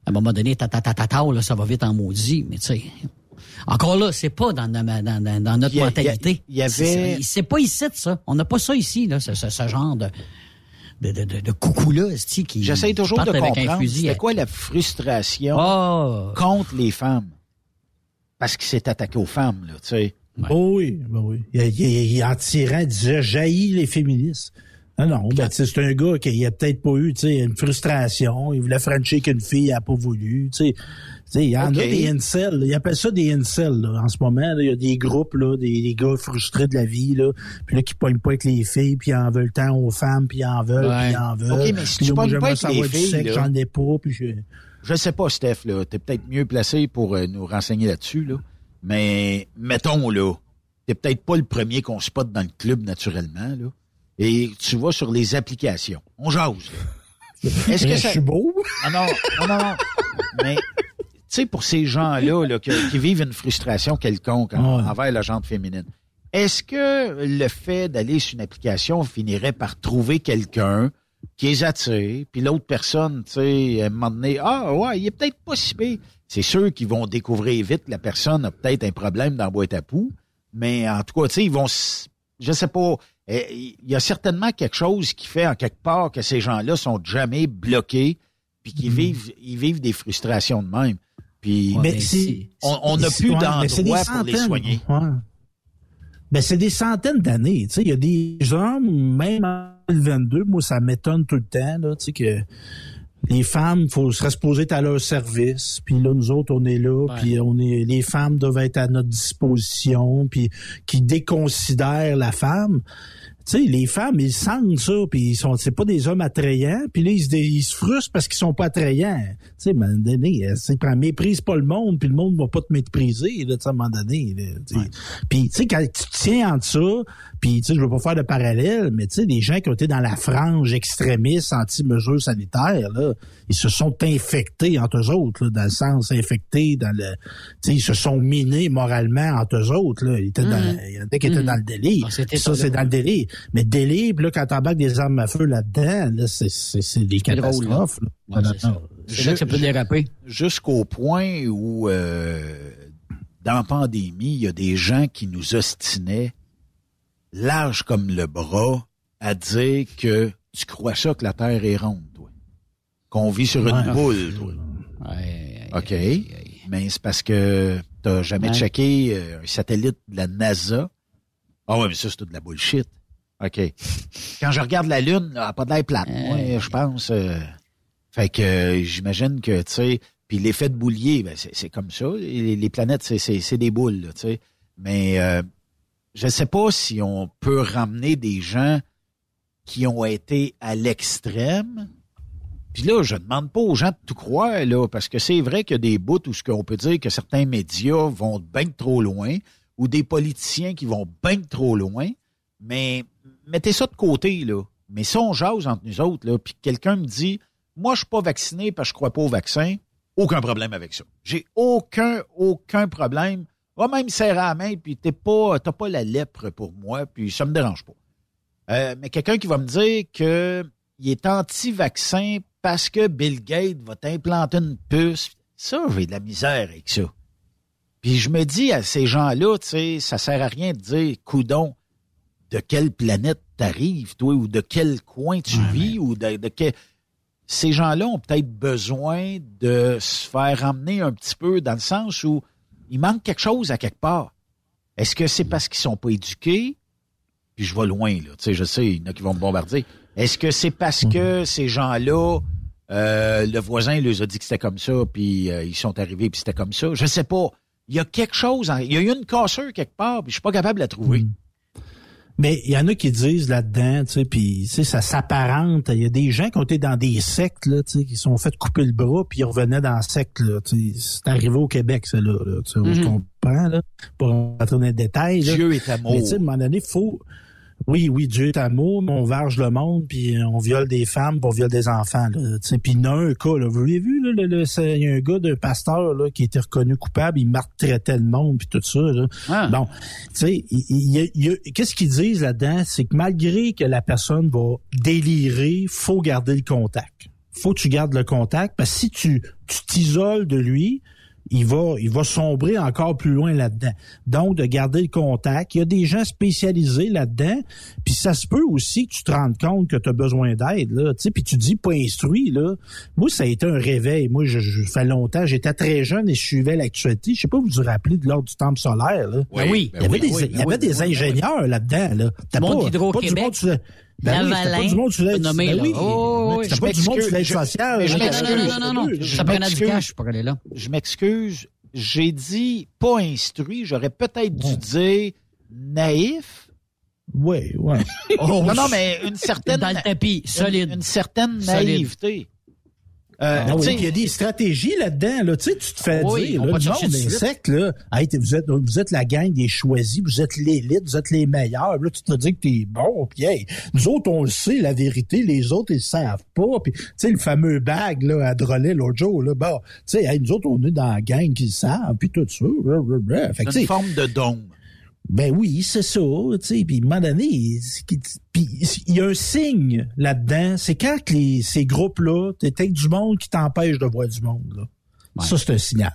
À un moment donné, ta ta ta ta ta, là, ça va vite en maudit, mais tu sais. Encore là, c'est pas dans, dans, dans, notre Il y a- mentalité. il y avait- c'est- C'est pas ici, ça. On n'a pas ça ici, là, ce, ce, ce genre de, de, de, de, de coucou-là, qui. J'essaie toujours qui de comprendre c'était quoi la frustration Ah! contre les femmes. Parce qu'il s'est attaqué aux femmes, là, tu sais. Oh oui, ben oui. Il, il- il- il- en tirant, il disait jaillit les féministes. Non, non, ben, c'est un gars qui a peut-être pas eu, une frustration. Il voulait frencher qu'une fille n'a pas voulu, il y en Ok. a des incels. Ils appellent ça des incels, là, en ce moment. là. Il y a des groupes, là, des, des gars frustrés de la vie, là. Puis là, qui pognent pas avec les filles, puis ils en veulent tant aux femmes, puis ils en veulent, Ouais. puis ils en veulent. Ok, mais si Puis tu là, moi, pognes pas j'aimerais avec savoir les du filles, sexe, là. J'en ai pas, puis je... Je sais pas, Steph, là. T'es peut-être mieux placé pour euh, nous renseigner là-dessus, là. Mais, mettons, là, t'es peut-être pas le premier qu'on spot dans le club, naturellement, là. Et tu vas sur les applications. On jase. Est-ce que Je ça... suis beau? Ah non, non, non, non. Mais, tu sais, pour ces gens-là, là, qui, qui vivent une frustration quelconque en- Ouais. envers la gente féminine, est-ce que le fait d'aller sur une application finirait par trouver quelqu'un qui les attire, puis l'autre personne, tu sais, à un moment donné, ah ouais, il est peut-être pas si pire. C'est sûr qu'ils vont découvrir vite que la personne a peut-être un problème dans la boîte à poux, mais en tout cas, tu sais, ils vont, je sais pas, il y a certainement quelque chose qui fait en quelque part que ces gens-là sont jamais bloqués, puis qu'ils vivent, ils vivent des frustrations de même. Puis Ouais, Mais ben, on- on n'a plus d'endroit pour les soigner. Ouais. Ben, c'est des centaines d'années. Tu sais, il y a des gens, même en 2022, moi, ça m'étonne tout le temps, là, tu sais, que les femmes, faut se être à leur service, puis là, nous autres, on est là, Ouais. puis on est, les femmes doivent être à notre disposition, puis qui déconsidèrent la femme. Tu sais, les femmes, ils sentent ça, puis ils sont, c'est pas des hommes attrayants, puis là, ils se, ils se frustrent parce qu'ils sont pas attrayants. Tu sais, à un moment donné, euh, c'est, méprise pas le monde, puis le monde va pas te mépriser, là, à un moment donné. Puis, tu sais, quand tu tiens entre ça, puis, tu sais, je veux pas faire de parallèle, mais tu sais, les gens qui ont été dans la frange extrémiste anti-mesures sanitaires, là, ils se sont infectés entre eux autres, là, dans le sens infectés, dans le, tu sais, ils se sont minés moralement entre eux autres, là. Ils étaient dans, il y en a qui étaient Mhm. dans le délire. Ah, c'était ça, c'est dans le délire. Mais délire, là, quand t'embarques des armes à feu là-dedans, là, c'est, c'est, c'est des C'est drôle, là. catastrophes, là. Ouais, c'est ça. C'est là que ça peut déraper. jusqu'au point où, euh, dans la pandémie, il y a des gens qui nous ostinaient, large comme le bras, à dire que tu crois ça que la Terre est ronde, toi. Qu'on vit sur une boule, toi. Ouais, OK. Mais c'est parce que t'as jamais Ouais. checké euh, un satellite de la NASA. Ah ouais, mais ça, c'est tout de la bullshit. OK. Quand je regarde la Lune, elle n'a pas de l'air plate. Moi, je pense. euh, fait que euh, j'imagine que, tu sais, puis l'effet de boulier, ben, c'est c'est comme ça. Les, les planètes, c'est- c'est c'est des boules, tu sais. Mais euh, je sais pas si on peut ramener des gens qui ont été à l'extrême Puis là, je demande pas aux gens de tout croire, là, parce que c'est vrai qu'il y a des bouts où ce qu'on peut dire que certains médias vont bien trop loin, ou des politiciens qui vont bien trop loin, mais mettez ça de côté, là. Mais si on jase entre nous autres, là, puis quelqu'un me dit, moi, je suis pas vacciné parce que je crois pas au vaccin, aucun problème avec ça. J'ai aucun, aucun problème. Va même serrer la main, puis t'es pas, t'as pas la lèpre pour moi, puis ça me dérange pas. Euh, mais quelqu'un qui va me dire que il est anti-vaccin parce que Bill Gates va t'implanter une puce, ça, j'ai de la misère avec ça. Puis je me dis à ces gens-là, tu sais, ça sert à rien de dire, coudon, de quelle planète t'arrives, toi, ou de quel coin tu vis, ou de, de quel... Ces gens-là ont peut-être besoin de se faire emmener un petit peu dans le sens où il manque quelque chose à quelque part. Est-ce que c'est parce qu'ils sont pas éduqués? Puis je vais loin, là. Tu sais, je sais, il y en a qui vont me bombarder. Est-ce que c'est parce que ces gens-là, euh, le voisin leur a dit que c'était comme ça, puis euh, ils sont arrivés, puis c'était comme ça? Je sais pas. Il y a quelque chose, en- il y a eu une cassure quelque part, puis je suis pas capable de la trouver. Mais il y en a qui disent là-dedans, tu sais, puis tu sais, ça s'apparente. Il y a des gens qui ont été dans des sectes, là, tu sais, qui se sont fait couper le bras, puis ils revenaient dans la secte, là. tu sais. C'est arrivé au Québec, ça, là. là, tu sais, on se comprend, là. Pas rentrer dans les détails, là. Dieu est amour. Mais tu sais, à un moment donné, faut... Oui, oui, Dieu est amour, mais on varge le monde, puis on viole des femmes, puis on viole des enfants. Là, puis il y a un cas, là, vous l'avez vu, là, le- le- c'est- il y a un gars d'un pasteur là, qui été reconnu coupable, il maltraitait le monde, puis tout ça. Là. Ah. Bon, tu sais, qu'est-ce qu'ils disent là-dedans? C'est que malgré que la personne va délirer, faut garder le contact. Faut que tu gardes le contact, parce que si tu tu t'isoles de lui, il va, il va sombrer encore plus loin là-dedans. Donc, de garder le contact. Il y a des gens spécialisés là-dedans. Puis ça se peut aussi que tu te rendes compte que tu as besoin d'aide. Là, tu sais, puis tu dis pas instruit. Là. Moi, ça a été un réveil. Moi, je, je fais longtemps. J'étais très jeune et je suivais l'actualité. Je sais pas vous vous rappelez de l'ordre du temple solaire. Là. Ben oui. Il y avait des, il y avait des ingénieurs là-dedans. Là. T'as pas, pas du monde ben oui, c'était Lavalin, pas du monde sur l'aide nommé, ben là. oui. Oh, oui, C'était je pas du monde sur l'aide sociale. je Non, non, m'excuse. non, non, non, non. Je Ça prenait du m'excuse. cash pour aller là. Je m'excuse. J'ai dit pas instruit. J'aurais peut-être dû dire naïf. Oui, oui. Oh, non, non, mais une certaine. Dans le tapis, solide. Une, certaine Solide. naïveté. Euh, Ah oui, il y a des stratégies là-dedans. Là. Tu sais, tu te fais Oui, dire, on là, va le te monde chercher tout de des suite. sectes, là, hey, vous, êtes, vous êtes la gang des choisis, vous êtes l'élite, vous êtes les meilleurs. Là, tu te dis que t'es bon. Puis hey, nous autres, on le sait, la vérité. Les autres, ils le savent pas. Puis tu sais, le fameux bag là, à Drolet l'autre jour, là, bon, tu sais, hey, nous autres, on est dans la gang qui le savent, puis tout ça. Fait que, une forme de dôme. Ben oui, c'est ça, tu sais, puis à un moment donné, il y a un signe là-dedans, c'est quand que les, ces groupes-là, t'es avec du monde qui t'empêche de voir du monde, là. Ouais. Ça, c'est un signal.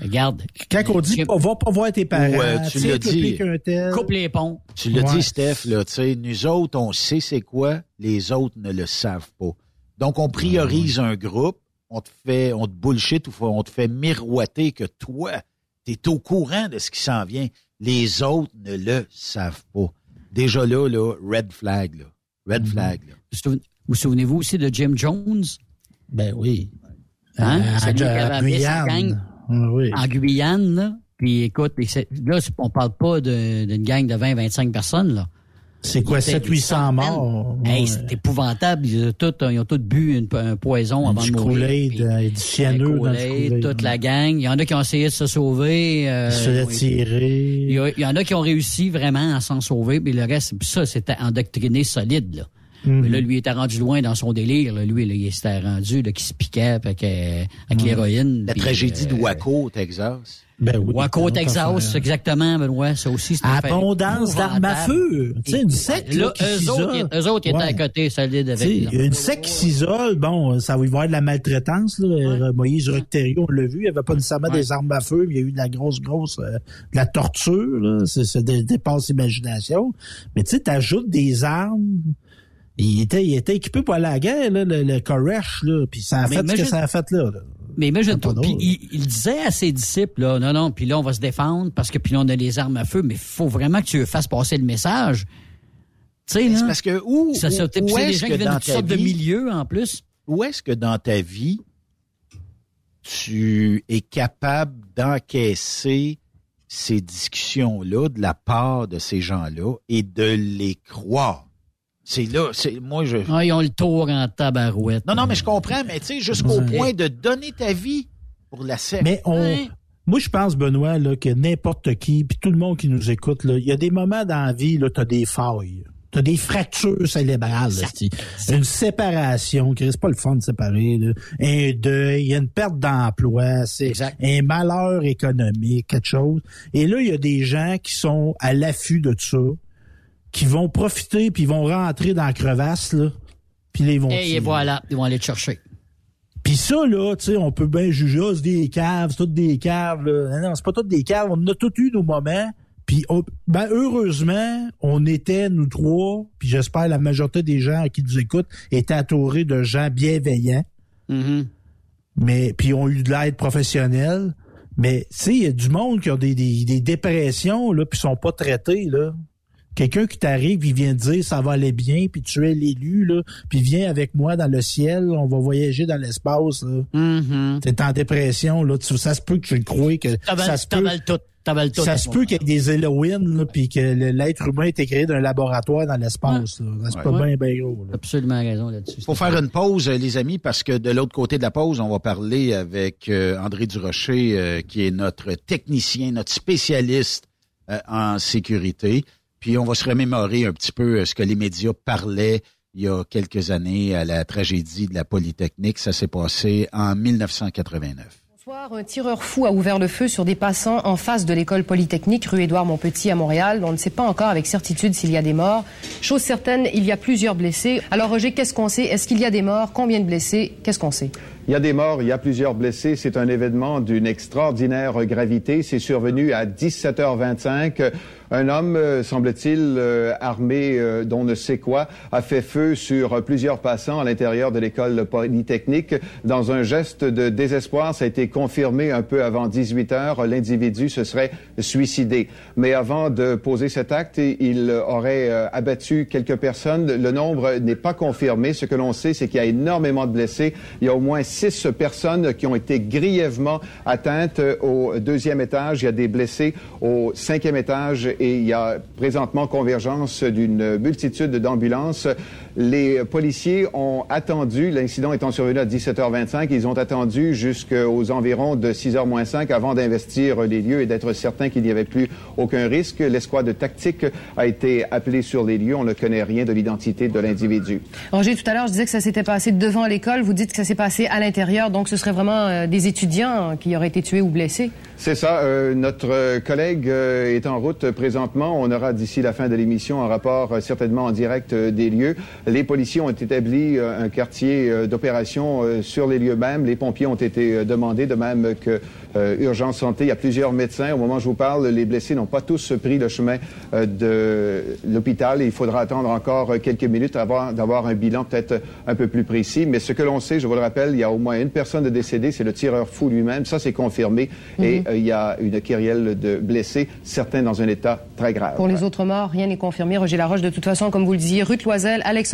Regarde. Quand on dit, pas, va pas voir tes parents, Ouais, tu l'as dit. tel. Coupe les ponts. Tu l'as Ouais. dit, Steph, là, tu sais, nous autres, on sait c'est quoi, les autres ne le savent pas. Donc, on priorise un groupe, on te fait, on te bullshit ou on te fait miroiter que toi, tu es au courant de ce qui s'en vient. Les autres ne le savent pas. Déjà là, là, red flag, là. Red flag, là. Vous vous souvenez-vous aussi de Jim Jones? Ben oui. Hein? Euh, C'est lui à sa Guyane. gang. Ah Oui. en Guyane? Là? Puis écoute, là, on parle pas de- d'une gang de 20-25 personnes. là. C'est quoi, C'était 700-800 une morts? Hey, Ouais. c'est épouvantable. Ils ont tous, ils ont tous bu une- un poison avant Du de mourir. Puis- euh, du cyanure dans le toute la gang. Il y en a qui ont essayé de se sauver. euh, Il se il, tirer. il y en a qui ont réussi vraiment à s'en sauver, mais le reste, ça, c'était endoctriné solide. Là. Mhm. Mais là, lui, il était rendu loin dans son délire. Là. Lui, là, il s'était rendu là, qui se piquait avec, avec l'héroïne. La puis, tragédie de euh, Waco, au Texas. Ben oui. Waco, Autre Texas, affaire. exactement, Benoît. Ça aussi, c'était Abondance d'armes à feu. Tu sais, une secte, là, qui eux s'isole. autres, eux autres, ils étaient Ouais. à côté, solide avec. là. une secte qui s'isole, bon, ça va y avoir de la maltraitance. Là. Euh, Moïse Recterio, on l'a vu, il n'y avait pas nécessairement Ouais. des armes à feu, mais il y a eu de la grosse, grosse, euh, de la torture. Là. C'est, ça dé- dépasse l'imagination. Mais tu sais, t'ajoutes des armes. Il était, il était équipé pour aller à la guerre, là, le, le Koresh, là, puis ça a Mais fait ce que ça a fait là. là. Mais imagine toi, pas puis drôle. il, il disait à ses disciples, là, non, non, puis là, on va se défendre parce que puis là, on a les armes à feu, mais il faut vraiment que tu fasses passer le message. Tu sais, C'est parce que où, ça, ça, où, est-ce que dans ta sortes de vie, milieux, en plus. où est-ce que dans ta vie, tu es capable d'encaisser ces discussions-là de la part de ces gens-là et de les croire? C'est là, c'est moi je. Ah, ils ont le tour en tabarouette. Non, non, mais je comprends, mais tu sais, jusqu'au Ouais. point de donner ta vie pour la secte. Mais on, moi, je pense, Benoît, là, que n'importe qui, puis tout le monde qui nous écoute, là, il y a des moments dans la vie, là, t'as des failles. T'as des fractures cérébrales, là, une séparation, Chris, c'est pas le fun de séparer, là. un deuil, il y a une perte d'emploi, c'est Exact. un malheur économique, quelque chose. Et là, il y a des gens qui sont à l'affût de ça, qui vont profiter puis ils vont rentrer dans la crevasse, là, puis ils vont Et, tirer. voilà, ils vont aller te chercher. Puis ça, là, tu sais, on peut bien juger, ah, c'est des caves, c'est toutes des caves. Là. Non, non, c'est pas toutes des caves. On a tous eu nos moments. Puis, on- ben, heureusement, on était, nous trois, puis j'espère la majorité des gens qui nous écoutent, étaient entourés de gens bienveillants, Mhm. mais puis ont eu de l'aide professionnelle. Mais, tu sais, il y a du monde qui a des, des, des dépressions, là, puis sont pas traités, là. Quelqu'un qui t'arrive, il vient te dire ça va aller bien, puis tu es l'élu, là, puis viens avec moi dans le ciel, on va voyager dans l'espace, là. Mhm. T'es en dépression, là. Tu- ça se peut que tu le crois que T'avales ça se peut. t'avales tout. T'avales tout. Ça se peut qu'il y ait des Elohim, là, puis que l'être humain est créé d'un laboratoire dans l'espace. là. Ça se peut bien, bien gros. là. Absolument raison là-dessus. faut faire une pause, euh, les amis, parce que de l'autre côté de la pause, on va parler avec euh, André Durocher, euh, qui est notre technicien, notre spécialiste euh, en sécurité. Puis on va se remémorer un petit peu euh, ce que les médias parlaient il y a quelques années à la tragédie de la Polytechnique. Ça s'est passé en 1989. Bonsoir, un tireur fou a ouvert le feu sur des passants en face de l'école polytechnique rue Édouard Montpetit à Montréal. On ne sait pas encore avec certitude s'il y a des morts. Chose certaine, il y a plusieurs blessés. Alors Roger, qu'est-ce qu'on sait? Est-ce qu'il y a des morts? Combien de blessés? Qu'est-ce qu'on sait? Il y a des morts, il y a plusieurs blessés. C'est un événement d'une extraordinaire gravité. C'est survenu à 17h25. Un homme, euh, semble-t-il, euh, armé euh, d'on ne sait quoi, a fait feu sur plusieurs passants à l'intérieur de l'école polytechnique. Dans un geste de désespoir, ça a été confirmé un peu avant 18 heures. L'individu se serait suicidé. Mais avant de poser cet acte, il aurait abattu quelques personnes. Le nombre n'est pas confirmé. Ce que l'on sait, c'est qu'il y a énormément de blessés. Il y a au moins six personnes qui ont été grièvement atteintes au deuxième étage. Il y a des blessés au cinquième étage et il y a présentement convergence d'une multitude d'ambulances. Les policiers ont attendu, l'incident étant survenu à 17h25, ils ont attendu jusqu'aux environs de 6h moins 5 avant d'investir les lieux et d'être certain qu'il n'y avait plus aucun risque. L'escouade tactique a été appelée sur les lieux. On ne connaît rien de l'identité de l'individu. Roger, tout à l'heure, je disais que ça s'était passé devant l'école. Vous dites que ça s'est passé à l'intérieur. Donc ce serait vraiment euh, des étudiants qui auraient été tués ou blessés. C'est ça. Euh, notre euh, collègue euh, est en route présentement. On aura d'ici la fin de l'émission un rapport certainement en direct des lieux. Les policiers ont établi euh, un quartier euh, d'opération euh, sur les lieux même. Les pompiers ont été demandés, de même que Urgence Santé. Il y a plusieurs médecins. Au moment où je vous parle, les blessés n'ont pas tous pris le chemin de l'hôpital. Il faudra attendre encore quelques minutes avant d'avoir un bilan peut-être un peu plus précis. Mais ce que l'on sait, je vous le rappelle, il y a au moins une personne de décédée, c'est le tireur fou lui-même. Ça, c'est confirmé. Et euh, il y a une kyrielle de blessés, certains dans un état très grave. Pour les autres morts, rien n'est confirmé. Roger Laroche, de toute façon, comme vous le disiez, Ruth Loisel, Alexandre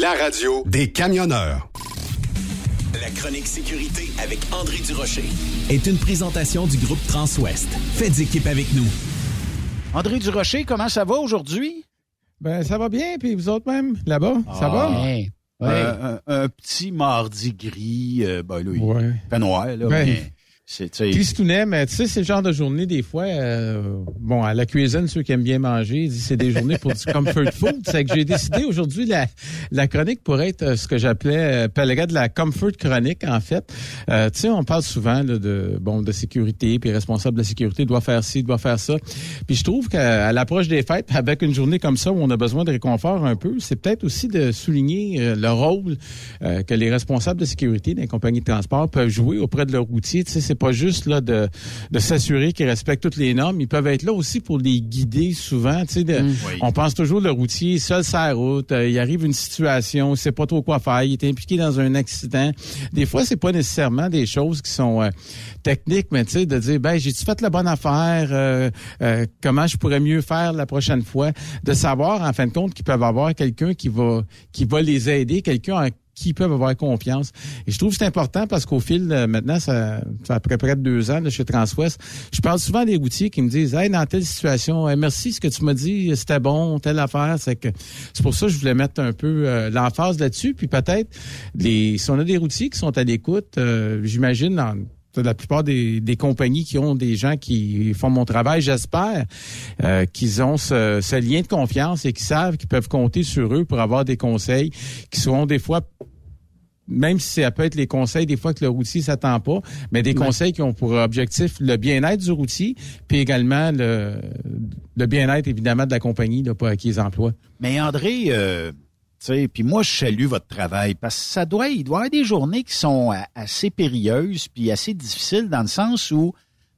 La radio des camionneurs. La chronique sécurité avec André Durocher. Est une présentation du groupe Transouest. Faites équipe avec nous. André Durocher, comment ça va aujourd'hui? Ben, ça va bien, puis vous autres même, là-bas, ça va? Ouais. Euh, un, un petit mardi gris, euh, ben là, il Ouais. fait noir, là, Ben, mais Tristounet, mais tu sais, c'est le genre de journée, des fois, euh, bon, à la cuisine, ceux qui aiment bien manger, c'est des journées pour du comfort food. C'est que j'ai décidé aujourd'hui, la, la chronique pourrait être euh, ce que j'appelais, euh, appellerais de la comfort chronique, en fait. Euh, tu sais, on parle souvent là, de, bon, de sécurité, puis responsable de la sécurité doit faire ci, doit faire ça. Puis je trouve qu'à l'approche des fêtes, avec une journée comme ça où on a besoin de réconfort un peu, c'est peut-être aussi de souligner euh, le rôle euh, que les responsables de sécurité des compagnies de transport peuvent jouer auprès de leurs routiers. Tu sais, pas juste là de, de s'assurer qu'ils respectent toutes les normes. Ils peuvent être là aussi pour les guider souvent. Tu sais, de- Oui. on pense toujours le routier seul sur la route. euh, il arrive une situation, il sait pas trop quoi faire. Il est impliqué dans un accident. Des fois, c'est pas nécessairement des choses qui sont euh, techniques, mais tu sais, de dire ben j'ai-tu fait la bonne affaire Euh, euh, Comment je pourrais mieux faire la prochaine fois? De savoir en fin de compte qu'ils peuvent avoir quelqu'un qui va qui va les aider, quelqu'un en qui peuvent avoir confiance. Et je trouve que c'est important parce qu'au fil, maintenant, ça, ça fait près deux ans là, chez Transwest, je parle souvent des routiers qui me disent Hey, dans telle situation, hey, merci, ce que tu m'as dit, c'était bon, telle affaire. C'est que c'est pour ça que je voulais mettre un peu euh, l'emphase là-dessus. Puis peut-être, les, si on a des routiers qui sont à l'écoute, euh, j'imagine dans la plupart des, des compagnies qui ont des gens qui font mon travail, j'espère euh, qu'ils ont ce, ce lien de confiance et qu'ils savent qu'ils peuvent compter sur eux pour avoir des conseils qui seront des fois même si ça peut être les conseils des fois que le routier s'attend pas, mais des conseils qui ont pour objectif le bien-être du routier, puis également le, le bien-être évidemment de la compagnie là, pour qui les emploie. Mais André, euh, puis moi je salue votre travail parce que ça doit, il doit y avoir des journées qui sont a- assez périlleuses puis assez difficiles dans le sens où,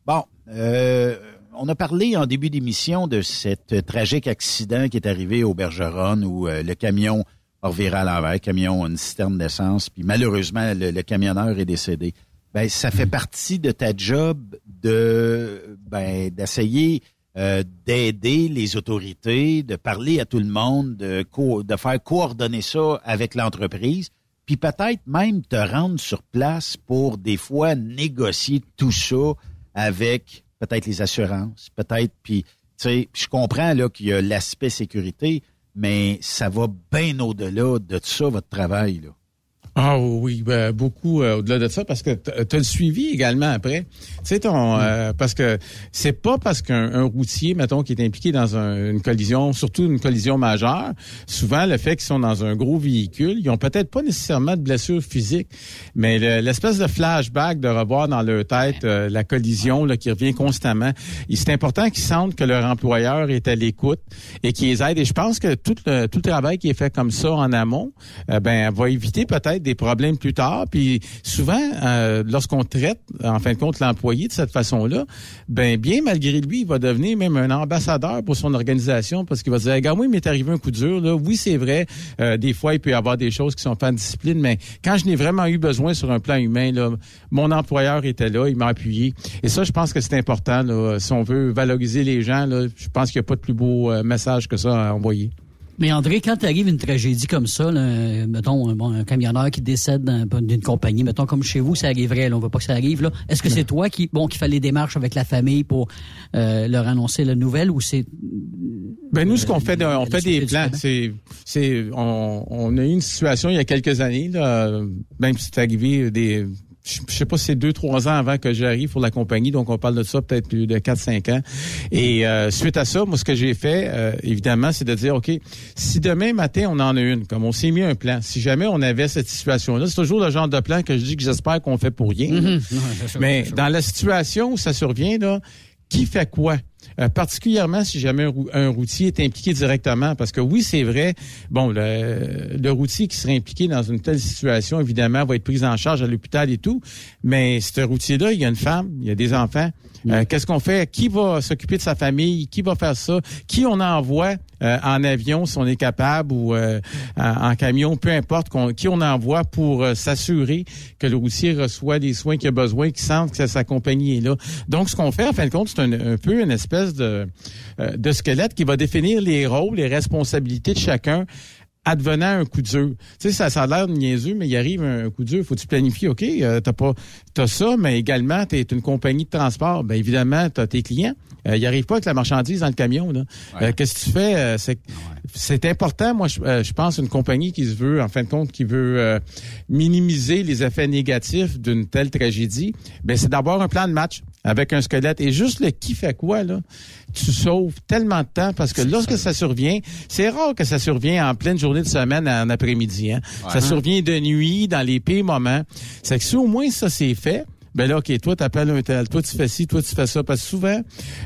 bon, euh, on a parlé en début d'émission de cet tragique accident qui est arrivé au Bergeron où euh, le camion a reviré à l'envers, camion une citerne d'essence, puis malheureusement le, le camionneur est décédé. Ben ça fait partie de ta job de ben d'essayer euh, d'aider les autorités, de parler à tout le monde, de, faire coordonner ça avec l'entreprise, puis peut-être même te rendre sur place pour des fois négocier tout ça avec peut-être les assurances, peut-être, puis tu sais, je comprends là qu'il y a l'aspect sécurité, mais ça va bien au-delà de ça, votre travail, là. Ah oui, ben, beaucoup euh, au-delà de ça, parce que tu as le suivi également après. Tu sais, ton, euh, parce que c'est pas parce qu'un un routier, mettons, qui est impliqué dans un- une collision, surtout une collision majeure, souvent le fait qu'ils sont dans un gros véhicule, ils ont peut-être pas nécessairement de blessures physiques, mais le- l'espèce de flashback de revoir dans leur tête euh, la collision là, qui revient constamment, c'est important qu'ils sentent que leur employeur est à l'écoute et qu'ils les aide. Et je pense que tout le, tout le travail qui est fait comme ça en amont, ben va éviter peut-être des problèmes plus tard. Puis souvent, euh, lorsqu'on traite en fin de compte l'employé de cette façon-là, ben bien malgré lui, il va devenir même un ambassadeur pour son organisation parce qu'il va dire, regarde, moi, il m'est arrivé un coup dur. Là. Oui, c'est vrai. euh, des fois, il peut y avoir des choses qui sont pas en discipline, mais quand je n'ai vraiment eu besoin sur un plan humain, là, mon employeur était là, il m'a appuyé. Et ça, je pense que c'est important. Si on veut valoriser les gens, là, je pense qu'il n'y a pas de plus beau euh, message que ça à envoyer. Mais André, quand t'arrive une tragédie comme ça, là, euh, mettons un, bon, un camionneur qui décède d'une compagnie, mettons comme chez vous, ça arriverait, là, on veut pas que ça arrive. là. Est-ce que c'est toi qui, bon, qui fait les démarches avec la famille pour euh, leur annoncer la nouvelle ou c'est Ben nous, ce qu'on fait, on fait des plans. C'est, c'est, on, on a eu une situation il y a quelques années, là, euh, même si c'est arrivé des, je sais pas si c'est deux, trois ans avant que j'arrive pour la compagnie, donc on parle de ça peut-être plus de quatre, cinq ans. Et euh, suite à ça, moi, ce que j'ai fait, euh, évidemment, c'est de dire, OK, si demain matin, on en a une, comme on s'est mis un plan, si jamais on avait cette situation-là, c'est toujours le genre de plan que je dis que j'espère qu'on fait pour rien. là. Mais dans la situation où ça survient, là, qui fait quoi? Euh, particulièrement si jamais un, rou- un routier est impliqué directement, parce que oui, c'est vrai, bon, le, le routier qui serait impliqué dans une telle situation, évidemment, va être pris en charge à l'hôpital et tout, mais ce routier-là, il y a une femme, il y a des enfants. Euh, Qu'est-ce qu'on fait? Qui va s'occuper de sa famille? Qui va faire ça? Qui on envoie? Euh, en avion si on est capable ou euh, en, camion, peu importe, qui on envoie pour euh, s'assurer que le routier reçoit les soins qu'il a besoin, qu'il sente que sa compagnie est là. Donc, ce qu'on fait, en fin de compte, c'est un, peu une espèce euh, de squelette qui va définir les rôles, les responsabilités de chacun advenant un coup dur. Tu sais, ça, ça a l'air niaiseux, mais il arrive un coup dur, faut tu planifier, OK, euh, t'as pas t'as ça, mais également, tu es une compagnie de transport. Ben évidemment, tu as tes clients. Euh, il arrive pas avec la marchandise dans le camion. Là. Euh, Qu'est-ce que tu fais? Euh, c'est c'est important, moi, je, euh, je pense, une compagnie qui se veut, en fin de compte, qui veut euh, minimiser les effets négatifs d'une telle tragédie, ben c'est d'avoir un plan de match avec un squelette. Et juste le qui fait quoi, là, tu sauves tellement de temps parce que lorsque ça. survient, c'est rare que ça survient en pleine journée de semaine en après-midi. Hein? Ça survient de nuit, dans les pires moments. C'est que si au moins ça c'est fait, ben là, OK, toi, t'appelles un tel, toi, tu fais ci, toi, tu fais ça. Parce que souvent,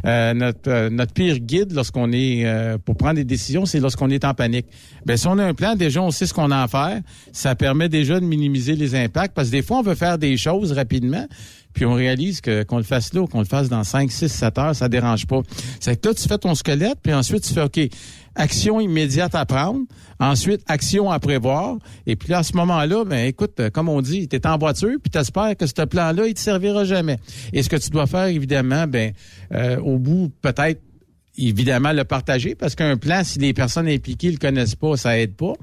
euh, notre, euh, notre pire guide lorsqu'on est euh, pour prendre des décisions, c'est lorsqu'on est en panique. Ben, si on a un plan, déjà, on sait ce qu'on a à faire. Ça permet déjà de minimiser les impacts. Parce que des fois, on veut faire des choses rapidement. Puis on réalise que qu'on le fasse là ou qu'on le fasse dans 5, 6, 7 heures, ça dérange pas. C'est que là, tu fais ton squelette, puis ensuite tu fais OK, action immédiate à prendre, ensuite action à prévoir, et puis là, à ce moment-là, ben écoute, euh, comme on dit, tu es en voiture, puis tu espères que ce plan-là, il te servira jamais. Et ce que tu dois faire, évidemment, ben euh, au bout, peut-être évidemment le partager parce qu'un plan, si les personnes impliquées le connaissent pas, ça aide pas.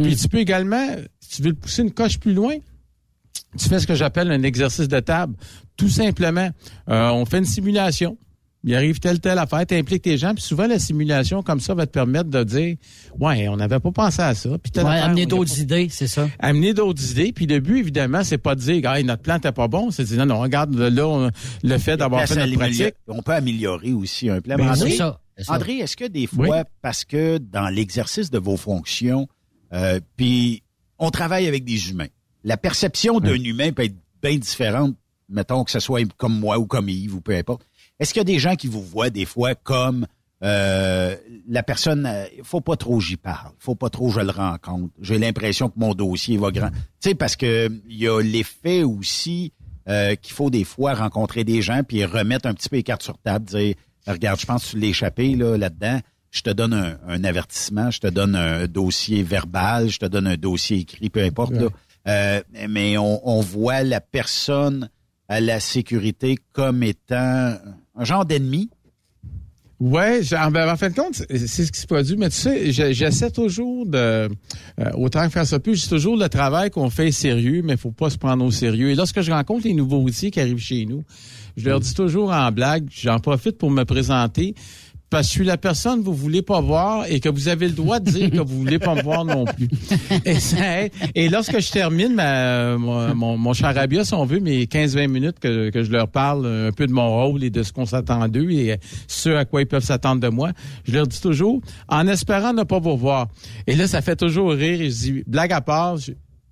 Puis tu peux également, si tu veux le pousser une coche plus loin, tu fais ce que j'appelle un exercice de table. Tout simplement, euh, on fait une simulation. Il arrive telle, telle affaire, t'impliques tes gens, puis souvent la simulation comme ça va te permettre de dire Ouais, on n'avait pas pensé à ça. Puis Ouais, amener d'autres pas- idées, c'est ça. amener d'autres idées. Puis le but, évidemment, c'est pas de dire, hey, notre plan n'était pas bon. C'est de dire, non, non, regarde, là, on- le fait d'avoir fait notre pratique. On peut améliorer aussi un plan. Ben Mais André, ça, ça. André, est-ce que des fois, Oui. parce que dans l'exercice de vos fonctions, euh, puis on travaille avec des humains, la perception d'un humain peut être bien différente, mettons que ce soit comme moi ou comme Yves ou peu importe. Est-ce qu'il y a des gens qui vous voient des fois comme euh, la personne, euh, faut pas trop j'y parle, faut pas trop je le rencontre. J'ai l'impression que mon dossier va grand. Tu sais, parce que il y a l'effet aussi euh, qu'il faut des fois rencontrer des gens puis remettre un petit peu les cartes sur table, dire regarde, je pense que tu échappé là là-dedans. Je te donne un, avertissement, je te donne un dossier verbal, je te donne un dossier écrit, peu importe. Là. mais on, on voit la personne à la sécurité comme étant un genre d'ennemi Ouais, ben, en fin de compte, c'est ce qui se produit. Mais tu sais, j'essaie toujours de, euh, autant que faire ça plus, c'est toujours le travail qu'on fait sérieux, mais faut pas se prendre au sérieux. Et lorsque je rencontre les nouveaux outils qui arrivent chez nous, je leur dis toujours en blague, j'en profite pour me présenter parce que je suis la personne que vous voulez pas voir et que vous avez le droit de dire que vous voulez pas me voir non plus. Et, lorsque je termine ma, mon, mon charabia, si on veut, mes 15-20 minutes que, que je leur parle un peu de mon rôle et de ce qu'on s'attend d'eux et ce à quoi ils peuvent s'attendre de moi, je leur dis toujours, en espérant ne pas vous voir. Et là, ça fait toujours rire et je dis, blague à part,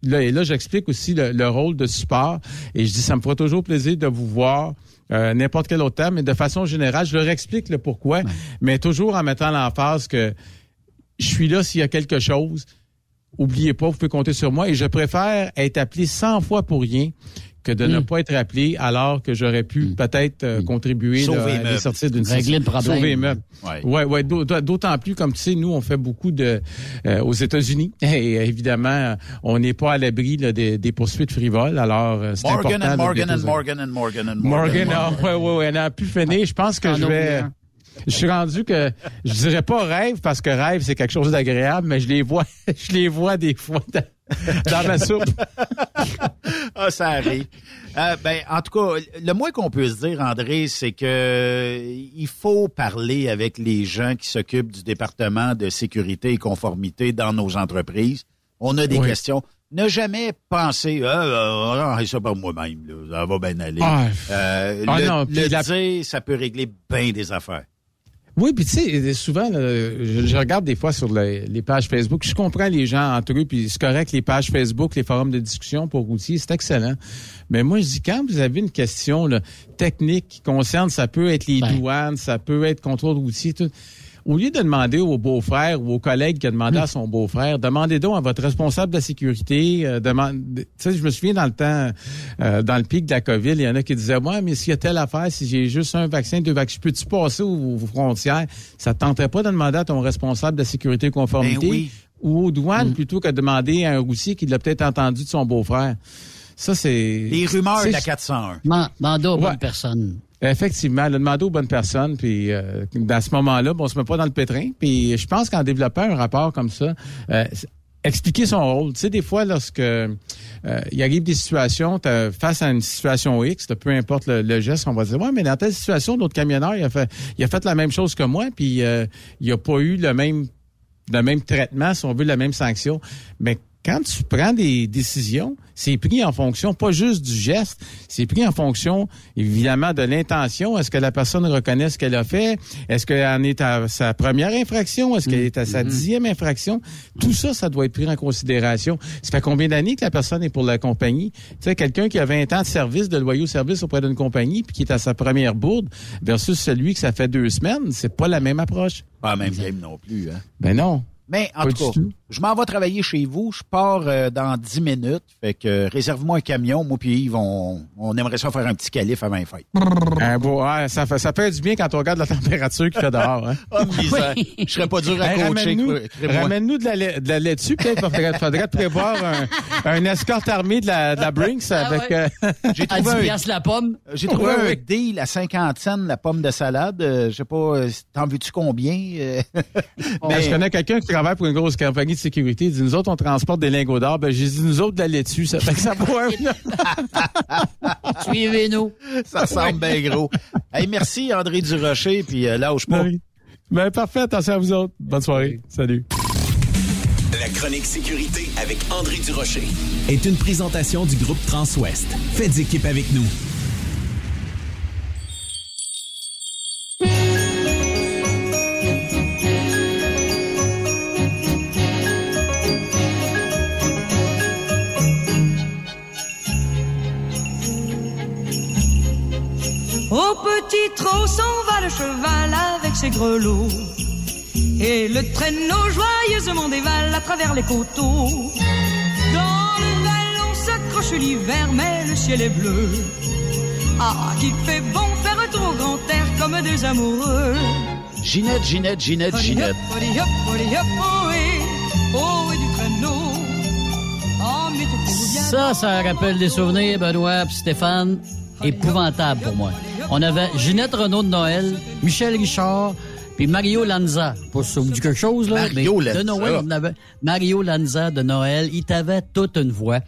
là, et là, j'explique aussi le, le, rôle de support et je dis, ça me fera toujours plaisir de vous voir euh, n'importe quel autre thème, mais de façon générale, je leur explique le pourquoi, mais toujours en mettant l'emphase que je suis là s'il y a quelque chose. Oubliez pas, vous pouvez compter sur moi et je préfère être appelé 100 fois pour rien que de ne hmm. pas être appelé alors que j'aurais pu hmm. peut-être euh, hmm. contribuer à sortir d'une régler le problème. Sauver Ouais, ouais, ouais d'autant plus comme tu sais nous on fait beaucoup de euh, aux États-Unis. Et évidemment on n'est pas à l'abri des, des, poursuites frivoles. Alors euh, c'est important and Morgan and Morgan and Morgan and Morgan. Morgan, ah, ouais ouais ouais on a pu finir. Je pense que je vais je suis rendu que je dirais pas rêve parce que rêve c'est quelque chose d'agréable mais je les vois je les vois des fois dans ma soupe. ah, ça arrive. Euh, ben, en tout cas, le moins qu'on peut se dire, André, c'est que il faut parler avec les gens qui s'occupent du département de sécurité et conformité dans nos entreprises. On a des questions. Ne jamais penser, ah, ah ça par moi-même, ça va bien aller. Ah, euh, ah, le, non, le dire, ça peut régler bien des affaires. Oui, puis tu sais, souvent, je, regarde des fois sur les, pages Facebook, je comprends les gens entre eux, puis c'est correct, les pages Facebook, les forums de discussion pour outils, c'est excellent. Mais moi, je dis, quand vous avez une question technique qui concerne, ça peut être les ben. douanes, ça peut être contrôle d'outils, tout au lieu de demander au beau-frère ou au collègue qui a demandé à son beau-frère, demandez donc à votre responsable de la sécurité. Euh, demande, tu sais, je me souviens dans le temps, euh, dans le pic de la COVID, il y en a qui disaient, moi, mais s'il y a telle affaire, si j'ai juste un vaccin, deux vaccins, peux-tu passer aux, frontières? Ça te tenterait pas de demander à ton responsable de la sécurité et conformité ben ou aux douanes mm. plutôt que de demander à un roussier qui l'a peut-être entendu de son beau-frère? Ça, c'est... Les rumeurs de la 401. mandat aux bonnes personnes. Effectivement, le demander aux bonnes personnes, puis euh, dans ce moment-là, bon, on se met pas dans le pétrin. Puis je pense qu'en développant un rapport comme ça, euh, expliquer son rôle. Tu sais, des fois, lorsque euh, il arrive des situations, face à une situation X, peu importe le, geste, on va dire, ouais, mais dans telle situation, notre camionneur, il a fait, il a fait la même chose que moi, puis il a pas eu le même, le même traitement, si on veut, la même sanction. Mais quand tu prends des décisions, c'est pris en fonction pas juste du geste, c'est pris en fonction évidemment de l'intention. Est-ce que la personne reconnaît ce qu'elle a fait? Est-ce qu'elle en est à sa première infraction? Est-ce qu'elle est à sa mm-hmm. dixième infraction? Tout ça, ça doit être pris en considération. Ça fait combien d'années que la personne est pour la compagnie? Tu sais, quelqu'un qui a 20 ans de service, de loyaux service auprès d'une compagnie, puis qui est à sa première bourde, versus celui que ça fait deux semaines, c'est pas la même approche. Pas la même game non plus, hein? Ben non. Mais en tout cas, je m'en vais travailler chez vous. Je pars euh, dans 10 minutes. Fait que euh, réserve-moi un camion. Moi puis Yves, on, on, aimerait ça faire un petit calife avant les fêtes. Un beau, ça, fait, ça fait du bien quand on regarde la température qu'il fait dehors. Hein? oh, Je serais pas dur à coacher. Ramène-nous de la, de la laitue. Peut-être faudrait, faudrait prévoir un, un escorte armée de la, de la Brinks ah avec... Euh, J'ai trouvé un, la pomme. J'ai trouvé un deal à 50 cents la pomme de salade. je sais pas, t'en veux-tu combien? Mais... Je connais quelqu'un qui travaille pour une grosse compagnie de sécurité. Il dit, nous autres, on transporte des lingots d'or. Ben, j'ai dit, nous autres, de la laitue. Ça fait que ça pourrait... Suivez-nous. Ça semble bien gros. Hey, merci, André Durocher, puis euh, lâche pas. Oui. Ben, parfait. Attention à vous autres. Bonne soirée. Salut. La chronique sécurité avec André Durocher est une présentation du groupe Transouest. Faites équipe avec nous. Au petit trot s'en va le cheval avec ses grelots. Et le traîneau joyeusement dévale à travers les coteaux. Dans le vallon s'accroche l'hiver, mais le ciel est bleu. Ah, qu'il fait bon faire un tour au grand air comme deux amoureux. Ginette, Ginette, Ginette, Ginette. Oh, Ça, ça rappelle des souvenirs, Benoît Stéphane. Épouvantable pour moi. On avait Ginette Renaud de Noël, Michel Richard, puis Mario Lanza. Si ça vous dit quelque chose, là. Mario mais Lanza. De Noël, on avait Mario Lanza de Noël. Il t'avait toute une voix.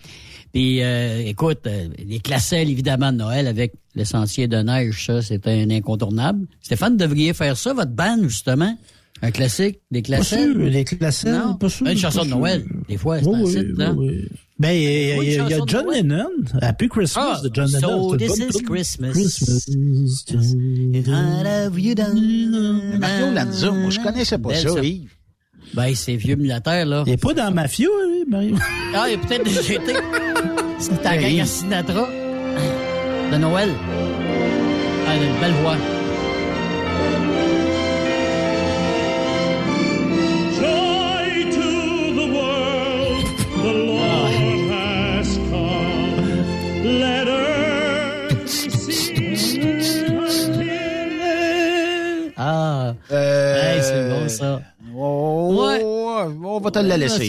Puis, euh, écoute, euh, les classelles, évidemment, de Noël avec le sentier de neige, ça, c'était un incontournable. Stéphane, devriez faire ça, votre band, justement? Un classique, des Pas classelles. sûr, les classelles, Non. pas sûr. Une chanson pas de sûr. Noël. Des fois, c'est Oui, un oui, site, là. Ben, il y, a- John. Lennon, Happy Christmas Ah, de John so Lennon. c'est une this is. Christmas. Christmas. What have you done? Mario Lanza, moi, je connaissais pas Belle, ça, Yves. Ben, c'est vieux militaire, là. Il est pas dans Mafia, lui, Mario? Ah, il est peut-être déjà été. C'est ta gang à Sinatra. De Noël. Ah, il a une belle voix. Euh, Hey, c'est bon, ça. Oh, Ouais. On va te la laisser.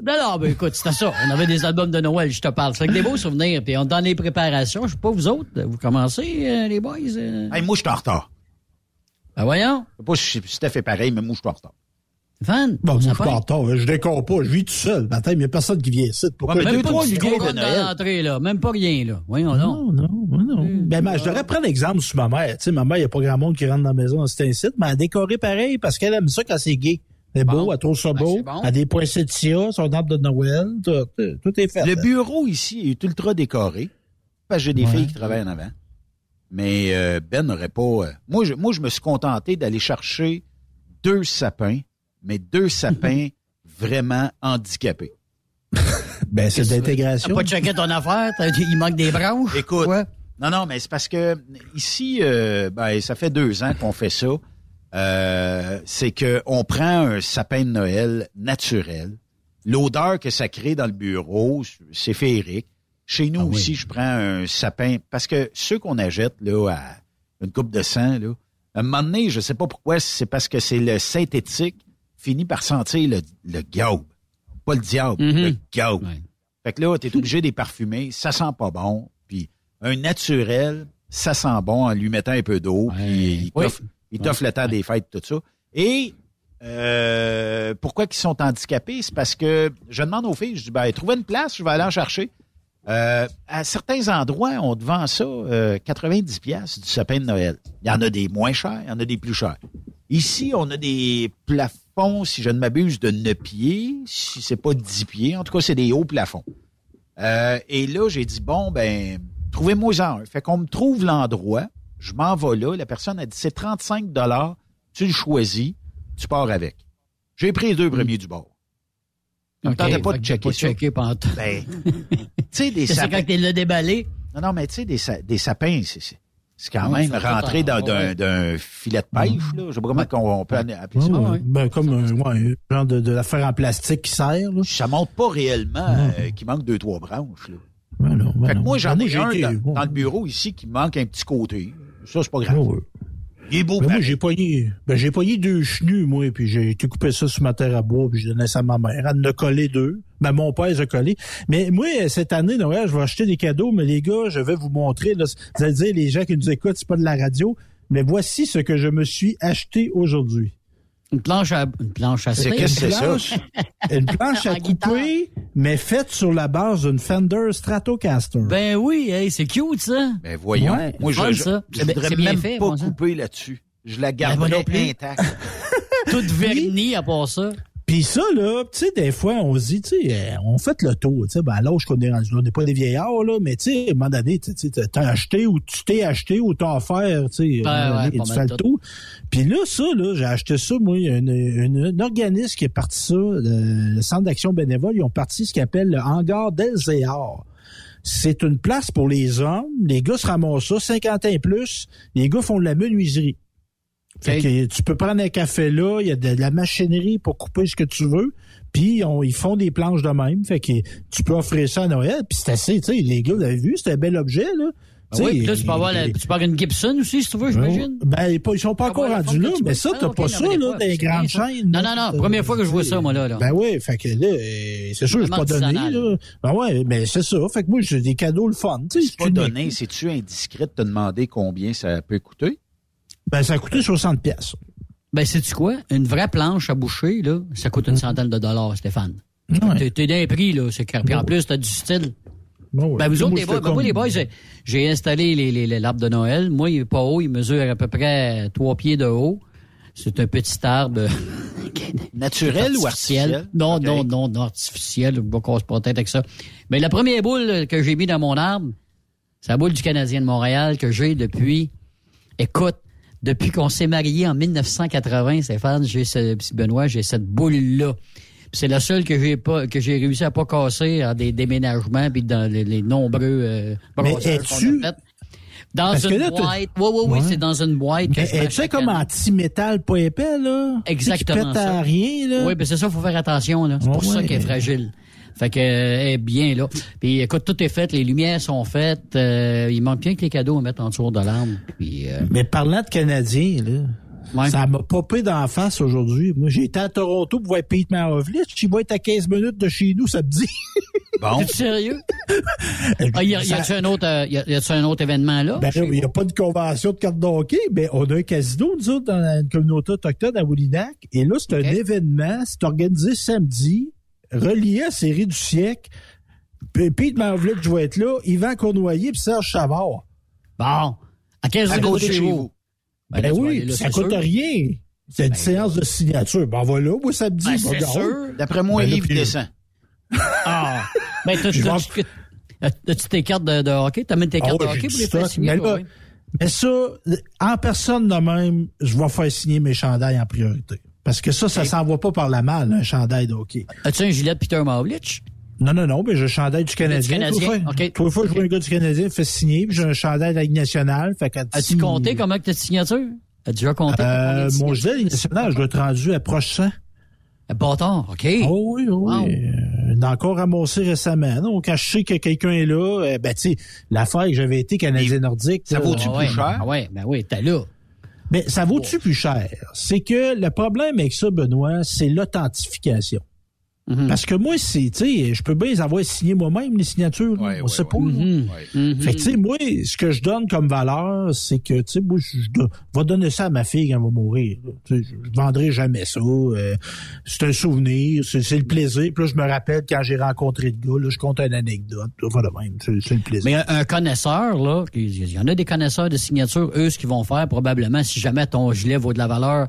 Non, non, ben écoute, c'était ça. On avait des albums de Noël, je te parle. C'est avec des beaux souvenirs. Puis on est dans les préparations. Je sais pas, vous autres, vous commencez, euh, les boys? euh? Hey, moi, je suis en retard. Ben voyons. Je sais pas si Steph est pareil, mais moi, je suis en retard. Fan. Bon, moi, je retard. Je décore pas. Je vis tout seul. Matin, il y a personne qui vient ici. Pourquoi? Ouais, Même pas trois de Noël. là. Même pas rien, là. Voyons Non, donc. non, non. Ben, ma- je devrais prendre exemple sur ma mère. Tu sais, ma mère, il n'y a pas grand monde qui rentre dans la maison à cet incite, mais elle a décoré pareil parce qu'elle aime ça quand c'est gay. C'est Bon. beau, elle trouve ça Ben, beau. c'est bon. Elle a des poinsettias, son arbre de Noël, tout, tout- tout est fait. Le là. bureau ici est ultra décoré. Parce que j'ai des Ouais. filles qui travaillent en avant. Mais euh, Ben n'aurait pas. euh, moi, je, moi, je me suis contenté d'aller chercher deux sapins, mais deux sapins vraiment handicapés. Ben, c'est d'intégration. pas checké ton affaire? Il manque des branches? Écoute, Quoi? non, non, mais c'est parce que ici, euh, ben, ça fait deux ans qu'on fait ça. Euh, c'est que on prend un sapin de Noël naturel. L'odeur que ça crée dans le bureau, c'est féerique. Chez nous Ah oui. aussi, je prends un sapin parce que ceux qu'on achète là à une coupe de sang là, à un moment donné, je sais pas pourquoi, c'est parce que c'est le synthétique finit par sentir le, le gaube, pas le diable, Mhm. le gaube. Ouais. Fait que là, t'es obligé de les parfumer, ça sent pas bon. Puis un naturel, ça sent bon en lui mettant un peu d'eau, Ouais. puis il Oui. t'offre t'offre le temps des fêtes, tout ça. Et euh, pourquoi ils sont handicapés? C'est parce que je demande aux filles, je dis, ben, trouvez une place, je vais aller en chercher. Euh, à certains endroits, on te vend ça euh, 90 pièces du sapin de Noël. Il y en a des moins chers, il y en a des plus chers. Ici, on a des plafonds, si je ne m'abuse, de 9 pieds, si c'est pas 10 pieds. En tout cas, c'est des hauts plafonds. Euh, et là, j'ai dit, bon, ben, trouvez-moi un. Fait qu'on me trouve l'endroit, je m'en vais là. La personne a dit, c'est 35 dollars, tu le choisis, tu pars avec. J'ai pris les deux premiers du bord. On Ok, tentait pas de checker pas checker. Ben, tu sais, des C'est sapins. quand tu l'as déballé. Non, non, mais tu sais, des, des sapins, c'est, c'est, quand même rentré pas- dans, d'un, ouais. d'un filet de pêche, là. Je sais pas comment qu'on- on peut appeler ça. ouais. ouais. Ben, comme un, ouais, un genre de, de l'affaire en plastique qui sert, là. Ça montre pas réellement euh, qu'il manque deux, trois branches, là. Ben non, ben Fait que moi, j'en Ben, ai un été- dans, dans le bureau ici qui manque un petit côté. Ça, c'est pas grave. Ouais, ouais. Il est beau, Ben, moi, j'ai pogné, ben, j'ai pogné deux chenus, moi, puis j'ai été coupé ça sur ma terre à bois, puis j'ai donné ça à ma mère. Elle en a collé deux. Ben, mon père les a collés. Mais moi, cette année, Noël, je vais acheter des cadeaux, mais les gars, je vais vous montrer, là, vous allez dire, les gens qui nous écoutent, c'est pas de la radio, mais voici ce que je me suis acheté aujourd'hui. Une planche à, une planche à C'est qu'est-ce que c'est ça? une planche à couper, mais faite sur la base d'une Fender Stratocaster. Ben oui, hey, c'est cute, ça. Ben voyons. Ouais, moi, je, fun, je, ça. je voudrais même fait, pas couper là-dessus. Je la Ben, plus. intacte. Toute vernie à part ça. Puis ça, là, tu sais, des fois, on se dit, tu sais, euh, on fait le tour, tu sais, ben, l'âge qu'on est rendu on n'est pas des vieillards, là, mais tu sais, à un moment donné, tu sais, t'as acheté ou tu t'es acheté ou t'as offert, tu sais, moment ouais, pas tu fais le tour. Puis là, ça, là, j'ai acheté ça, moi, il y a une- une- un organisme qui est parti ça, le, le Centre d'action bénévole, ils ont parti ce qu'ils appelle le hangar d'Elzéar. c'est une place pour les hommes. Les gars se ramassent ça, 50 ans et plus. Les gars font de la menuiserie. Fait que tu peux prendre un café là, il y a de, la machinerie pour couper ce que tu veux. Puis on, ils font des planches de même. Fait que tu peux offrir ça à Noël. Puis c'est assez, tu sais, les gars, vous avez vu, c'est un bel objet, là. Ah oui, puis là, tu peux avoir, la- tu peux avoir une Gibson aussi, si tu veux, j'imagine. Ben, ils sont pas encore ouais, rendus là, mais ça, t'as Ah, pas ça, là, des dans les grandes chaînes. Non, non, non, première fois que je vois ça, moi, là. là. Ben oui, fait que là, euh, c'est sûr, je Vraiment pas donné, là. Ben ouais, mais c'est ça. Fait que moi, j'ai des cadeaux le fun, tu sais. C'est pas donné. C'est-tu indiscret de te demander combien ça peut coûter? Ben, ça a coûté 60 pièces. Ben, sais-tu quoi? Une vraie planche à boucher, là, ça coûte une centaine de dollars, Stéphane. T'es- T'es d'un prix, là. C'est Puis en plus, t'as du style. Ben, vous autres, les boys, ben, moi, les boys, j'ai- installé les, les, les- l'arbre de Noël. Moi, il est pas haut. Il mesure à peu près trois pieds de haut. C'est un petit arbre. Naturel ou artificiel? Non, non, non, non, artificiel. Je vais qu'on se pas tête avec ça. Mais la première boule que j'ai mis dans mon arbre, c'est la boule du Canadien de Montréal que j'ai depuis, écoute, depuis qu'on s'est mariés en 1980, Stéphane, j'ai ce, petit Benoît, j'ai cette boule-là. C'est la seule que j'ai pas, que j'ai réussi à pas casser en des déménagements puis dans les, les nombreux euh, Mais brassages qu'on a es-tu-. Dans Parce une là, boîte. Oui, oui, oui, Ouais. c'est dans une boîte. que Mais chaque comme anti-métal pas épais, là? Exactement Qui pète ça. à rien, là? Oui, ben c'est ça, il faut faire attention. là. C'est Ouais, pour ça qu'elle est fragile. Fait que euh, est bien là. Puis écoute, tout est fait, les lumières sont faites. euh, il manque bien que les cadeaux à mettre en dessous de l'arbre. Puis euh, Mais parlant de Canadiens, là, ça m'a popé d'en face aujourd'hui. Moi, j'ai été à Toronto pour voir Pete Maravlich. Il va être à 15 minutes de chez nous, ça me dit. Bon. T'es sérieux? Ah, y a, y a-tu un autre, euh, y a, y a-tu un autre événement là? Ben, il n'y a pas de convention de cartes de hockey, mais on a un casino, nous autres, dans la communauté autochtone à Woolinac. Et là, c'est un événement, c'est organisé samedi, relié à la série du siècle. Puis Pete Maravlich va être là, Yvan Cournoyer puis Serge Chavard. Bon. À 15 À minutes côté de chez vous. Ben, Ben, oui, là, puis ça c'est coûte sûr. rien. C'est une séance de signature. Ben voilà, moi samedi. Ben, ben, c'est sûr. D'après moi, Ben, Yves descend. Ah! Ben, t'as, Je t'as, pense- t'as- t'as-tu tes cartes de, de hockey? T'as mis tes Ah cartes ouais, de hockey pour les faire signer? Mais, toi, là, ouais? mais ça, en personne de même, je vais faire signer mes chandails en priorité. Parce que ça, ça s'en va pas par la malle, un chandail de hockey. As-tu un gilet de Peter Mavlich? Non, non, non, mais j'ai un chandail du Canadien. Canadien, Tous les fois- ok. tous les fois que je vois un gars du Canadien, fait signer, puis j'ai un chandail de la Ligue nationale. Fait que As-tu compté comment que t'as de signature? As-tu déjà compté? Euh, mon gilet de la Ligue nationale, je dois être rendu à proche 100. Bâtard, OK. Oh oui, oh oui. Euh, on a encore ramassé récemment. Donc, quand je sais que quelqu'un est là, euh, ben, tu sais, l'affaire que j'avais été Canadien nordique. ça vaut-tu ah plus ouais, cher? Ah ouais, ben oui, t'es là. Mais ça vaut-tu plus cher? C'est que le problème avec ça, Benoît, c'est l'authentification. Mhm. Parce que moi, c'est, tu sais, je peux bien les avoir signées moi-même, les signatures. là. on sait pas. là. Mhm. Fait que, tu sais, moi, ce que je donne comme valeur, c'est que, tu sais, moi, je, vais donner ça à ma fille quand elle va mourir. là. Tu sais, je, vendrai jamais ça. euh, c'est un souvenir, c'est c'est le plaisir. Puis là, je me rappelle quand j'ai rencontré le gars, là, je compte une anecdote. Là, voilà, même, c'est c'est le plaisir. Mais un, un connaisseur, là, il y en a des connaisseurs de signature, eux, ce qu'ils vont faire, probablement, si jamais ton gilet vaut de la valeur,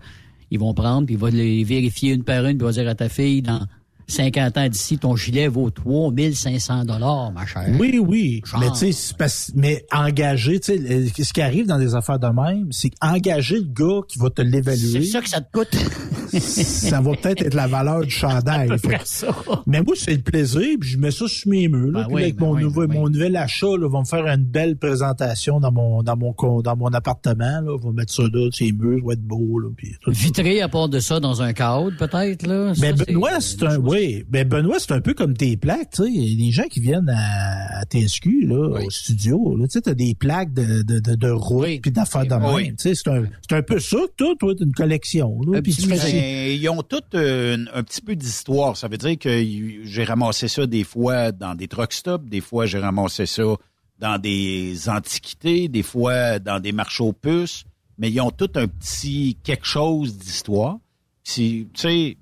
ils vont prendre, puis ils vont les vérifier une par une, puis ils vont dire à ta fille, dans 50 ans d'ici, ton gilet vaut 3500 dollars, ma chère. Oui, oui. Genre. Mais tu sais, mais engager, tu sais, ce qui arrive dans des affaires de même, c'est engager le gars qui va te l'évaluer. C'est ça que ça te coûte. ça va peut-être être la valeur du chandail. Mais moi, c'est le plaisir, puis je mets ça sur mes murs. Là, Ben puis oui, avec ben mon, oui, nouveau, ben oui. mon nouvel achat, là, va me faire une belle présentation dans mon dans mon dans mon appartement. Là. Va mettre ça là, sur les murs, ça va être beau. Là, puis tout. Vitré à part de ça dans un cadre, peut-être, là? Ça, Ben Benoît, c'est un oui. Ben Benoît, c'est un peu comme tes plaques, tu sais. Les gens qui viennent à, à TSQ là, au studio, là, tu sais, t'as des plaques de de de, de route puis d'affaires de même. Oui. Tu sais, c'est un c'est un peu ça que toi, toi, t'as une collection. Là, puis tu fais Ben, ils ont tous euh, un petit peu d'histoire. Ça veut dire que j'ai ramassé ça des fois dans des truck stops, des fois j'ai ramassé ça dans des antiquités, des fois dans des marchés aux puces, mais ils ont tout un petit quelque chose d'histoire. Si, tu sais,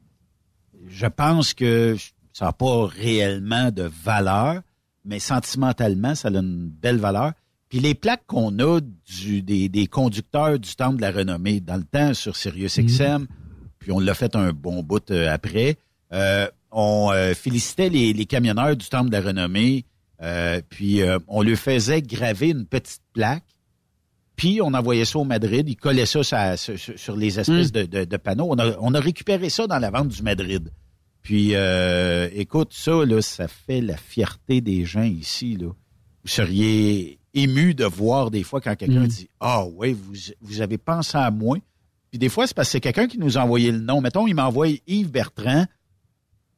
je pense que ça n'a pas réellement de valeur, mais sentimentalement, ça a une belle valeur. Puis les plaques qu'on a du, des, des conducteurs du Temple de la Renommée dans le temps sur Sirius XM, puis on l'a fait un bon bout euh, après, euh, on euh, félicitait les, les camionneurs du Temple de la Renommée, euh, puis on leur faisait graver une petite plaque, puis on envoyait ça au Madrid, ils collaient ça sur, sur- sur- sur les espèces Mm. de, de- de panneaux. On a, on a récupéré ça dans la vente du Madrid. Puis, euh, écoute, ça, là, ça fait la fierté des gens ici, là. vous seriez ému de voir des fois quand quelqu'un Mm. dit Ah oui, vous, vous avez pensé à moi. Puis des fois, c'est parce que c'est quelqu'un qui nous a envoyé le nom. Mettons, il m'envoie Yves Bertrand,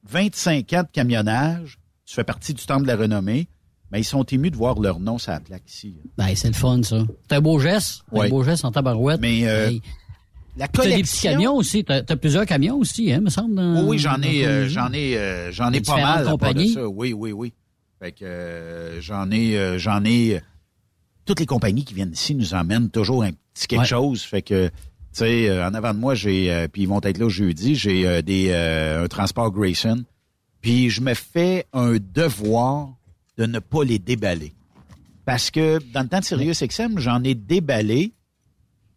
25 ans de camionnage, tu fais partie du temple de la renommée. Mais ils sont émus de voir leur nom sur la plaque ici. Ben, c'est le fun, ça. C'est un beau geste. Ouais. un beau geste en tabarouette. Mais euh, Hey. la T'as des petits camions aussi. T'as as plusieurs camions aussi, hein, me semble. dans- Oui, oui, j'en ai, euh, j'en ai, euh, j'en ai pas mal. de compagnies? ça. Oui, oui, oui. Fait que euh, j'en ai, euh, j'en ai. toutes les compagnies qui viennent ici nous emmènent toujours un petit quelque Ouais. chose. Fait que, tu sais, euh, en avant de moi, j'ai, euh, puis ils vont être là jeudi, j'ai euh, des euh, un transport Grayson. Puis je me fais un devoir de ne pas les déballer. Parce que dans le temps de Sirius XM, j'en ai déballé.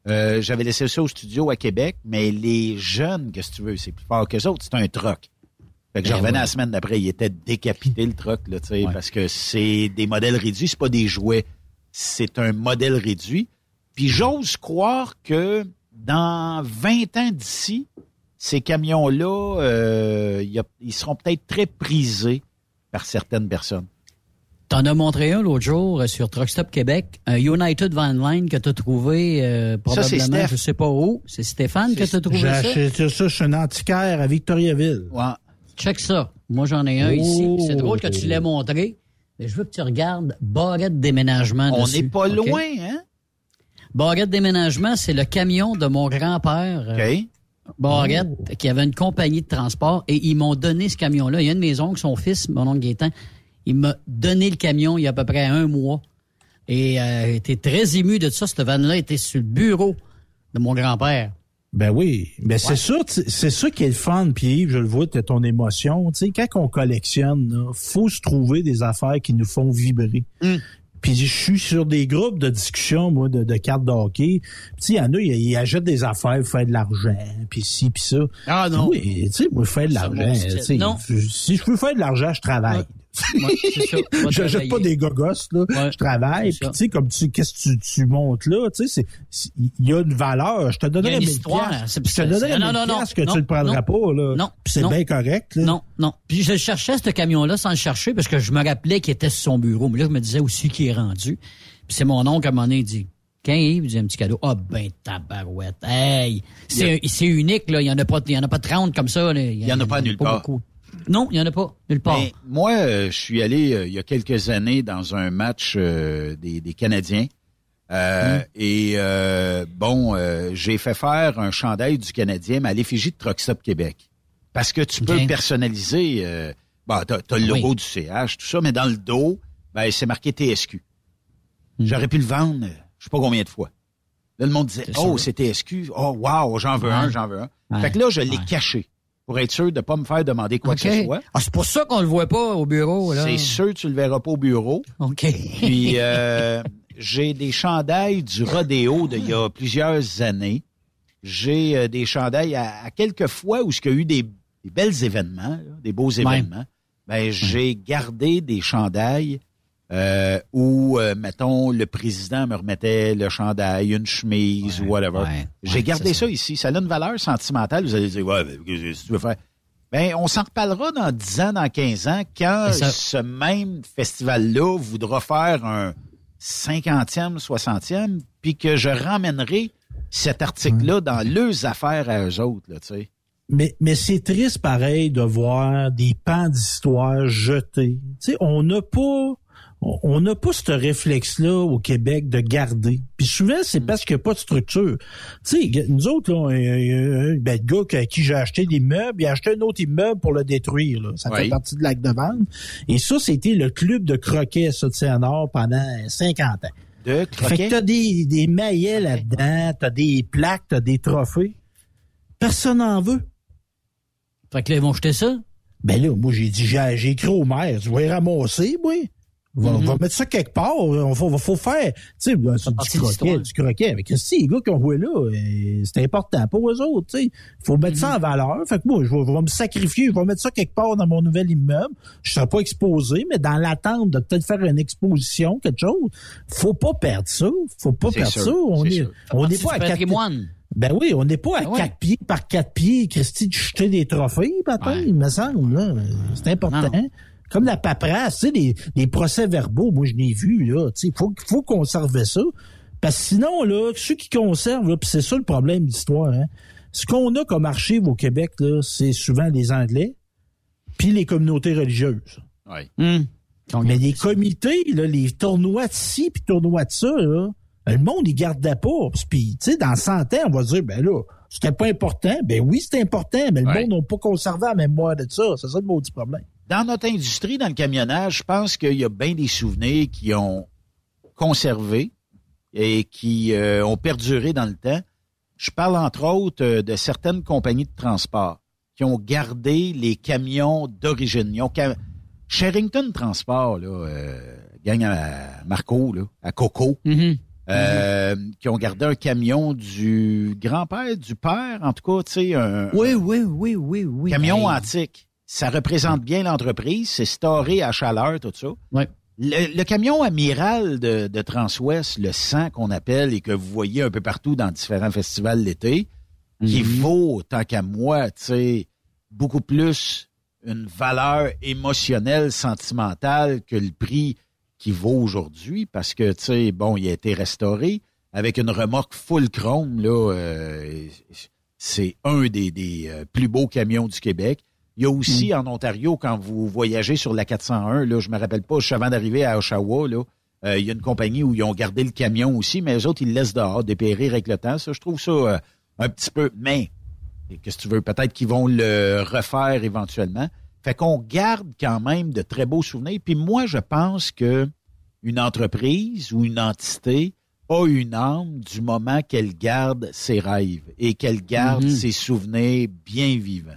Euh, J'avais laissé ça au studio à Québec, mais les jeunes, qu'est-ce que tu veux, c'est plus fort que les autres, c'est un troc. Fait que je Ben revenais la semaine d'après, il était décapité le troc, là, tu sais, parce que c'est des modèles réduits, c'est pas des jouets, c'est un modèle réduit. Puis j'ose croire que dans 20 ans d'ici, ces camions-là, euh, ils seront peut-être très prisés par certaines personnes. T'en as montré un l'autre jour euh, sur Truck Stop Québec, un United Van Line que t'as trouvé euh, Ça, c'est probablement, Steph. je sais pas où. C'est Stéphane que t'as trouvé J'ai ça? acheté ça chez un antiquaire à Victoriaville. Ouais. Check ça. Moi, j'en ai un Oh. ici. C'est drôle que tu l'aies montré. Mais je veux que tu regardes barrette déménagement On n'est pas loin, hein? Barrette déménagement, c'est le camion de mon grand-père. euh, OK. Barrette, qui avait une compagnie de transport, et ils m'ont donné ce camion-là. Il y a une mes oncles, son fils, mon oncle Gaétan, il m'a donné le camion il y a à peu près un mois. Et euh, était très ému de ça. Cette vanne-là était sur le bureau de mon grand-père. Ben oui, ben c'est tu- c'est ça qui est le fun, puis je le vois, t'as ton émotion. Tu sais, quand on collectionne, là, faut se trouver des affaires qui nous font vibrer. Mm. Puis je suis sur des groupes de discussion, moi, de, de cartes de hockey. Puis il y en a, ils, ils achètent des affaires pour faire de l'argent, puis ci, puis ça. Ah non. Oui, tu sais, moi, faire de Ça, l'argent, je- si je veux faire de l'argent, je travaille. Ouais, ça. Va J'achète pas des gogos, là. Ouais, je travaille. Puis tu sais, comme tu, qu'est-ce que tu, tu montes là, tu sais, il y a une valeur. Je te Il y 1000 histoire. piastres. Je te donnerais non, 1000 non, non, que non, tu le prendras non, pas, là. non, Puis c'est non. bien correct, là. Non, non. Puis je cherchais ce camion-là sans le chercher parce que je me rappelais qu'il était sur son bureau. Mais là, je me disais aussi qu'il est rendu. Puis c'est mon oncle à un moment donné, il dit Quand Yves dit un petit cadeau, ah ben tabarouette. Hey! C'est c'est unique, là. Il n'y en, a pas- il y en a pas 30 comme ça. là. Il y en a pas nulle part. beaucoup. Non, il n'y en a pas nulle part. Mais moi, euh, je suis allé euh, il y a quelques années dans un match euh, des, des Canadiens. Euh, Mm. Et bon, j'ai fait faire un chandail du Canadien, mais à l'effigie de Stop Québec. Parce que tu peux personnaliser. Bon, t'as, t'as le Oui. logo du CH, tout ça, mais dans le dos, ben, c'est marqué TSQ. Mm. J'aurais pu le vendre, je sais pas combien de fois. Là, le monde disait, oh, c'est TSQ. Oh, wow, j'en veux Ouais. un, j'en veux un. Ouais. Fait que là, je l'ai Ouais. caché pour être sûr de pas me faire demander quoi que ce soit. Ah, c'est pour ça qu'on le voit pas au bureau, là. C'est sûr que tu le verras pas au bureau. OK. Puis euh, j'ai des chandails du rodéo d'il y a plusieurs années. J'ai euh, des chandails à, à quelques fois où il y a eu des, des belles événements, là, des beaux événements. Ben, j'ai gardé des chandails euh, où, euh, mettons, le président me remettait le chandail, une chemise ou whatever. ouais, j'ai ouais, gardé ça. ici. Ça a une valeur sentimentale. Vous allez dire, ouais, mais qu'est-ce que tu veux faire? Ben, on s'en reparlera dans 10 ans, dans 15 ans, quand ça- ce même festival-là voudra faire un 50e, 60e, puis que je ramènerai cet article-là dans leurs affaires à eux autres, là, tu sais. Mais, mais c'est triste pareil de voir des pans d'histoire jetés. Tu sais, on n'a pas on- n'a pas ce réflexe-là au Québec de garder. Puis souvent, c'est parce qu'il n'y a pas de structure. Tu sais, nous autres, là, un- ben, le gars à qui j'ai acheté des meubles, il a acheté un autre immeuble pour le détruire. Là. Ça fait Oui. partie de l'acte de vente. Et ça, c'était le club de croquet ça, de Saint-Nord pendant 50 ans. De Fait que croquet. t'as des, des maillets là-dedans, t'as des plaques, t'as des trophées. Personne n'en veut. Fait que là, ils vont jeter ça? Ben là, moi, j'ai dit, j'ai écrit au maire, vas y ramasser, moi. Va, Mhm. va mettre ça quelque part. On faut, faut faire, tu sais, partie du croquet, du croquet. Avec si les gars qui ont joué là, euh, c'est important pour eux autres, tu sais. Faut mettre ça en valeur. Fait que moi, je vais, je vais me sacrifier, je vais mettre ça quelque part dans mon nouvel immeuble. Je serai pas exposé, mais dans l'attente de peut-être faire une exposition, quelque chose, faut pas perdre ça. Faut pas perdre sûr, ça. On est, sûr. on n'est pas à du quatre patrimoine. ben oui, on n'est pas à Ben quatre pieds par quatre pieds, Christy, de jeter des trophées, bataille, Ouais. il me semble. là. C'est important. Non, Comme la paperasse, tu sais, les, les procès-verbaux, moi, je l'ai vu, là. Tu sais, faut, faut conserver ça. Parce que sinon, là, ceux qui conservent, là, puis c'est ça le problème d'histoire, hein. Ce qu'on a comme archive au Québec, là, c'est souvent les Anglais, puis les communautés religieuses. Oui. Mais les comités, là, les tournois de ci puis tournois de ça, là, le monde, il gardait pas. Puis, tu sais, dans 100 ans, on va dire, ben là, c'était pas important. Ben oui, c'était important, mais le monde n'a pas conservé la mémoire de ça. C'est ça le maudit problème. Dans notre industrie, dans le camionnage, je pense qu'il y a bien des souvenirs qui ont conservé et qui euh, ont perduré dans le temps. Je parle entre autres euh, de certaines compagnies de transport qui ont gardé les camions d'origine. Sherrington Transport, là, euh, gang à Marco, là, à Coco, euh, qui ont gardé un camion du grand-père, du père, en tout cas, tu sais, un, Oui, oui, oui, oui, oui. camion Hey. antique. Ça représente bien l'entreprise, c'est storé à chaleur, tout ça. Le, le camion amiral de, de Transwest, le 100 qu'on appelle et que vous voyez un peu partout dans différents festivals l'été, qui vaut, tant qu'à moi, tu sais, beaucoup plus une valeur émotionnelle, sentimentale que le prix qui vaut aujourd'hui parce que, tu sais, bon, il a été restauré avec une remorque full chrome, là, euh, c'est un des, des, euh, plus beaux camions du Québec. Il y a aussi en Ontario, quand vous voyagez sur la 401, là, je me rappelle pas, juste avant d'arriver à Oshawa, là, euh, il y a une compagnie où ils ont gardé le camion aussi, mais eux autres, ils le laissent dehors, dépérir avec le temps. Ça, je trouve ça euh, un petit peu... Mais, qu'est-ce que tu veux? Peut-être qu'ils vont le refaire éventuellement. Fait qu'on garde quand même de très beaux souvenirs. Puis moi, je pense que une entreprise ou une entité a une âme du moment qu'elle garde ses rêves et qu'elle garde Mhm. ses souvenirs bien vivants.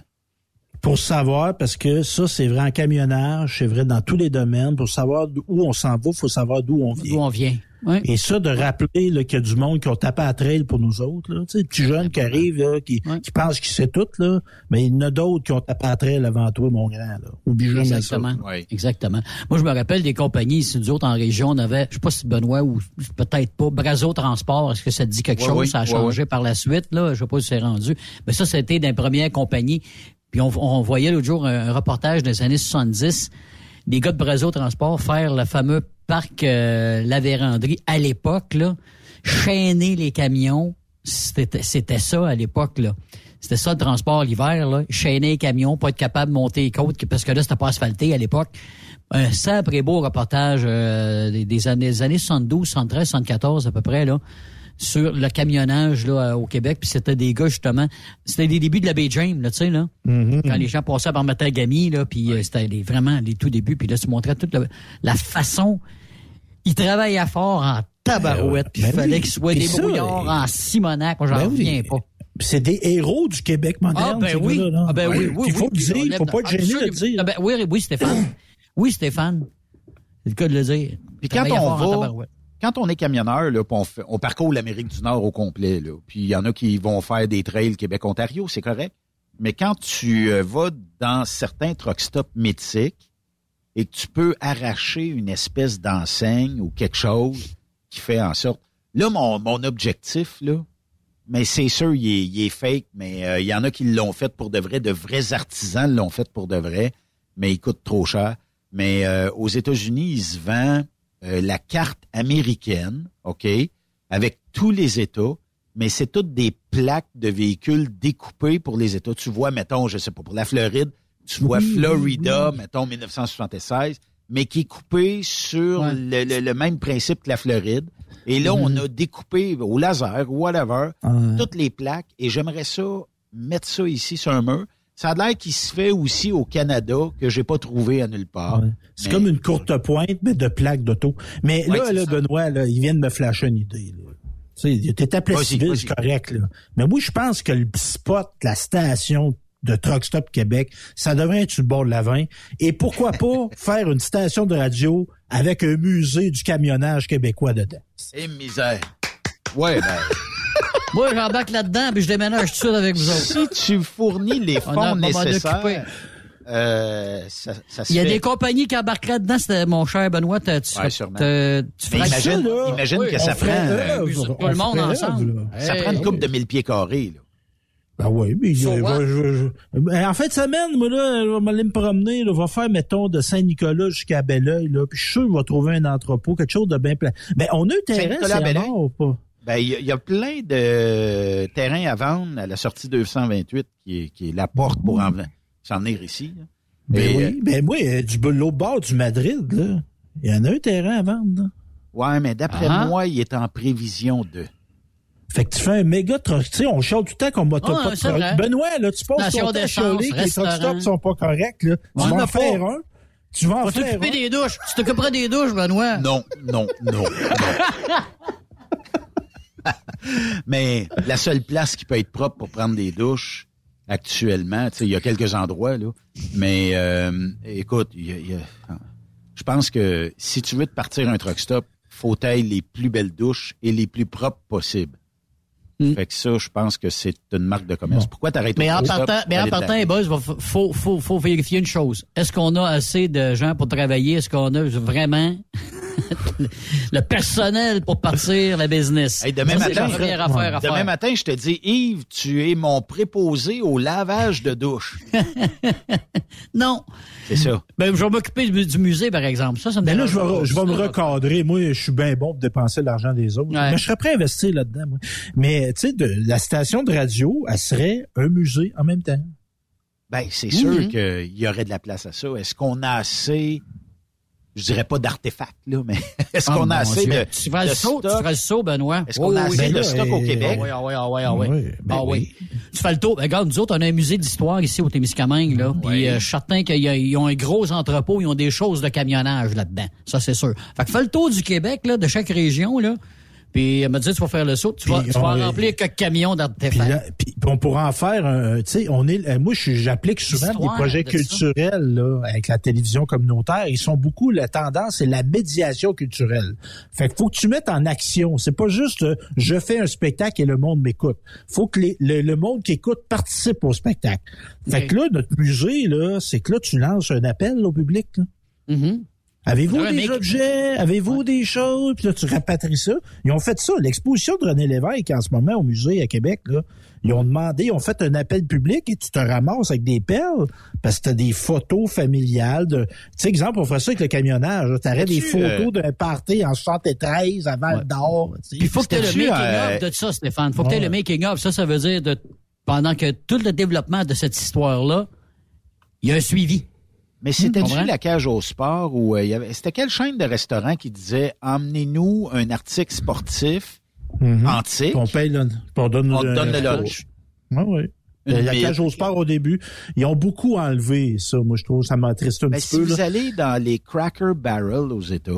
Pour savoir, parce que ça, c'est vrai en camionnage, c'est vrai dans tous les domaines. Pour savoir où on s'en va, il faut savoir d'où on vient. D'où on vient. Ouais. Et ça, de rappeler là, qu'il y a du monde qui ont tapé à trail pour nous autres. Là. Tu sais, petits jeunes qui arrivent, là, qui, qui pensent qu'ils savent tout, là, mais il y en a d'autres qui ont tapé à trail avant toi, mon grand. Là. Oublie jamais Exactement. ça. Exactement. Moi, je me rappelle des compagnies, ici, nous autres, en région, on avait, je sais pas si Benoît ou peut-être pas, Brazo Transport, est-ce que ça te dit quelque chose? oui, ça a changé par la suite, là. Je sais pas si c'est rendu. Mais ça, c'était des premières compagnies. Puis on, on voyait l'autre jour un, reportage des années 70, des gars de Brazo Transport faire le fameux parc euh, La à l'époque, là. Chaîner les camions. C'était c'était ça à l'époque, là. C'était ça le transport l'hiver, là. Chaîner les camions, pas être capable de monter les côtes, parce que là, c'était pas asphalté à l'époque. Un sacré beau reportage euh, des, des années, des années 72, 73, 74 à peu près, là, sur le camionnage là, au Québec. Puis c'était des gars, justement, c'était les débuts de la Bay James, là, tu sais, là. Quand les gens passaient par Matagami, là, puis euh, c'était les- vraiment les tout débuts. Puis là, tu montrais toute la façon... Ils travaillaient fort en tabarouette, puis il Ben fallait oui. qu'ils soient Puis des ça, brouillards euh, en Simonac. Moi, j'en Ben oui. reviens pas. Puis C'est des héros du Québec moderne. Ah ben oui, là. ah ben oui, oui, Il faut oui, le dire, il faut pas être gêné de le dire. Ah ben oui, oui, Stéphane. Oui, Stéphane. C'est le cas de le dire. Puis quand Travailler fort en on va. Quand on est camionneur, là, puis on, fait- on parcourt l'Amérique du Nord au complet, là, puis il y en a qui vont faire des trails Québec-Ontario, c'est correct. Mais quand tu euh, vas dans certains truck stops mythiques et que tu peux arracher une espèce d'enseigne ou quelque chose qui fait en sorte... Là, mon, mon objectif, là, mais c'est sûr, il est, il est fake, mais euh, il y en a qui l'ont fait pour de vrai, de vrais artisans l'ont fait pour de vrai, mais il coûte trop cher. Mais euh, aux États-Unis, il se vend euh, la carte américaine, OK, avec tous les États, mais c'est toutes des plaques de véhicules découpées pour les États. Tu vois, mettons, je sais pas, pour la Floride, tu vois Oui, Florida, oui. mettons 1976, mais qui est coupé sur le, le- le même principe que la Floride. Et là, on a découpé au laser, whatever, toutes les plaques. Et j'aimerais ça, mettre ça ici sur un mur. Ça a l'air qu'il se fait aussi au Canada, que j'ai pas trouvé à nulle part. C'est comme une courte pointe, mais de plaques d'auto. Mais Ouais, là, c'est là. Benoît, là, il vient de me flasher une idée. Là. Tu sais, t'es appelé civil, c'est correct. Là. Mais moi, je pense que le spot, la station de Truck Stop Québec, ça devrait être sur le bord de la 20. Et pourquoi pas faire une station de radio avec un musée du camionnage québécois dedans? Et misère. Ouais, ben. Moi, j'embarque là-dedans, puis je déménage tout suite avec vous autres. si tu fournis les On a fonds nécessaires, euh, ça, ça se Il y a fait. des compagnies qui embarquent là-dedans, c'était mon cher Benoît. t'as- Tu, Ouais, tu Mais ferais imagine, ça, là? imagine Oui, que ça ferait prend, euh, tout le on monde ensemble. ça Hey. prend une coupe de 1000 pieds carrés. Là. Ben oui, mais So je- what? je- je- ben, en fin de semaine, moi là, je vais m'aller me promener, là, je vais faire, mettons, de Saint-Nicolas jusqu'à Belleuil, là, puis je suis sûr que je vais trouver un entrepôt, quelque chose de bien plein. Ben, on a un terrain, c'est mort ou pas? Ben, il y, y a plein de terrains à vendre à la sortie 228, qui est, qui est la porte pour en, s'en venir ici. là. Ben Et, oui, euh, ben moi, euh, du l'autre bord du Madrid, là, il y en a un terrain à vendre, là. ouais, mais d'après Ah. moi, il est en prévision de. Fait que tu fais un méga truck, tu sais, on chante tout le temps qu'on m'a pas de. Benoît, là, tu passes ton temps chialer que les truck stops sont pas corrects, là. Tu Ouais. vas On en a faire un. Tu vas en faire t'occuper un. des douches? Tu t'occuperas des douches, Benoît. Non, non, non, non. Mais la seule place qui peut être propre pour prendre des douches actuellement, il y a quelques endroits là, mais euh, écoute, il y a- il y a- je pense que si tu veux te partir un truck stop, faut tailler les plus belles douches et les plus propres possibles. Fait que ça, je pense que c'est une marque de commerce. Pourquoi t'arrêtes Mais en partant, mais en partant, les boys, faut, faut, faut vérifier une chose. Est-ce qu'on a assez de gens pour travailler? Est-ce qu'on a vraiment le personnel pour partir la business? Hey, demain Ça, matin, la première affaire à demain faire. matin, je te dis, Yves, tu es mon préposé au lavage de douche. Non. C'est ça. Ben, je vais m'occuper du, du musée, par exemple. Ça, ça me Ben là, je vais, je vais me recadrer. Moi, je suis bien bon pour dépenser l'argent des autres. Ouais. Mais je serais prêt à investir là-dedans, moi. Mais, tu sais, la station de radio, elle serait un musée en même temps. Ben, c'est Mhm. sûr qu'il y aurait de la place à ça. Est-ce qu'on a assez, je dirais pas d'artefacts, là, mais est-ce Ah, qu'on a assez Dieu. de, Tu feras le saut, tu feras le saut, Benoît? Est-ce qu'on a assez de stock au Québec? Ah oui, ah oui, ah oui, ah oui. Oui, ben Ah oui. Tu fais le tour. Ben, regarde, nous autres, on a un musée d'histoire ici au Témiscamingue, là. Puis, euh, je suis certain qu'ils ont un gros entrepôt, ils ont des choses de camionnage là-dedans. Ça, c'est sûr. Fait que fais le tour du Québec, là, de chaque région, là. Puis, elle m'a dit, tu vas faire le saut, tu vas, tu vas on remplir quelques camions d'artefacts. puis on pourra en faire un, tu sais, on est, euh, moi, j'applique souvent des projets de culturels, là, avec la télévision communautaire. Ils sont beaucoup, la tendance, c'est la médiation culturelle. Fait qu'il faut que tu mettes en action. C'est pas juste, euh, je fais un spectacle et le monde m'écoute. Faut que les- le, le monde qui écoute participe au spectacle. Fait que là, notre musée, là, c'est que là, tu lances un appel au public, là. Mhm. Avez-vous des objets? Avez-vous des choses? Puis là, tu rapatries ça. Ils ont fait ça. L'exposition de René Lévesque en ce moment au musée à Québec, là, ils ont demandé, ils ont fait un appel public et tu te ramasses avec des perles parce que t'as des photos familiales de. Tu sais, exemple, on ferait ça avec le camionnage. Tu aurais des As-tu, photos euh, d'un party en 73 à Val d'Or. tu il faut que tu aies le C'était-tu, making euh, de ça, Stéphane. faut que tu aies le making of. Ça, ça veut dire de pendant que tout le développement de cette histoire-là, il y a un suivi. Mais c'était-tu la cage au sport où euh, il y avait, c'était quelle chaîne de restaurants qui disait, emmenez-nous un article sportif Mhm. antique? On paye le, on donne, On te donne le lunch. Oui, oui. Une La cage au sport au début, ils ont beaucoup enlevé ça. Moi, je trouve ça m'attriste un Ben, petit si peu. vous là. allez dans les Cracker Barrel aux États,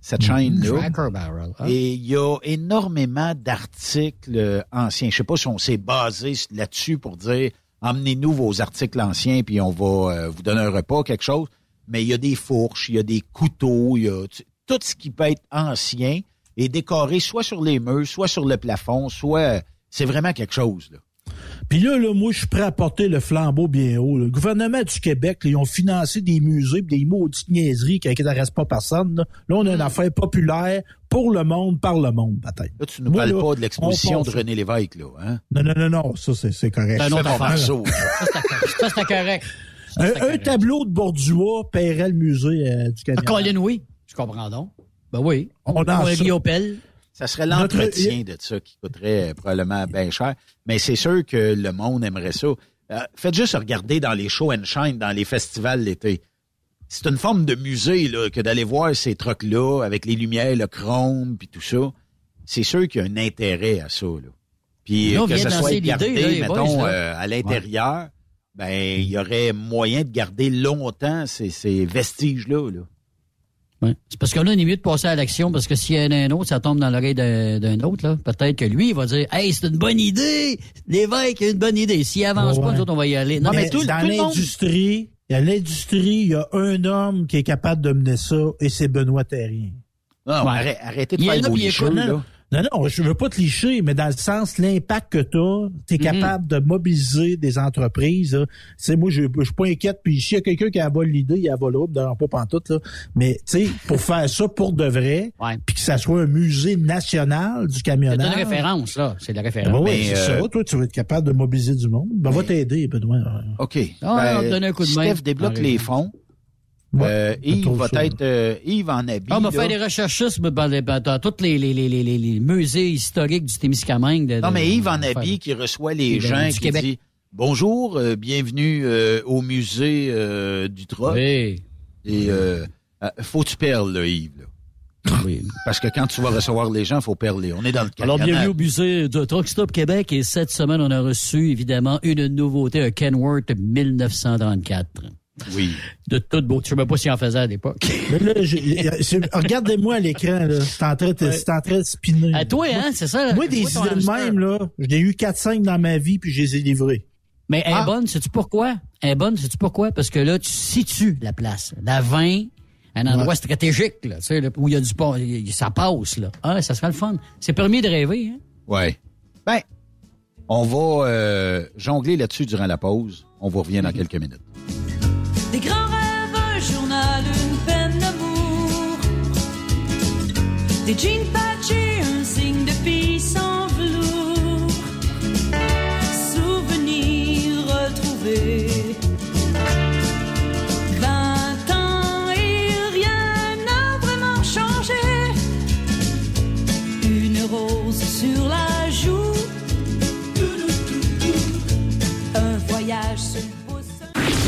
cette Mhm. chaîne-là, Cracker Barrel. hein? et il y a énormément d'articles euh, anciens. Je sais pas si on s'est basé là-dessus pour dire emmenez-nous vos articles anciens puis on va euh, vous donner un repas, quelque chose. Mais il y a des fourches, il y a des couteaux, il y a tout ce qui peut être ancien et décoré soit sur les murs, soit sur le plafond, soit c'est vraiment quelque chose. Là. Puis là, là, moi, je suis prêt à porter le flambeau bien haut. là. Le gouvernement du Québec, là, ils ont financé des musées pis des maudites niaiseries qui n'intéressent pas personne. Là. Là, on a une affaire populaire pour le monde, par le monde, peut-être. Là, tu nous Moi, parles là, pas de l'exposition on de René Lévesque, là. Hein? Non, non, non, non, ça, c'est, c'est correct. C'est un autre affaire. Ça, c'était correct. Ça, Un, tableau de Borduas paierait le musée euh, du Ah, Canada. Colin, oui. Je comprends donc. Ben oui. On Ou lance un ça. Serait Notre- l'entretien de ça qui coûterait euh, probablement bien cher. Mais c'est sûr que le monde aimerait ça. Euh, faites juste regarder dans les show and shine, dans les festivals l'été. C'est une forme de musée là, que d'aller voir ces trucs-là avec les lumières, le chrome, puis tout ça. C'est sûr qu'il y a un intérêt à ça. Là. Puis Là, on que ça soit gardé, là, mettons, boys, euh, à l'intérieur, ben il y aurait moyen de garder longtemps ces, ces vestiges-là. Là. Ouais. C'est parce que là, on est mieux de passer à l'action parce que s'il y en a un autre, ça tombe dans l'oreille d'un d'un autre. là. Peut-être que lui, il va dire Hey, c'est une bonne idée! L'évêque a une bonne idée. S'il avance Ouais. pas, nous autres, on va y aller. Non, mais, Mais tout, le- dans tout le monde. l'industrie, il y a l'industrie, il y a un homme qui est capable de mener ça et c'est Benoît Terrien. Non, Ouais. arrête- arrêtez de Il est faire écoute, là. Non, Non, je veux pas te licher, mais dans le sens, l'impact que tu as, tu es capable de mobiliser des entreprises. là. Tu sais, moi, je je suis pas inquiète, puis s'il y a quelqu'un qui a volé l'idée, il a volé l'autre, ne pas pantoute, là. Mais, tu sais, pour faire ça pour de vrai, puis que ça soit un musée national du C'est camionnage. une référence, là. C'est de la référence. ben oui, c'est euh, ça. Toi, tu vas être capable de mobiliser du monde. Ben, va t'aider, Benoît. OK. Ah, Ben, on va te donner un coup de main. Steph débloque Ah, les fonds. Ouais, Euh, Yves va ça. être euh, Yves en habit. Ah, on va là. faire des recherchistes dans, tous les, les, les, les, musées historiques du Témiscamingue. de- Non, de- mais Yves en faire- habit qui reçoit les gens qui Québec. dit Bonjour, euh, bienvenue euh, au musée euh, du Troc. Oui. Et euh, faut que tu perles, là, Yves. là. Parce que quand tu vas recevoir les gens, faut perler. On est dans le Alors, camionnage. bienvenue au musée de Truck Stop Québec. Et cette semaine, on a reçu, évidemment, une nouveauté, un Kenworth 1934. Oui. De toute beauté. Je sais même pas s'il en faisait à l'époque. J'ai- regardez-moi à l'écran, là. C'est en train de, c'est en train de spinner. À toi, hein, c'est ça? Moi, des idées de même, là, j'en ai eu 4-5 dans ma vie, puis je les ai livrées. Mais elle Ah. est bonne, sais-tu pourquoi? Elle est bonne, sais-tu pourquoi? Parce que là, tu situes la place. La 20, un endroit Ouais. stratégique, là, tu sais, là, où il y a du pont, il- ça passe, là. Ah, ça sera le fun. C'est permis de rêver, hein? Ouais. Ben, on va euh, jongler là-dessus durant la pause. On vous revient dans quelques minutes. Des grands rêves, un journal, une peine d'amour. Des jeans patchés, un signe de vie sans velours. Souvenirs retrouvés. Vingt ans et rien n'a vraiment changé. Une rose sur la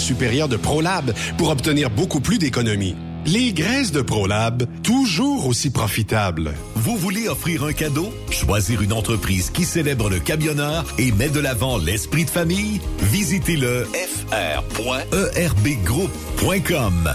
supérieure de ProLab pour obtenir beaucoup plus d'économies. Les graisses de ProLab, toujours aussi profitables. Vous voulez offrir un cadeau? Choisir une entreprise qui célèbre le camionneur et met de l'avant l'esprit de famille? Visitez le fr.erbgroup.com.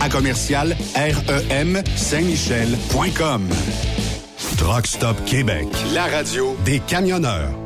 à commercial REM Saint-Michel.com. Truck Stop Québec, la radio des camionneurs.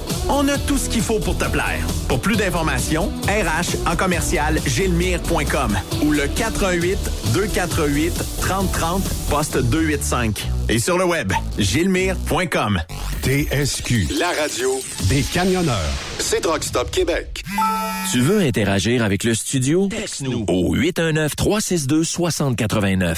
On a tout ce qu'il faut pour te plaire. Pour plus d'informations, RH en commercial gilmire.com ou le 418 248 3030 poste 285. Et sur le web, gilmire.com. TSQ, la radio des camionneurs. C'est Truck Stop Québec. Tu veux interagir avec le studio? Texte-nous au 819-362-6089.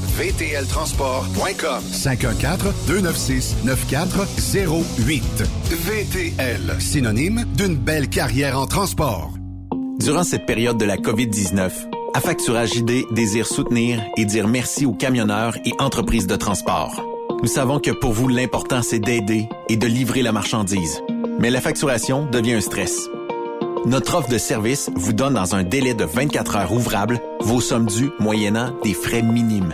vtltransport.com 514-296-9408. VTL, synonyme d'une belle carrière en transport. Durant cette période de la COVID-19, Affacturage ID désire soutenir et dire merci aux camionneurs et entreprises de transport. Nous savons que pour vous, l'important, c'est d'aider et de livrer la marchandise. Mais la facturation devient un stress. Notre offre de service vous donne dans un délai de 24 heures ouvrables vos sommes dues moyennant des frais minimes.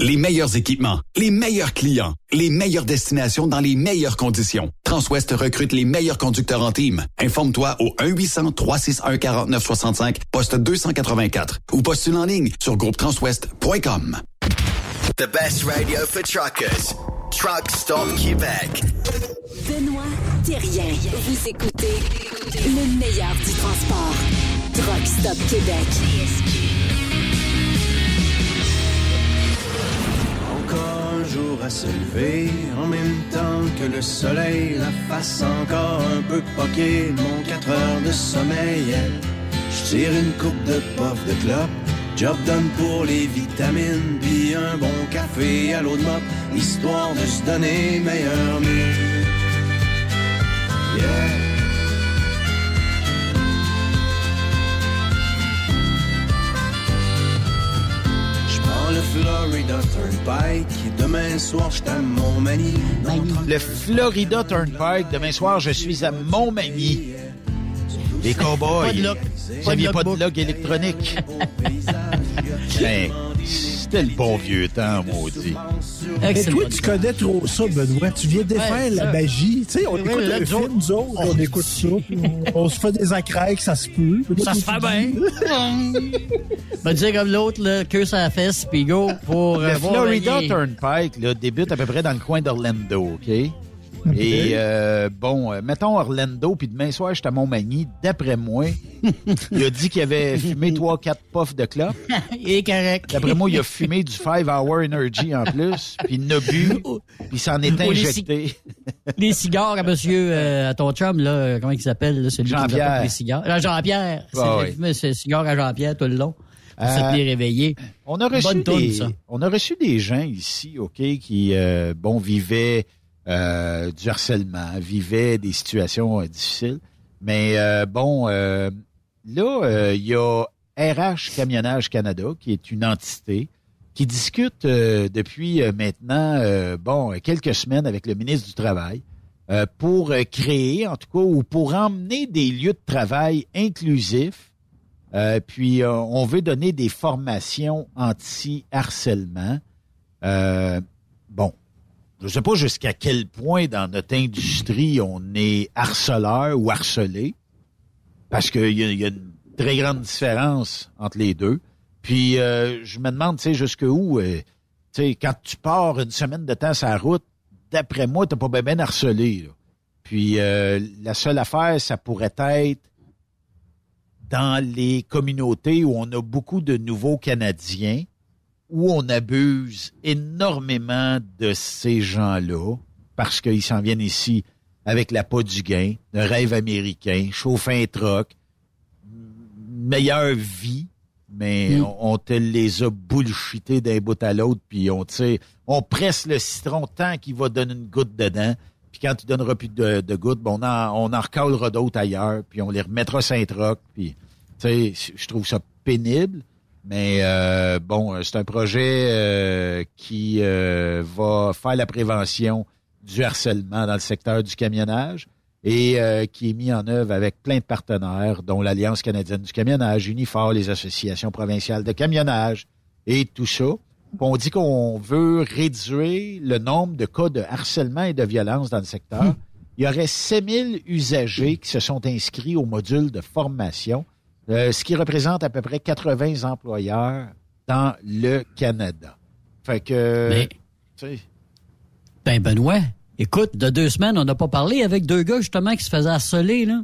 Les meilleurs équipements, les meilleurs clients, les meilleures destinations dans les meilleures conditions. Transwest recrute les meilleurs conducteurs en team. Informe-toi au 1-800-361-4965, poste 284 ou postule en ligne sur groupetranswest.com. The best radio for truckers. Truck Stop Québec. Benoît Thérien. Vous écoutez le meilleur du transport. Truck Stop Québec. Encore un jour à se lever, en même temps que le soleil, la face encore un peu poquée, mon 4 heures de sommeil. Je tire une coupe de puff de clope, job done pour les vitamines, puis un bon café à l'eau de mop, histoire de se donner meilleur mieux. Yeah. Le Florida Turnpike. Demain soir, je à Montmagny. Le Florida Turnpike. Demain soir, je suis à Montmagny. Les cowboys. Vous n'aviez pas de log électronique. Ben, C'était le bon vieux temps, maudit. Mais toi, tu connais trop ça, Benoît. Tu viens défaire Ouais, la magie. Tu sais, on écoute nous film, autres, nous autres, on écoute ça. on, on se fait des accracs, ça se peut. Ça se fait bien. Va dire comme l'autre, là, que ça fesse, puis go pour Le euh, voir Florida Turnpike là, débute à peu près dans le coin d'Orlando, OK? Et euh, bon, euh, mettons Orlando, puis demain soir, je suis à Montmagny. D'après moi, il a dit qu'il avait fumé trois, quatre puffs de clope. Il est correct. D'après moi, il a fumé du 5 Hour Energy en plus, puis il en a bu, puis il s'en est injecté. Les cigares à monsieur, euh, à ton chum, là, comment il s'appelle, celui Jean-Pierre. les cigares? Ah, Jean-Pierre. C'est Ah le oui. c'est cigare à Jean-Pierre tout le long. Pour Euh, se réveillé. On a reçu Bonne des, ça. on a reçu des gens ici, ok, qui euh, bon vivaient euh, du harcèlement, vivaient des situations euh, difficiles. Mais euh, bon, là, il y a RH Camionnage Canada, qui est une entité qui discute depuis maintenant bon quelques semaines avec le ministre du Travail pour créer, en tout cas, ou pour emmener des lieux de travail inclusifs puis on veut donner des formations anti-harcèlement. Je sais pas jusqu'à quel point dans notre industrie on est harceleur ou harcelé, parce qu'il y, a- une très grande différence entre les deux. Puis euh, je me demande, tu sais, jusqu'où, euh, tu sais, quand tu pars une semaine de temps sur la route, d'après moi, t'as pas bien harcelé. Puis euh, la seule affaire, ça pourrait être dans les communautés où on a beaucoup de nouveaux Canadiens, où on abuse énormément de ces gens-là, parce qu'ils s'en viennent ici avec la peau du gain, le rêve américain, chauffer un truck, meilleure vie, mais Mm. on, on te les a bullshités d'un bout à l'autre, puis on, on presse le citron tant qu'il va donner une goutte dedans, puis quand tu donneras plus de, de gouttes, bon, on en, on en recalera d'autres ailleurs, puis on les remettra sur un truck, puis, tu sais, je trouve ça pénible, mais euh, bon, c'est un projet euh, qui euh, va faire la prévention du harcèlement dans le secteur du camionnage et euh, qui est mis en œuvre avec plein de partenaires, dont l'Alliance canadienne du camionnage, Unifor, les associations provinciales de camionnage et tout ça. Puis On dit qu'on veut réduire le nombre de cas de harcèlement et de violence dans le secteur. Il y aurait 7000 usagers qui se sont inscrits au module de formation, euh, ce qui représente à peu près 80 employeurs dans le Canada. Fait que... Mais- tu sais, Ben, Benoît, écoute, de deux semaines, on n'a pas parlé avec deux gars, justement, qui se faisaient harceler, là.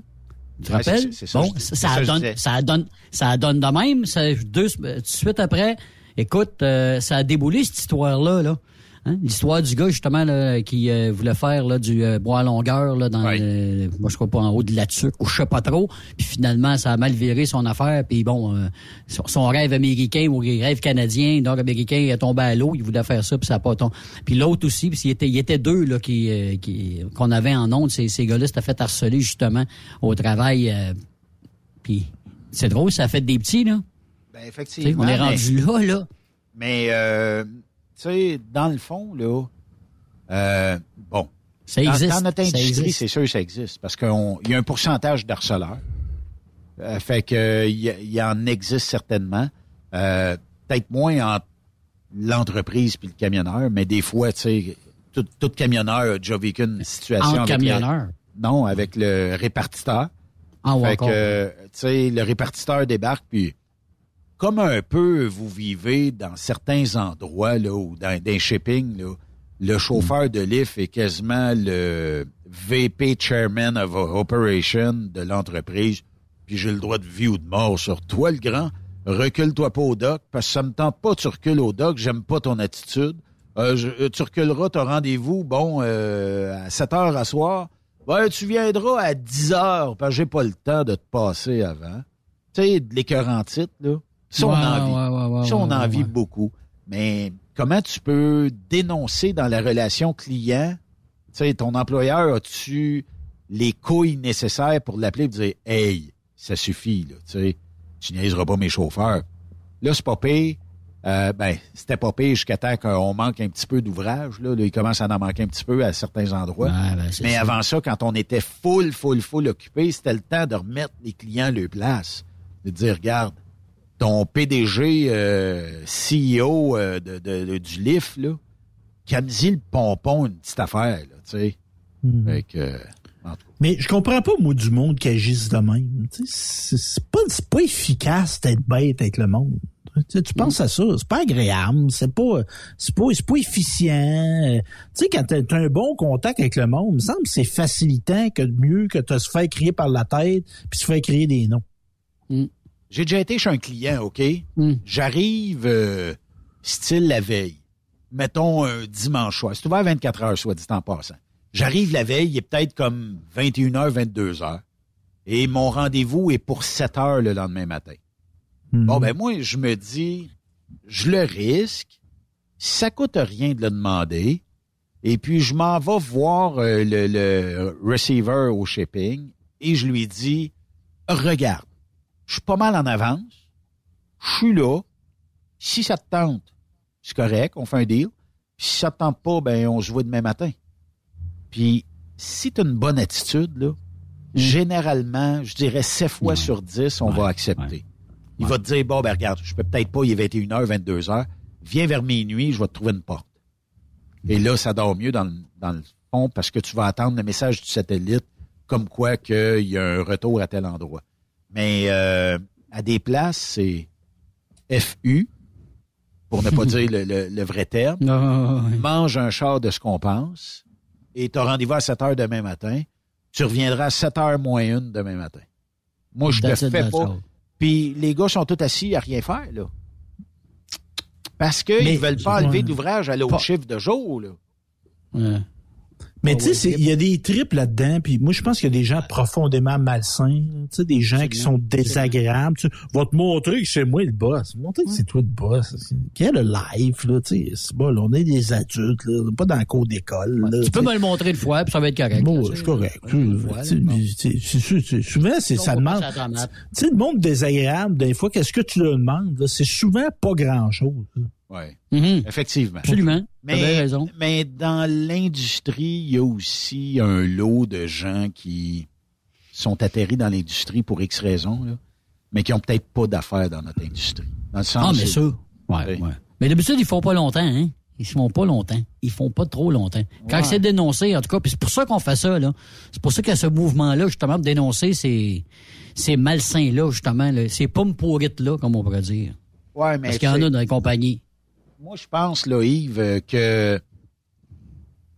Tu te Ouais, rappelles? c'est bon, ça, donne, ça donne, ça donne de même. Ça, deux, tout de suite après, écoute, euh, ça a déboulé, cette histoire-là, là. Hein? L'histoire du gars, justement, là, qui euh, voulait faire là, du euh, bois à longueur, là, dans le- moi, je crois pas en haut de la tuque, ou je sais pas trop. Puis finalement, ça a mal viré son affaire. Puis bon, euh, son, son rêve américain ou rêve canadien, nord-américain, il est tombé à l'eau. Il voulait faire ça, puis ça a pas tombé. Puis l'autre aussi, puis il était, il était deux là, qui, euh, qui, qu'on avait en onde. Ces, ces gars-là s'étaient fait harceler, justement, au travail. euh, puis c'est drôle, ça a fait des petits, là. Ben, effectivement. on est mais- rendu là, là. Mais, euh, tu sais, dans le fond, là, euh, bon. Ça Dans- existe, Dans, notre industrie, c'est sûr que ça existe. Parce qu'il y a un pourcentage d'harceleurs. Euh, fait que il y, en existe certainement. Euh, Peut-être moins entre l'entreprise puis le camionneur, mais des fois, tu sais, tout, tout camionneur a déjà vécu une situation Entre avec camionneurs? Le, non, avec le répartiteur. Ah, ouais, fait que, tu sais, le répartiteur débarque, puis comme un peu vous vivez dans certains endroits, là, ou dans des shipping, là, le chauffeur de lift est quasiment le VP Chairman of Operation de l'entreprise, puis j'ai le droit de vie ou de mort sur toi, le grand. Recule-toi pas au dock, parce que ça me tente pas, tu recules au dock, j'aime pas ton attitude. Euh, euh, tu reculeras, ton rendez-vous, bon, euh, à 7 heures à soir. Ouais, tu viendras à 10 heures, parce que j'ai pas le temps de te passer avant. Tu sais, de l'écœurant titre, là. Ça, on en vit. Ça, on en vit beaucoup. Mais comment tu peux dénoncer dans la relation client? Tu sais, ton employeur, as-tu les couilles nécessaires pour l'appeler et dire Hey, ça suffit, là, tu sais, tu niaiseras pas mes chauffeurs. Là, c'est pas pire. Euh, ben, c'était pas pire jusqu'à temps qu'on manque un petit peu d'ouvrage. Là. Là, il commence à en manquer un petit peu à certains endroits. Ouais, ben, Mais ça. avant ça, quand on était full, full, full occupé, c'était le temps de remettre les clients à leur place. De dire, regarde, ton PDG, euh, CEO euh, de, de- de- du LIF, là, Camzy le pompon, une petite affaire, là, tu sais. Fait que, euh. Mais je comprends pas, moi, du monde qui agisse de même. Tu sais, C'est pas, c'est pas efficace d'être bête avec le monde. Tu, sais, tu penses à ça, c'est pas agréable, c'est pas, c'est pas, c'est pas efficient. Tu sais, quand t'as un bon contact avec le monde, il me semble que c'est facilitant que de mieux que de se faire crier par la tête puis se faire crier des noms. J'ai déjà été chez un client, OK? Hmm. J'arrive, euh, style la veille. Mettons un dimanche soir. C'est ouvert 24 heures, soit dit en passant. J'arrive la veille, il est peut-être comme 21h, 22h. Et mon rendez-vous est pour 7 heures le lendemain matin. Bon, ben moi, je me dis, je le risque. Ça coûte rien de le demander. Et puis, je m'en vais voir euh, le, le receiver au shipping et je lui dis, regarde, je suis pas mal en avance. Je suis là. Si ça te tente, c'est correct, on fait un deal. Puis si ça te tente pas, ben on se voit demain matin. Puis si tu as une bonne attitude, là, généralement, je dirais 7 fois sur 10, on va accepter. Il va te dire, bon, ben regarde, je peux peut-être pas, il est 21h, 22h. Viens vers minuit, je vais te trouver une porte. Et là, ça dort mieux dans le, dans le fond parce que tu vas attendre le message du satellite comme quoi qu'il y a un retour à tel endroit. Mais euh, à des places, c'est FU, pour ne pas dire le, le- le vrai terme. Mange un char de ce qu'on pense et tu as rendez-vous à 7 heures demain matin. Tu reviendras à 7 heures moins une demain matin. Moi, je ne le fais pas. Puis les gars sont tous assis à rien faire, là. Parce qu'ils ne veulent pas enlever d'ouvrage à l'autre chiffre de jour, là. Mais Ah tu sais, il y a des tripes là-dedans, puis moi je pense qu'il y a des gens profondément malsains, tu sais, des gens qui sont désagréables. Tu sais, va te montrer que c'est moi le boss. Montrer que c'est toi le boss. Quel life, là, tu sais, c'est bon, là, on est des adultes, là, pas dans le cours d'école. là, Tu peux me le montrer une fois, puis ça va être correct. Bon, c'est correct. Souvent, c'est, ça demande. Tu sais, le monde désagréable, des fois, qu'est-ce que tu leur demandes? C'est souvent pas grand-chose. Oui. Effectivement. Absolument. Mais, raison. mais dans l'industrie, il y a aussi un lot de gens qui sont atterris dans l'industrie pour X raisons, là, mais qui ont peut-être pas d'affaires dans notre industrie. Dans le sens Ah, mais ça. Ouais, ouais. Mais d'habitude, ils font pas longtemps, hein. Ils font pas longtemps. Ils font pas trop longtemps. Quand Ouais. c'est dénoncé, en tout cas, puis c'est pour ça qu'on fait ça, là. C'est pour ça qu'il y a ce mouvement-là, justement, de dénoncer ces, ces malsains-là, justement, là, ces pommes pourrites-là, comme on pourrait dire. Ouais, mais Parce qu'il y en a dans les compagnies. Moi, je pense, là, Yves, euh, que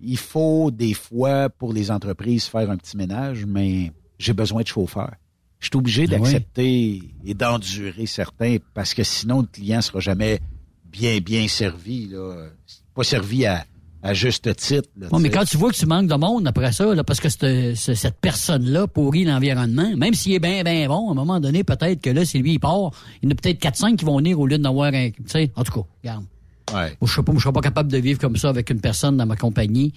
il faut des fois pour les entreprises faire un petit ménage, mais j'ai besoin de chauffeurs. Je suis obligé Ah d'accepter et d'endurer certains parce que sinon le client sera jamais bien, bien servi. Là. Pas servi à, à juste titre. là, Ouais, mais quand tu vois que tu manques de monde après ça, là, parce que cette, ce- cette personne-là pourrit l'environnement, même s'il est bien, bien bon, à un moment donné, peut-être que là, si lui, il part, il y en a peut-être 4-5 qui vont venir au lieu d'en avoir un. Tu sais, en tout cas, regarde. Ouais. Moi, je je serais pas capable de vivre comme ça avec une personne dans ma compagnie,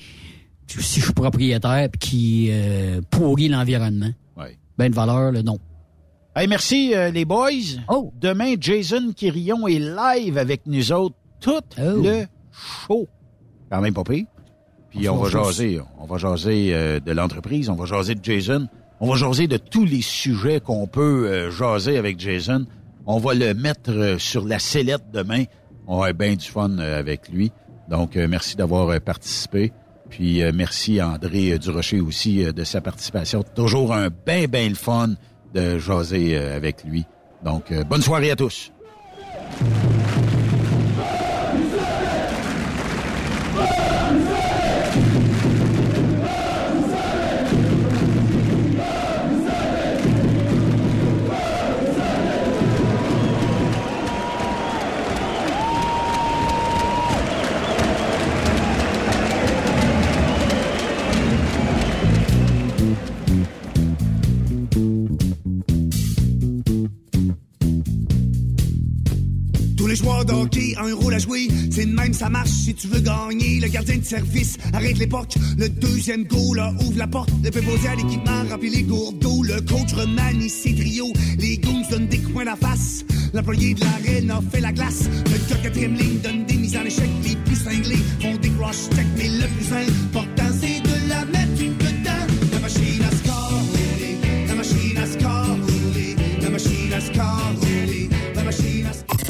si je suis propriétaire, puis qui euh, pourrit l'environnement. Ouais. Ben de valeur, là, non. Hey, merci euh, les boys. Oh. Demain, Jason Quirion est live avec nous autres tout Oh. le show. Quand même pas pire. Puis on va jaser, on va jaser euh, de l'entreprise, on va jaser de Jason, on va jaser de tous les sujets qu'on peut euh, jaser avec Jason. On va le mettre euh, sur la sellette demain. On avoir bien du fun euh, avec lui. Donc, euh, merci d'avoir euh, participé. Puis, merci à André Durocher aussi de sa participation. Toujours un bien, bien le fun de jaser avec lui. Donc, bonne soirée à tous. Les joueurs de hockey ont un rôle à jouer. C'est de même, ça marche si tu veux gagner. Le gardien de service arrête l'époque. Le deuxième goal là, ouvre la porte. Le préposé à l'équipement remplit les gourdes d'eau. Le coach remanie ses trios. Les goons donnent des coins la face. L'employé de l'arène a fait la glace. Le quatrième ligne donne des mises en échec. Les plus cinglés font des cross check. Mais le plus important, c'est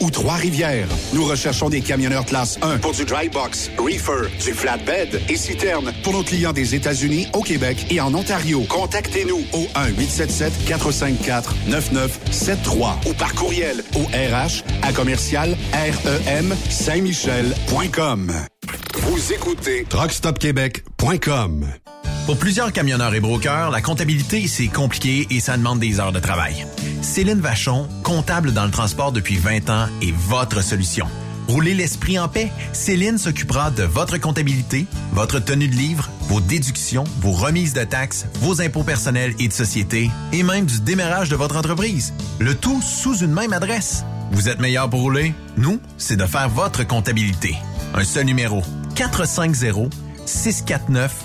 ou Trois-Rivières. Nous recherchons des camionneurs classe 1 Pour du dry box, reefer, du flatbed et citerne. pour nos clients des États-Unis, au Québec et en Ontario. Contactez-nous Au 1-877-454-9973 ou par courriel au RH à commercial REM Saint-Michel.com. Vous écoutez TruckStopQuébec.com. Pour plusieurs camionneurs et brokers, la comptabilité, c'est compliqué et ça demande des heures de travail. Céline Vachon, comptable dans le transport depuis 20 ans, est votre solution. Roulez l'esprit en paix. Céline s'occupera de votre comptabilité, votre tenue de livre, vos déductions, vos remises de taxes, vos impôts personnels et de société, et même du démarrage de votre entreprise. Le tout sous une même adresse. Vous êtes meilleur pour rouler? Nous, c'est de faire votre comptabilité. Un seul numéro. 450 649